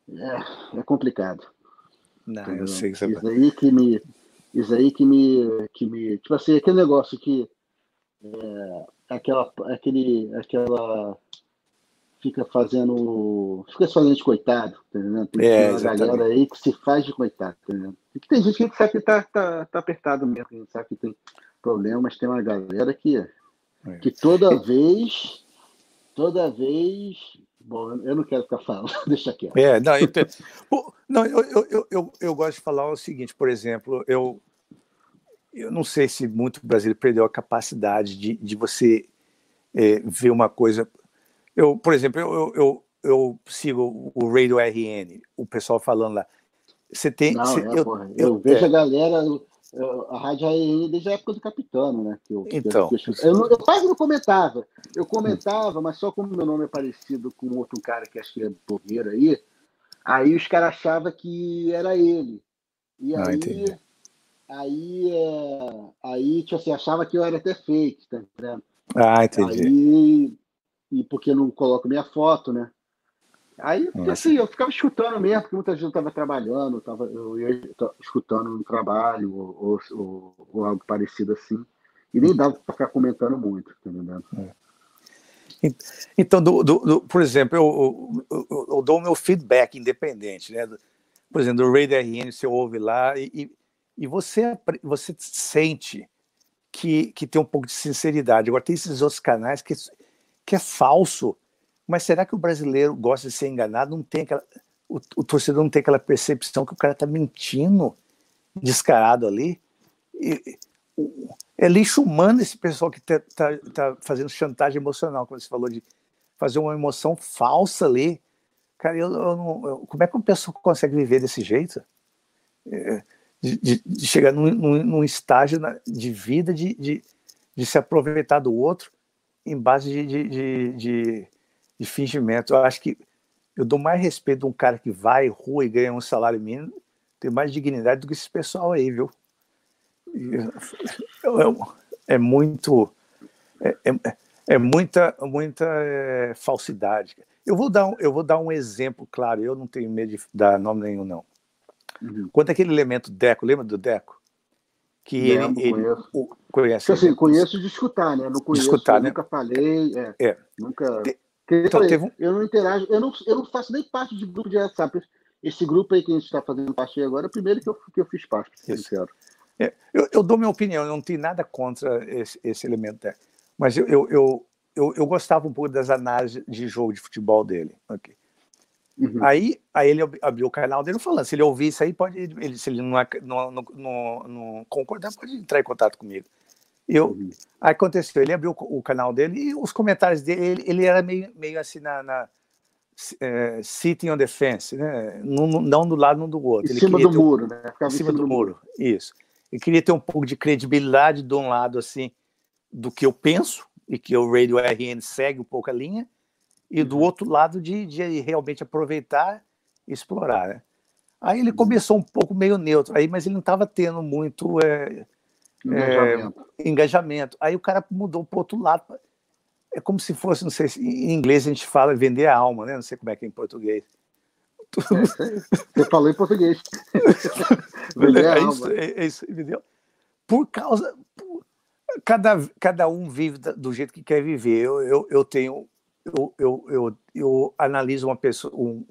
[SPEAKER 2] É, é complicado.
[SPEAKER 1] Não, eu sei que você
[SPEAKER 2] Isso aí que me. Isso aí que me. Que me tipo assim, aquele negócio que. É, aquela, aquele, aquela. Fica fazendo. Fica fazendo de coitado, tá entendendo? Tem
[SPEAKER 1] é,
[SPEAKER 2] uma galera aí que se faz de coitado, tá entendendo? Tem gente que sabe que tá, tá, tá apertado mesmo, sabe que tem problema, mas tem uma galera que é. Que toda vez, toda vez. Bom, eu não quero ficar falando, deixa quieto.
[SPEAKER 1] É, não, eu, não eu, eu, eu, eu, gosto de falar o seguinte, por exemplo, eu, eu não sei se muito brasileiro perdeu a capacidade de, de você é, ver uma coisa. Eu, por exemplo, eu, eu, eu sigo o Radio RN, o pessoal falando lá. Você tem.
[SPEAKER 2] Não,
[SPEAKER 1] você,
[SPEAKER 2] é, eu, eu, eu, vejo é, a galera a rádio AEN desde a época do Capitano, né? Que eu,
[SPEAKER 1] então.
[SPEAKER 2] Que eu, eu, eu, quase não comentava. Eu comentava, mas só como meu nome é parecido com outro cara que acho que é blogueiro aí, aí os caras achavam que era ele. E ah, aí, aí, é, aí tipo assim, achava que eu era até fake, tá entendendo?
[SPEAKER 1] Ah, entendi.
[SPEAKER 2] Aí, e porque não coloco minha foto, né? Aí, assim, eu ficava escutando mesmo, porque muita gente estava trabalhando, tava, eu ia escutando no trabalho, ou, ou, ou, algo parecido assim, e nem dava para ficar comentando muito, tá entendendo? É.
[SPEAKER 1] Então, do, do, do, por exemplo, eu, eu, eu, dou o meu feedback independente, né? Por exemplo, do Radar RN, você ouve lá e, e você, você sente que, que tem um pouco de sinceridade. Agora, tem esses outros canais que, que é falso, mas será que o brasileiro gosta de ser enganado? Não tem aquela, o, o torcedor não tem aquela percepção que o cara está mentindo descarado ali? E, é lixo humano esse pessoal que está tá, tá fazendo chantagem emocional, como você falou, de fazer uma emoção falsa ali. Cara, eu, eu não, eu, como é que uma pessoa consegue viver desse jeito? É, de, de, chegar num, num, num estágio de vida de, de se aproveitar do outro em base de, de, de, de, de fingimento. Eu acho que eu dou mais respeito a um cara que vai rua e ganha um salário mínimo, tem mais dignidade do que esse pessoal aí, viu? É, é muito. É, é, é, muita, muita é, falsidade. Eu vou, dar um, eu vou dar um exemplo, claro, eu não tenho medo de dar nome nenhum, não. Uhum. Quanto aquele elemento Deco, lembra do Deco?
[SPEAKER 2] Que Lembro, ele, ele o, conhece. Assim, conheço de escutar, né? Não conheço, escutar, né? nunca falei, é, é. Então, falei, um... Eu não interajo, eu não, eu não faço nem parte de grupo de WhatsApp. Esse grupo aí que a gente está fazendo parte agora é o primeiro que eu, que eu fiz parte, sincero.
[SPEAKER 1] É, eu, eu, dou minha opinião, eu não tenho nada contra esse, esse elemento, né? mas eu, eu, eu, eu, eu gostava um pouco das análises de jogo de futebol dele. Okay. Uhum. Aí, aí ele abriu o canal dele falando, se ele ouvir isso aí, pode, ele, se ele não, não, não, não, concordar, pode entrar em contato comigo. Eu, uhum. Aí aconteceu, ele abriu o canal dele e os comentários dele, ele, ele era meio, meio assim na, na é, sitting on the fence, né? não, não do lado, não do outro.
[SPEAKER 2] Em ele cima do muro, né?
[SPEAKER 1] Ficava em cima, do, do muro. muro, isso. Ele queria ter um pouco de credibilidade de um lado, assim, do que eu penso, e que o Radio RN segue um pouco a linha, e do uhum. outro lado de, de realmente aproveitar e explorar. Né? Aí ele uhum. começou um pouco meio neutro, aí, mas ele não estava tendo muito é, engajamento. É, engajamento. Aí o cara mudou para o outro lado. É como se fosse, não sei se em inglês a gente fala vender a alma, né? Não sei como é que é em português.
[SPEAKER 2] Você falou em português.
[SPEAKER 1] vender a é alma. Isso, é, é isso, entendeu? Por causa. Por, cada, cada um vive do jeito que quer viver. Eu, eu, eu tenho. Eu, eu, eu, eu analiso uma pessoa, um,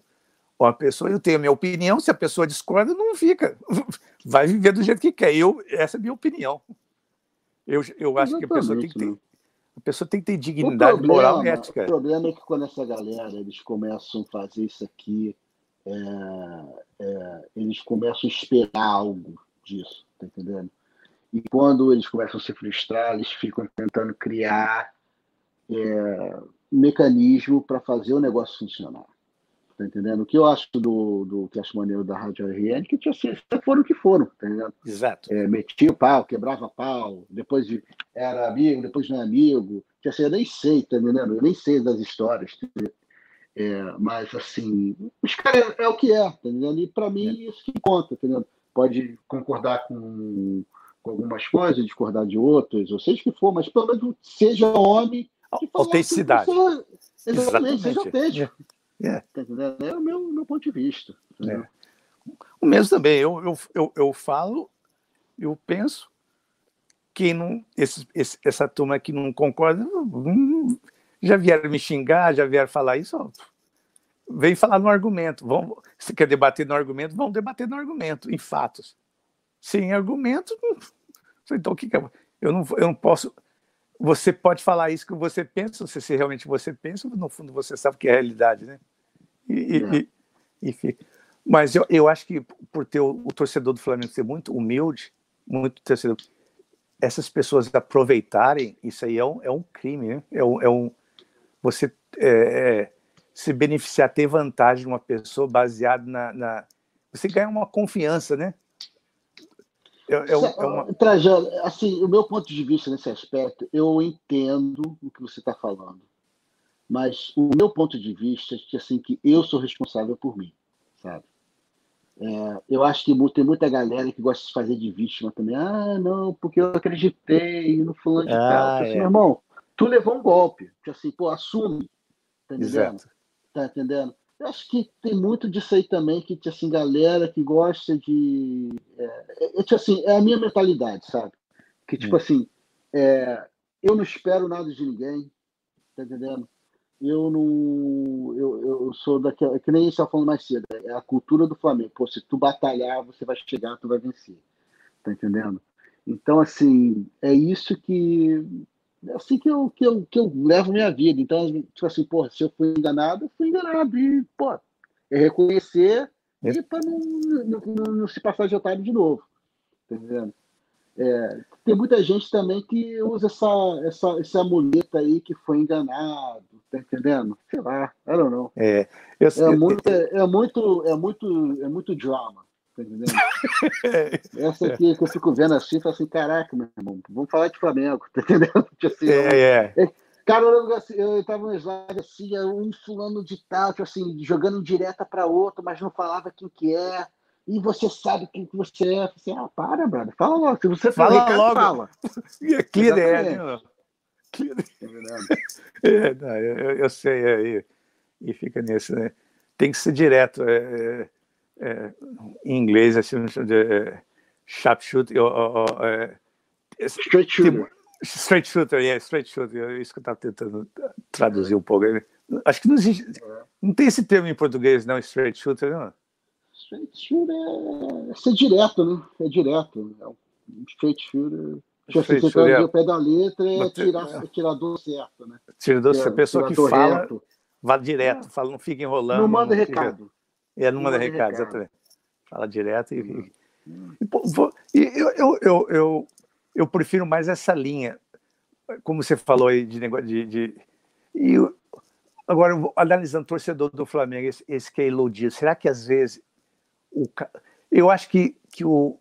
[SPEAKER 1] uma pessoa, eu tenho a minha opinião, se a pessoa discorda, não fica. Vai viver do jeito que quer. Eu, essa é a minha opinião. Eu, eu acho Exatamente, que a pessoa tem que ter. A pessoa tem que ter dignidade problema, moral e ética.
[SPEAKER 2] O problema é que quando essa galera eles começam a fazer isso aqui, é, é, eles começam a esperar algo disso, tá entendendo? E quando eles começam a se frustrar, eles ficam tentando criar é, um mecanismo para fazer o negócio funcionar. Tá entendendo? O que eu acho do, do que acho maneiro da Rádio RN, que tinha sido, foram o que foram, tá entendendo?
[SPEAKER 1] Exato.
[SPEAKER 2] É, metia o pau, quebrava pau, depois de, era amigo, depois não é amigo. Tinha sido, eu nem sei, tá entendendo? Eu nem sei das histórias. Tá é, mas, assim, os caras é, é, o que é, tá entendendo? E para mim, é. isso que conta, tá entendendo? Pode concordar com, com algumas coisas, discordar de outras, ou seja o que for, mas pelo menos seja homem.
[SPEAKER 1] Autenticidade.
[SPEAKER 2] Exatamente, seja autêntico. É. É o meu, meu ponto de vista. É.
[SPEAKER 1] O mesmo também. Eu, eu, eu, eu falo, eu penso, quem não. Esse, esse, essa turma que não concorda, hum, já vieram me xingar, já vieram falar isso. Ó, vem falar no argumento. Vamos, se quer debater no argumento, vamos debater no argumento, em fatos. Sem argumento, então o que, que é? Eu não, eu não posso você pode falar isso que você pensa, se, se realmente você pensa, no fundo você sabe que é a realidade, né? E, é. e, e Mas eu, eu acho que por ter o, o, torcedor do Flamengo ser muito humilde, muito torcedor, essas pessoas aproveitarem, isso aí é um, é um crime, né? É um, é um você é, é, se beneficiar, ter vantagem de uma pessoa baseado na, na você ganha uma confiança, né?
[SPEAKER 2] É, é, é uma... Trajano, assim, o meu ponto de vista nesse aspecto, eu entendo o que você está falando, mas o meu ponto de vista é que, assim, que eu sou responsável por mim, sabe? É, eu acho que tem muita galera que gosta de fazer de vítima também. Ah, não, porque eu acreditei no fulano de ah, tal. Assim, é. Meu irmão, tu levou um golpe. Que assim, pô, assume. Tá entendendo? Exato. Tá entendendo? Eu acho que tem muito disso aí também, que tinha assim, galera que gosta de. É, é, é, assim, é a minha mentalidade, sabe? Que tipo hum. assim, é, eu não espero nada de ninguém, tá entendendo? Eu não. Eu, eu sou daquela. É que nem a gente estava falando mais cedo, é a cultura do Flamengo. Pô, se tu batalhar, você vai chegar, tu vai vencer. Tá entendendo? Então, assim, é isso que é assim que eu, que eu, que eu levo minha vida. Então, tipo assim, porra, se eu fui enganado, eu fui enganado. E, pô, é reconhecer é. e para não, não, não, não, se passar de otário de novo. Tá entendendo? É, tem muita gente também que usa essa, essa, esse amuleto aí que foi enganado, tá entendendo? Sei lá, I don't know.
[SPEAKER 1] É, eu,
[SPEAKER 2] é, muito, é, é, muito, é, muito, é muito drama. tá entendendo? Essa aqui que eu fico vendo assim, falo assim, caraca, meu irmão, vamos falar de Flamengo, tá entendendo? Tipo assim, é, é. é. Cara, eu, assim, eu tava no slide assim, um fulano de tal, tipo assim, jogando direta para outro, mas não falava quem que é. E você sabe quem que você é. Assim, ah, para, brother. Fala logo. Se você
[SPEAKER 1] fala recado, logo. fala. E é, né? É, não, eu, eu sei, é, e, e fica nisso, né? Tem que ser direto. É, é, é em inglês, assim, de é, sharpshooter. É,
[SPEAKER 2] straight shooter.
[SPEAKER 1] Straight shooter, yeah, straight shooter. É isso que eu estava tentando traduzir um pouco. Acho que não existe. Não tem esse termo em português, não, straight shooter, não.
[SPEAKER 2] Straight shooter é, é ser direto, né? É direto. É um straight shooter. Tipo assim, você tá o pé da letra é tirar, é. tirador certo, né?
[SPEAKER 1] Tirador certo. A pessoa que fala, reto. vá direto, é. fala, não fica enrolando.
[SPEAKER 2] Não manda não recado.
[SPEAKER 1] É, não, não manda, manda recado, recado, exatamente. Fala direto e. Hum. E, e eu, eu, eu, eu eu prefiro mais essa linha, como você falou aí de negócio de, de e eu, agora analisando o torcedor do Flamengo, esse, esse, que é iludido, será que às vezes o, eu acho que, que o,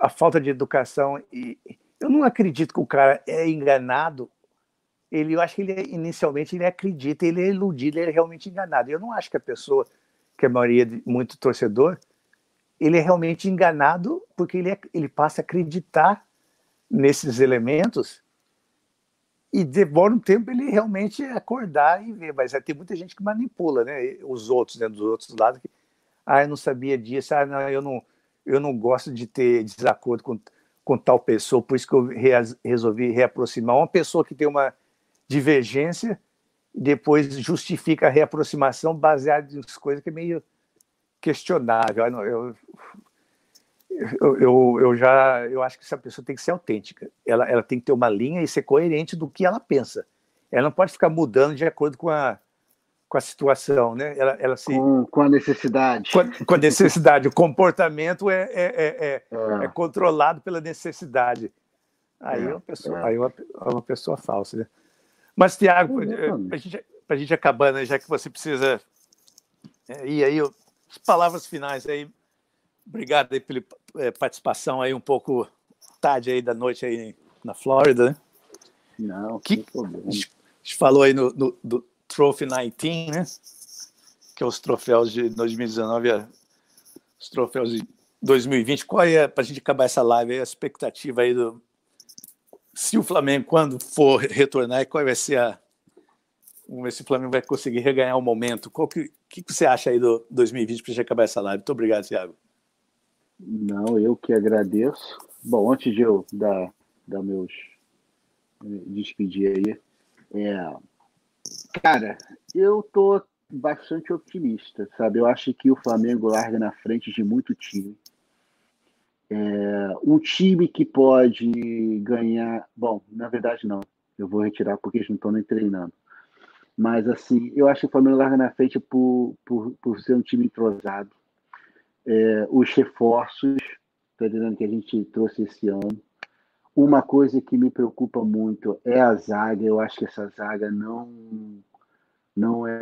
[SPEAKER 1] a falta de educação e eu não acredito que o cara é enganado. Ele, eu acho que ele inicialmente ele acredita, ele é iludido, ele é realmente enganado. Eu não acho que a pessoa, que a maioria de muito torcedor, ele é realmente enganado porque ele, é, ele passa a acreditar nesses elementos e demora um tempo ele realmente acordar e ver, mas tem muita gente que manipula, né? Os outros, né? Dos outros lados que, ah, eu não sabia disso, ah, não, eu não, eu não gosto de ter desacordo com, com tal pessoa, por isso que eu re, resolvi reaproximar. Uma pessoa que tem uma divergência, depois justifica a reaproximação baseada em coisas que é meio questionável. Eu, eu, eu, eu, eu, já eu acho que essa pessoa tem que ser autêntica. Ela, ela tem que ter uma linha e ser coerente do que ela pensa. Ela não pode ficar mudando de acordo com a, com a situação, né? Ela, ela se
[SPEAKER 2] com, com a necessidade.
[SPEAKER 1] Com a, com a, necessidade. o comportamento é, é, é, é, é controlado pela necessidade. Aí é uma pessoa, aí uma, uma pessoa falsa. Né? Mas Tiago, para gente, a gente acabando, né, já que você precisa ir aí, as palavras finais aí Obrigado aí pela é, participação aí um pouco tarde aí da noite aí na Flórida, né?
[SPEAKER 2] Não, que
[SPEAKER 1] a gente, falou aí no, no, do Trophy 19, né? Que é os troféus de 2019, os troféus de 2020. Qual é, para a gente acabar essa live, a expectativa aí do. Se o Flamengo, quando for retornar, qual vai ser a. Vamos ver se o Flamengo vai conseguir reganhar o momento. O que, que, você acha aí do 2020 para a gente acabar essa live? Muito obrigado, Thiago.
[SPEAKER 2] Não, eu que agradeço. Bom, antes de eu dar, dar meus despedir aí, é, cara, eu tô bastante otimista, sabe? Eu acho que o Flamengo larga na frente de muito time. É, um time que pode ganhar. Bom, na verdade, não. Eu vou retirar porque eles não estão nem treinando. Mas, assim, eu acho que o Flamengo larga na frente por, por, por ser um time entrosado é, os reforços, tá dizendo que a gente trouxe esse ano. Uma coisa que me preocupa muito é a zaga. Eu acho que essa zaga não não é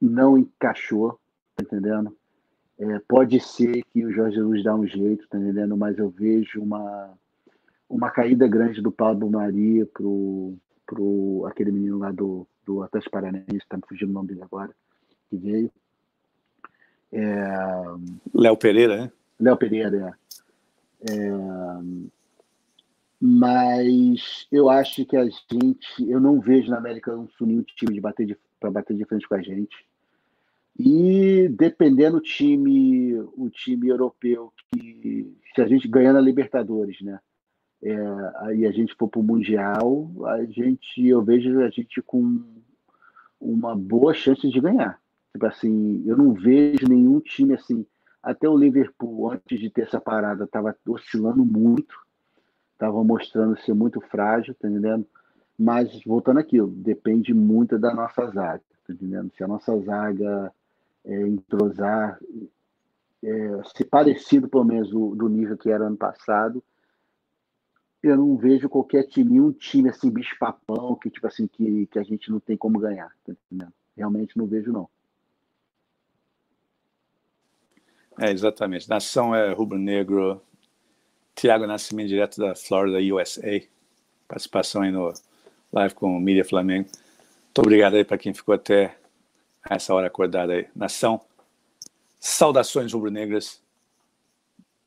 [SPEAKER 2] não encaixou, tá entendendo? É, pode ser que o Jorge Luz dá um jeito, tá entendendo? Mas eu vejo uma uma caída grande do Pablo Maria pro pro aquele menino lá do do Atlético Paranaense, tá me fugindo o nome dele agora, que veio.
[SPEAKER 1] É... Léo Pereira, né?
[SPEAKER 2] Léo Pereira, é. é. Mas eu acho que a gente, eu não vejo na América um nenhum time para bater de frente com a gente. E dependendo do time, o time europeu que se a gente ganhar na Libertadores, né? É, aí a gente for para o Mundial, a gente, eu vejo a gente com uma boa chance de ganhar. Tipo assim, eu não vejo nenhum time assim. Até o Liverpool, antes de ter essa parada, estava oscilando muito, estava mostrando ser muito frágil, tá entendendo? Mas, voltando aquilo, depende muito da nossa zaga, tá entendendo? Se a nossa zaga é, entrosar, é, se parecido pelo menos do, do nível que era ano passado, eu não vejo qualquer time, um time assim, bicho-papão, que, tipo assim, que, que a gente não tem como ganhar, tá entendendo? Realmente não vejo, não.
[SPEAKER 1] É, exatamente. Nação é rubro-negro. Tiago Nascimento, direto da Florida, USA. Participação aí no live com o Mídia Flamengo. Muito obrigado aí para quem ficou até essa hora acordada aí. Nação, saudações rubro-negras.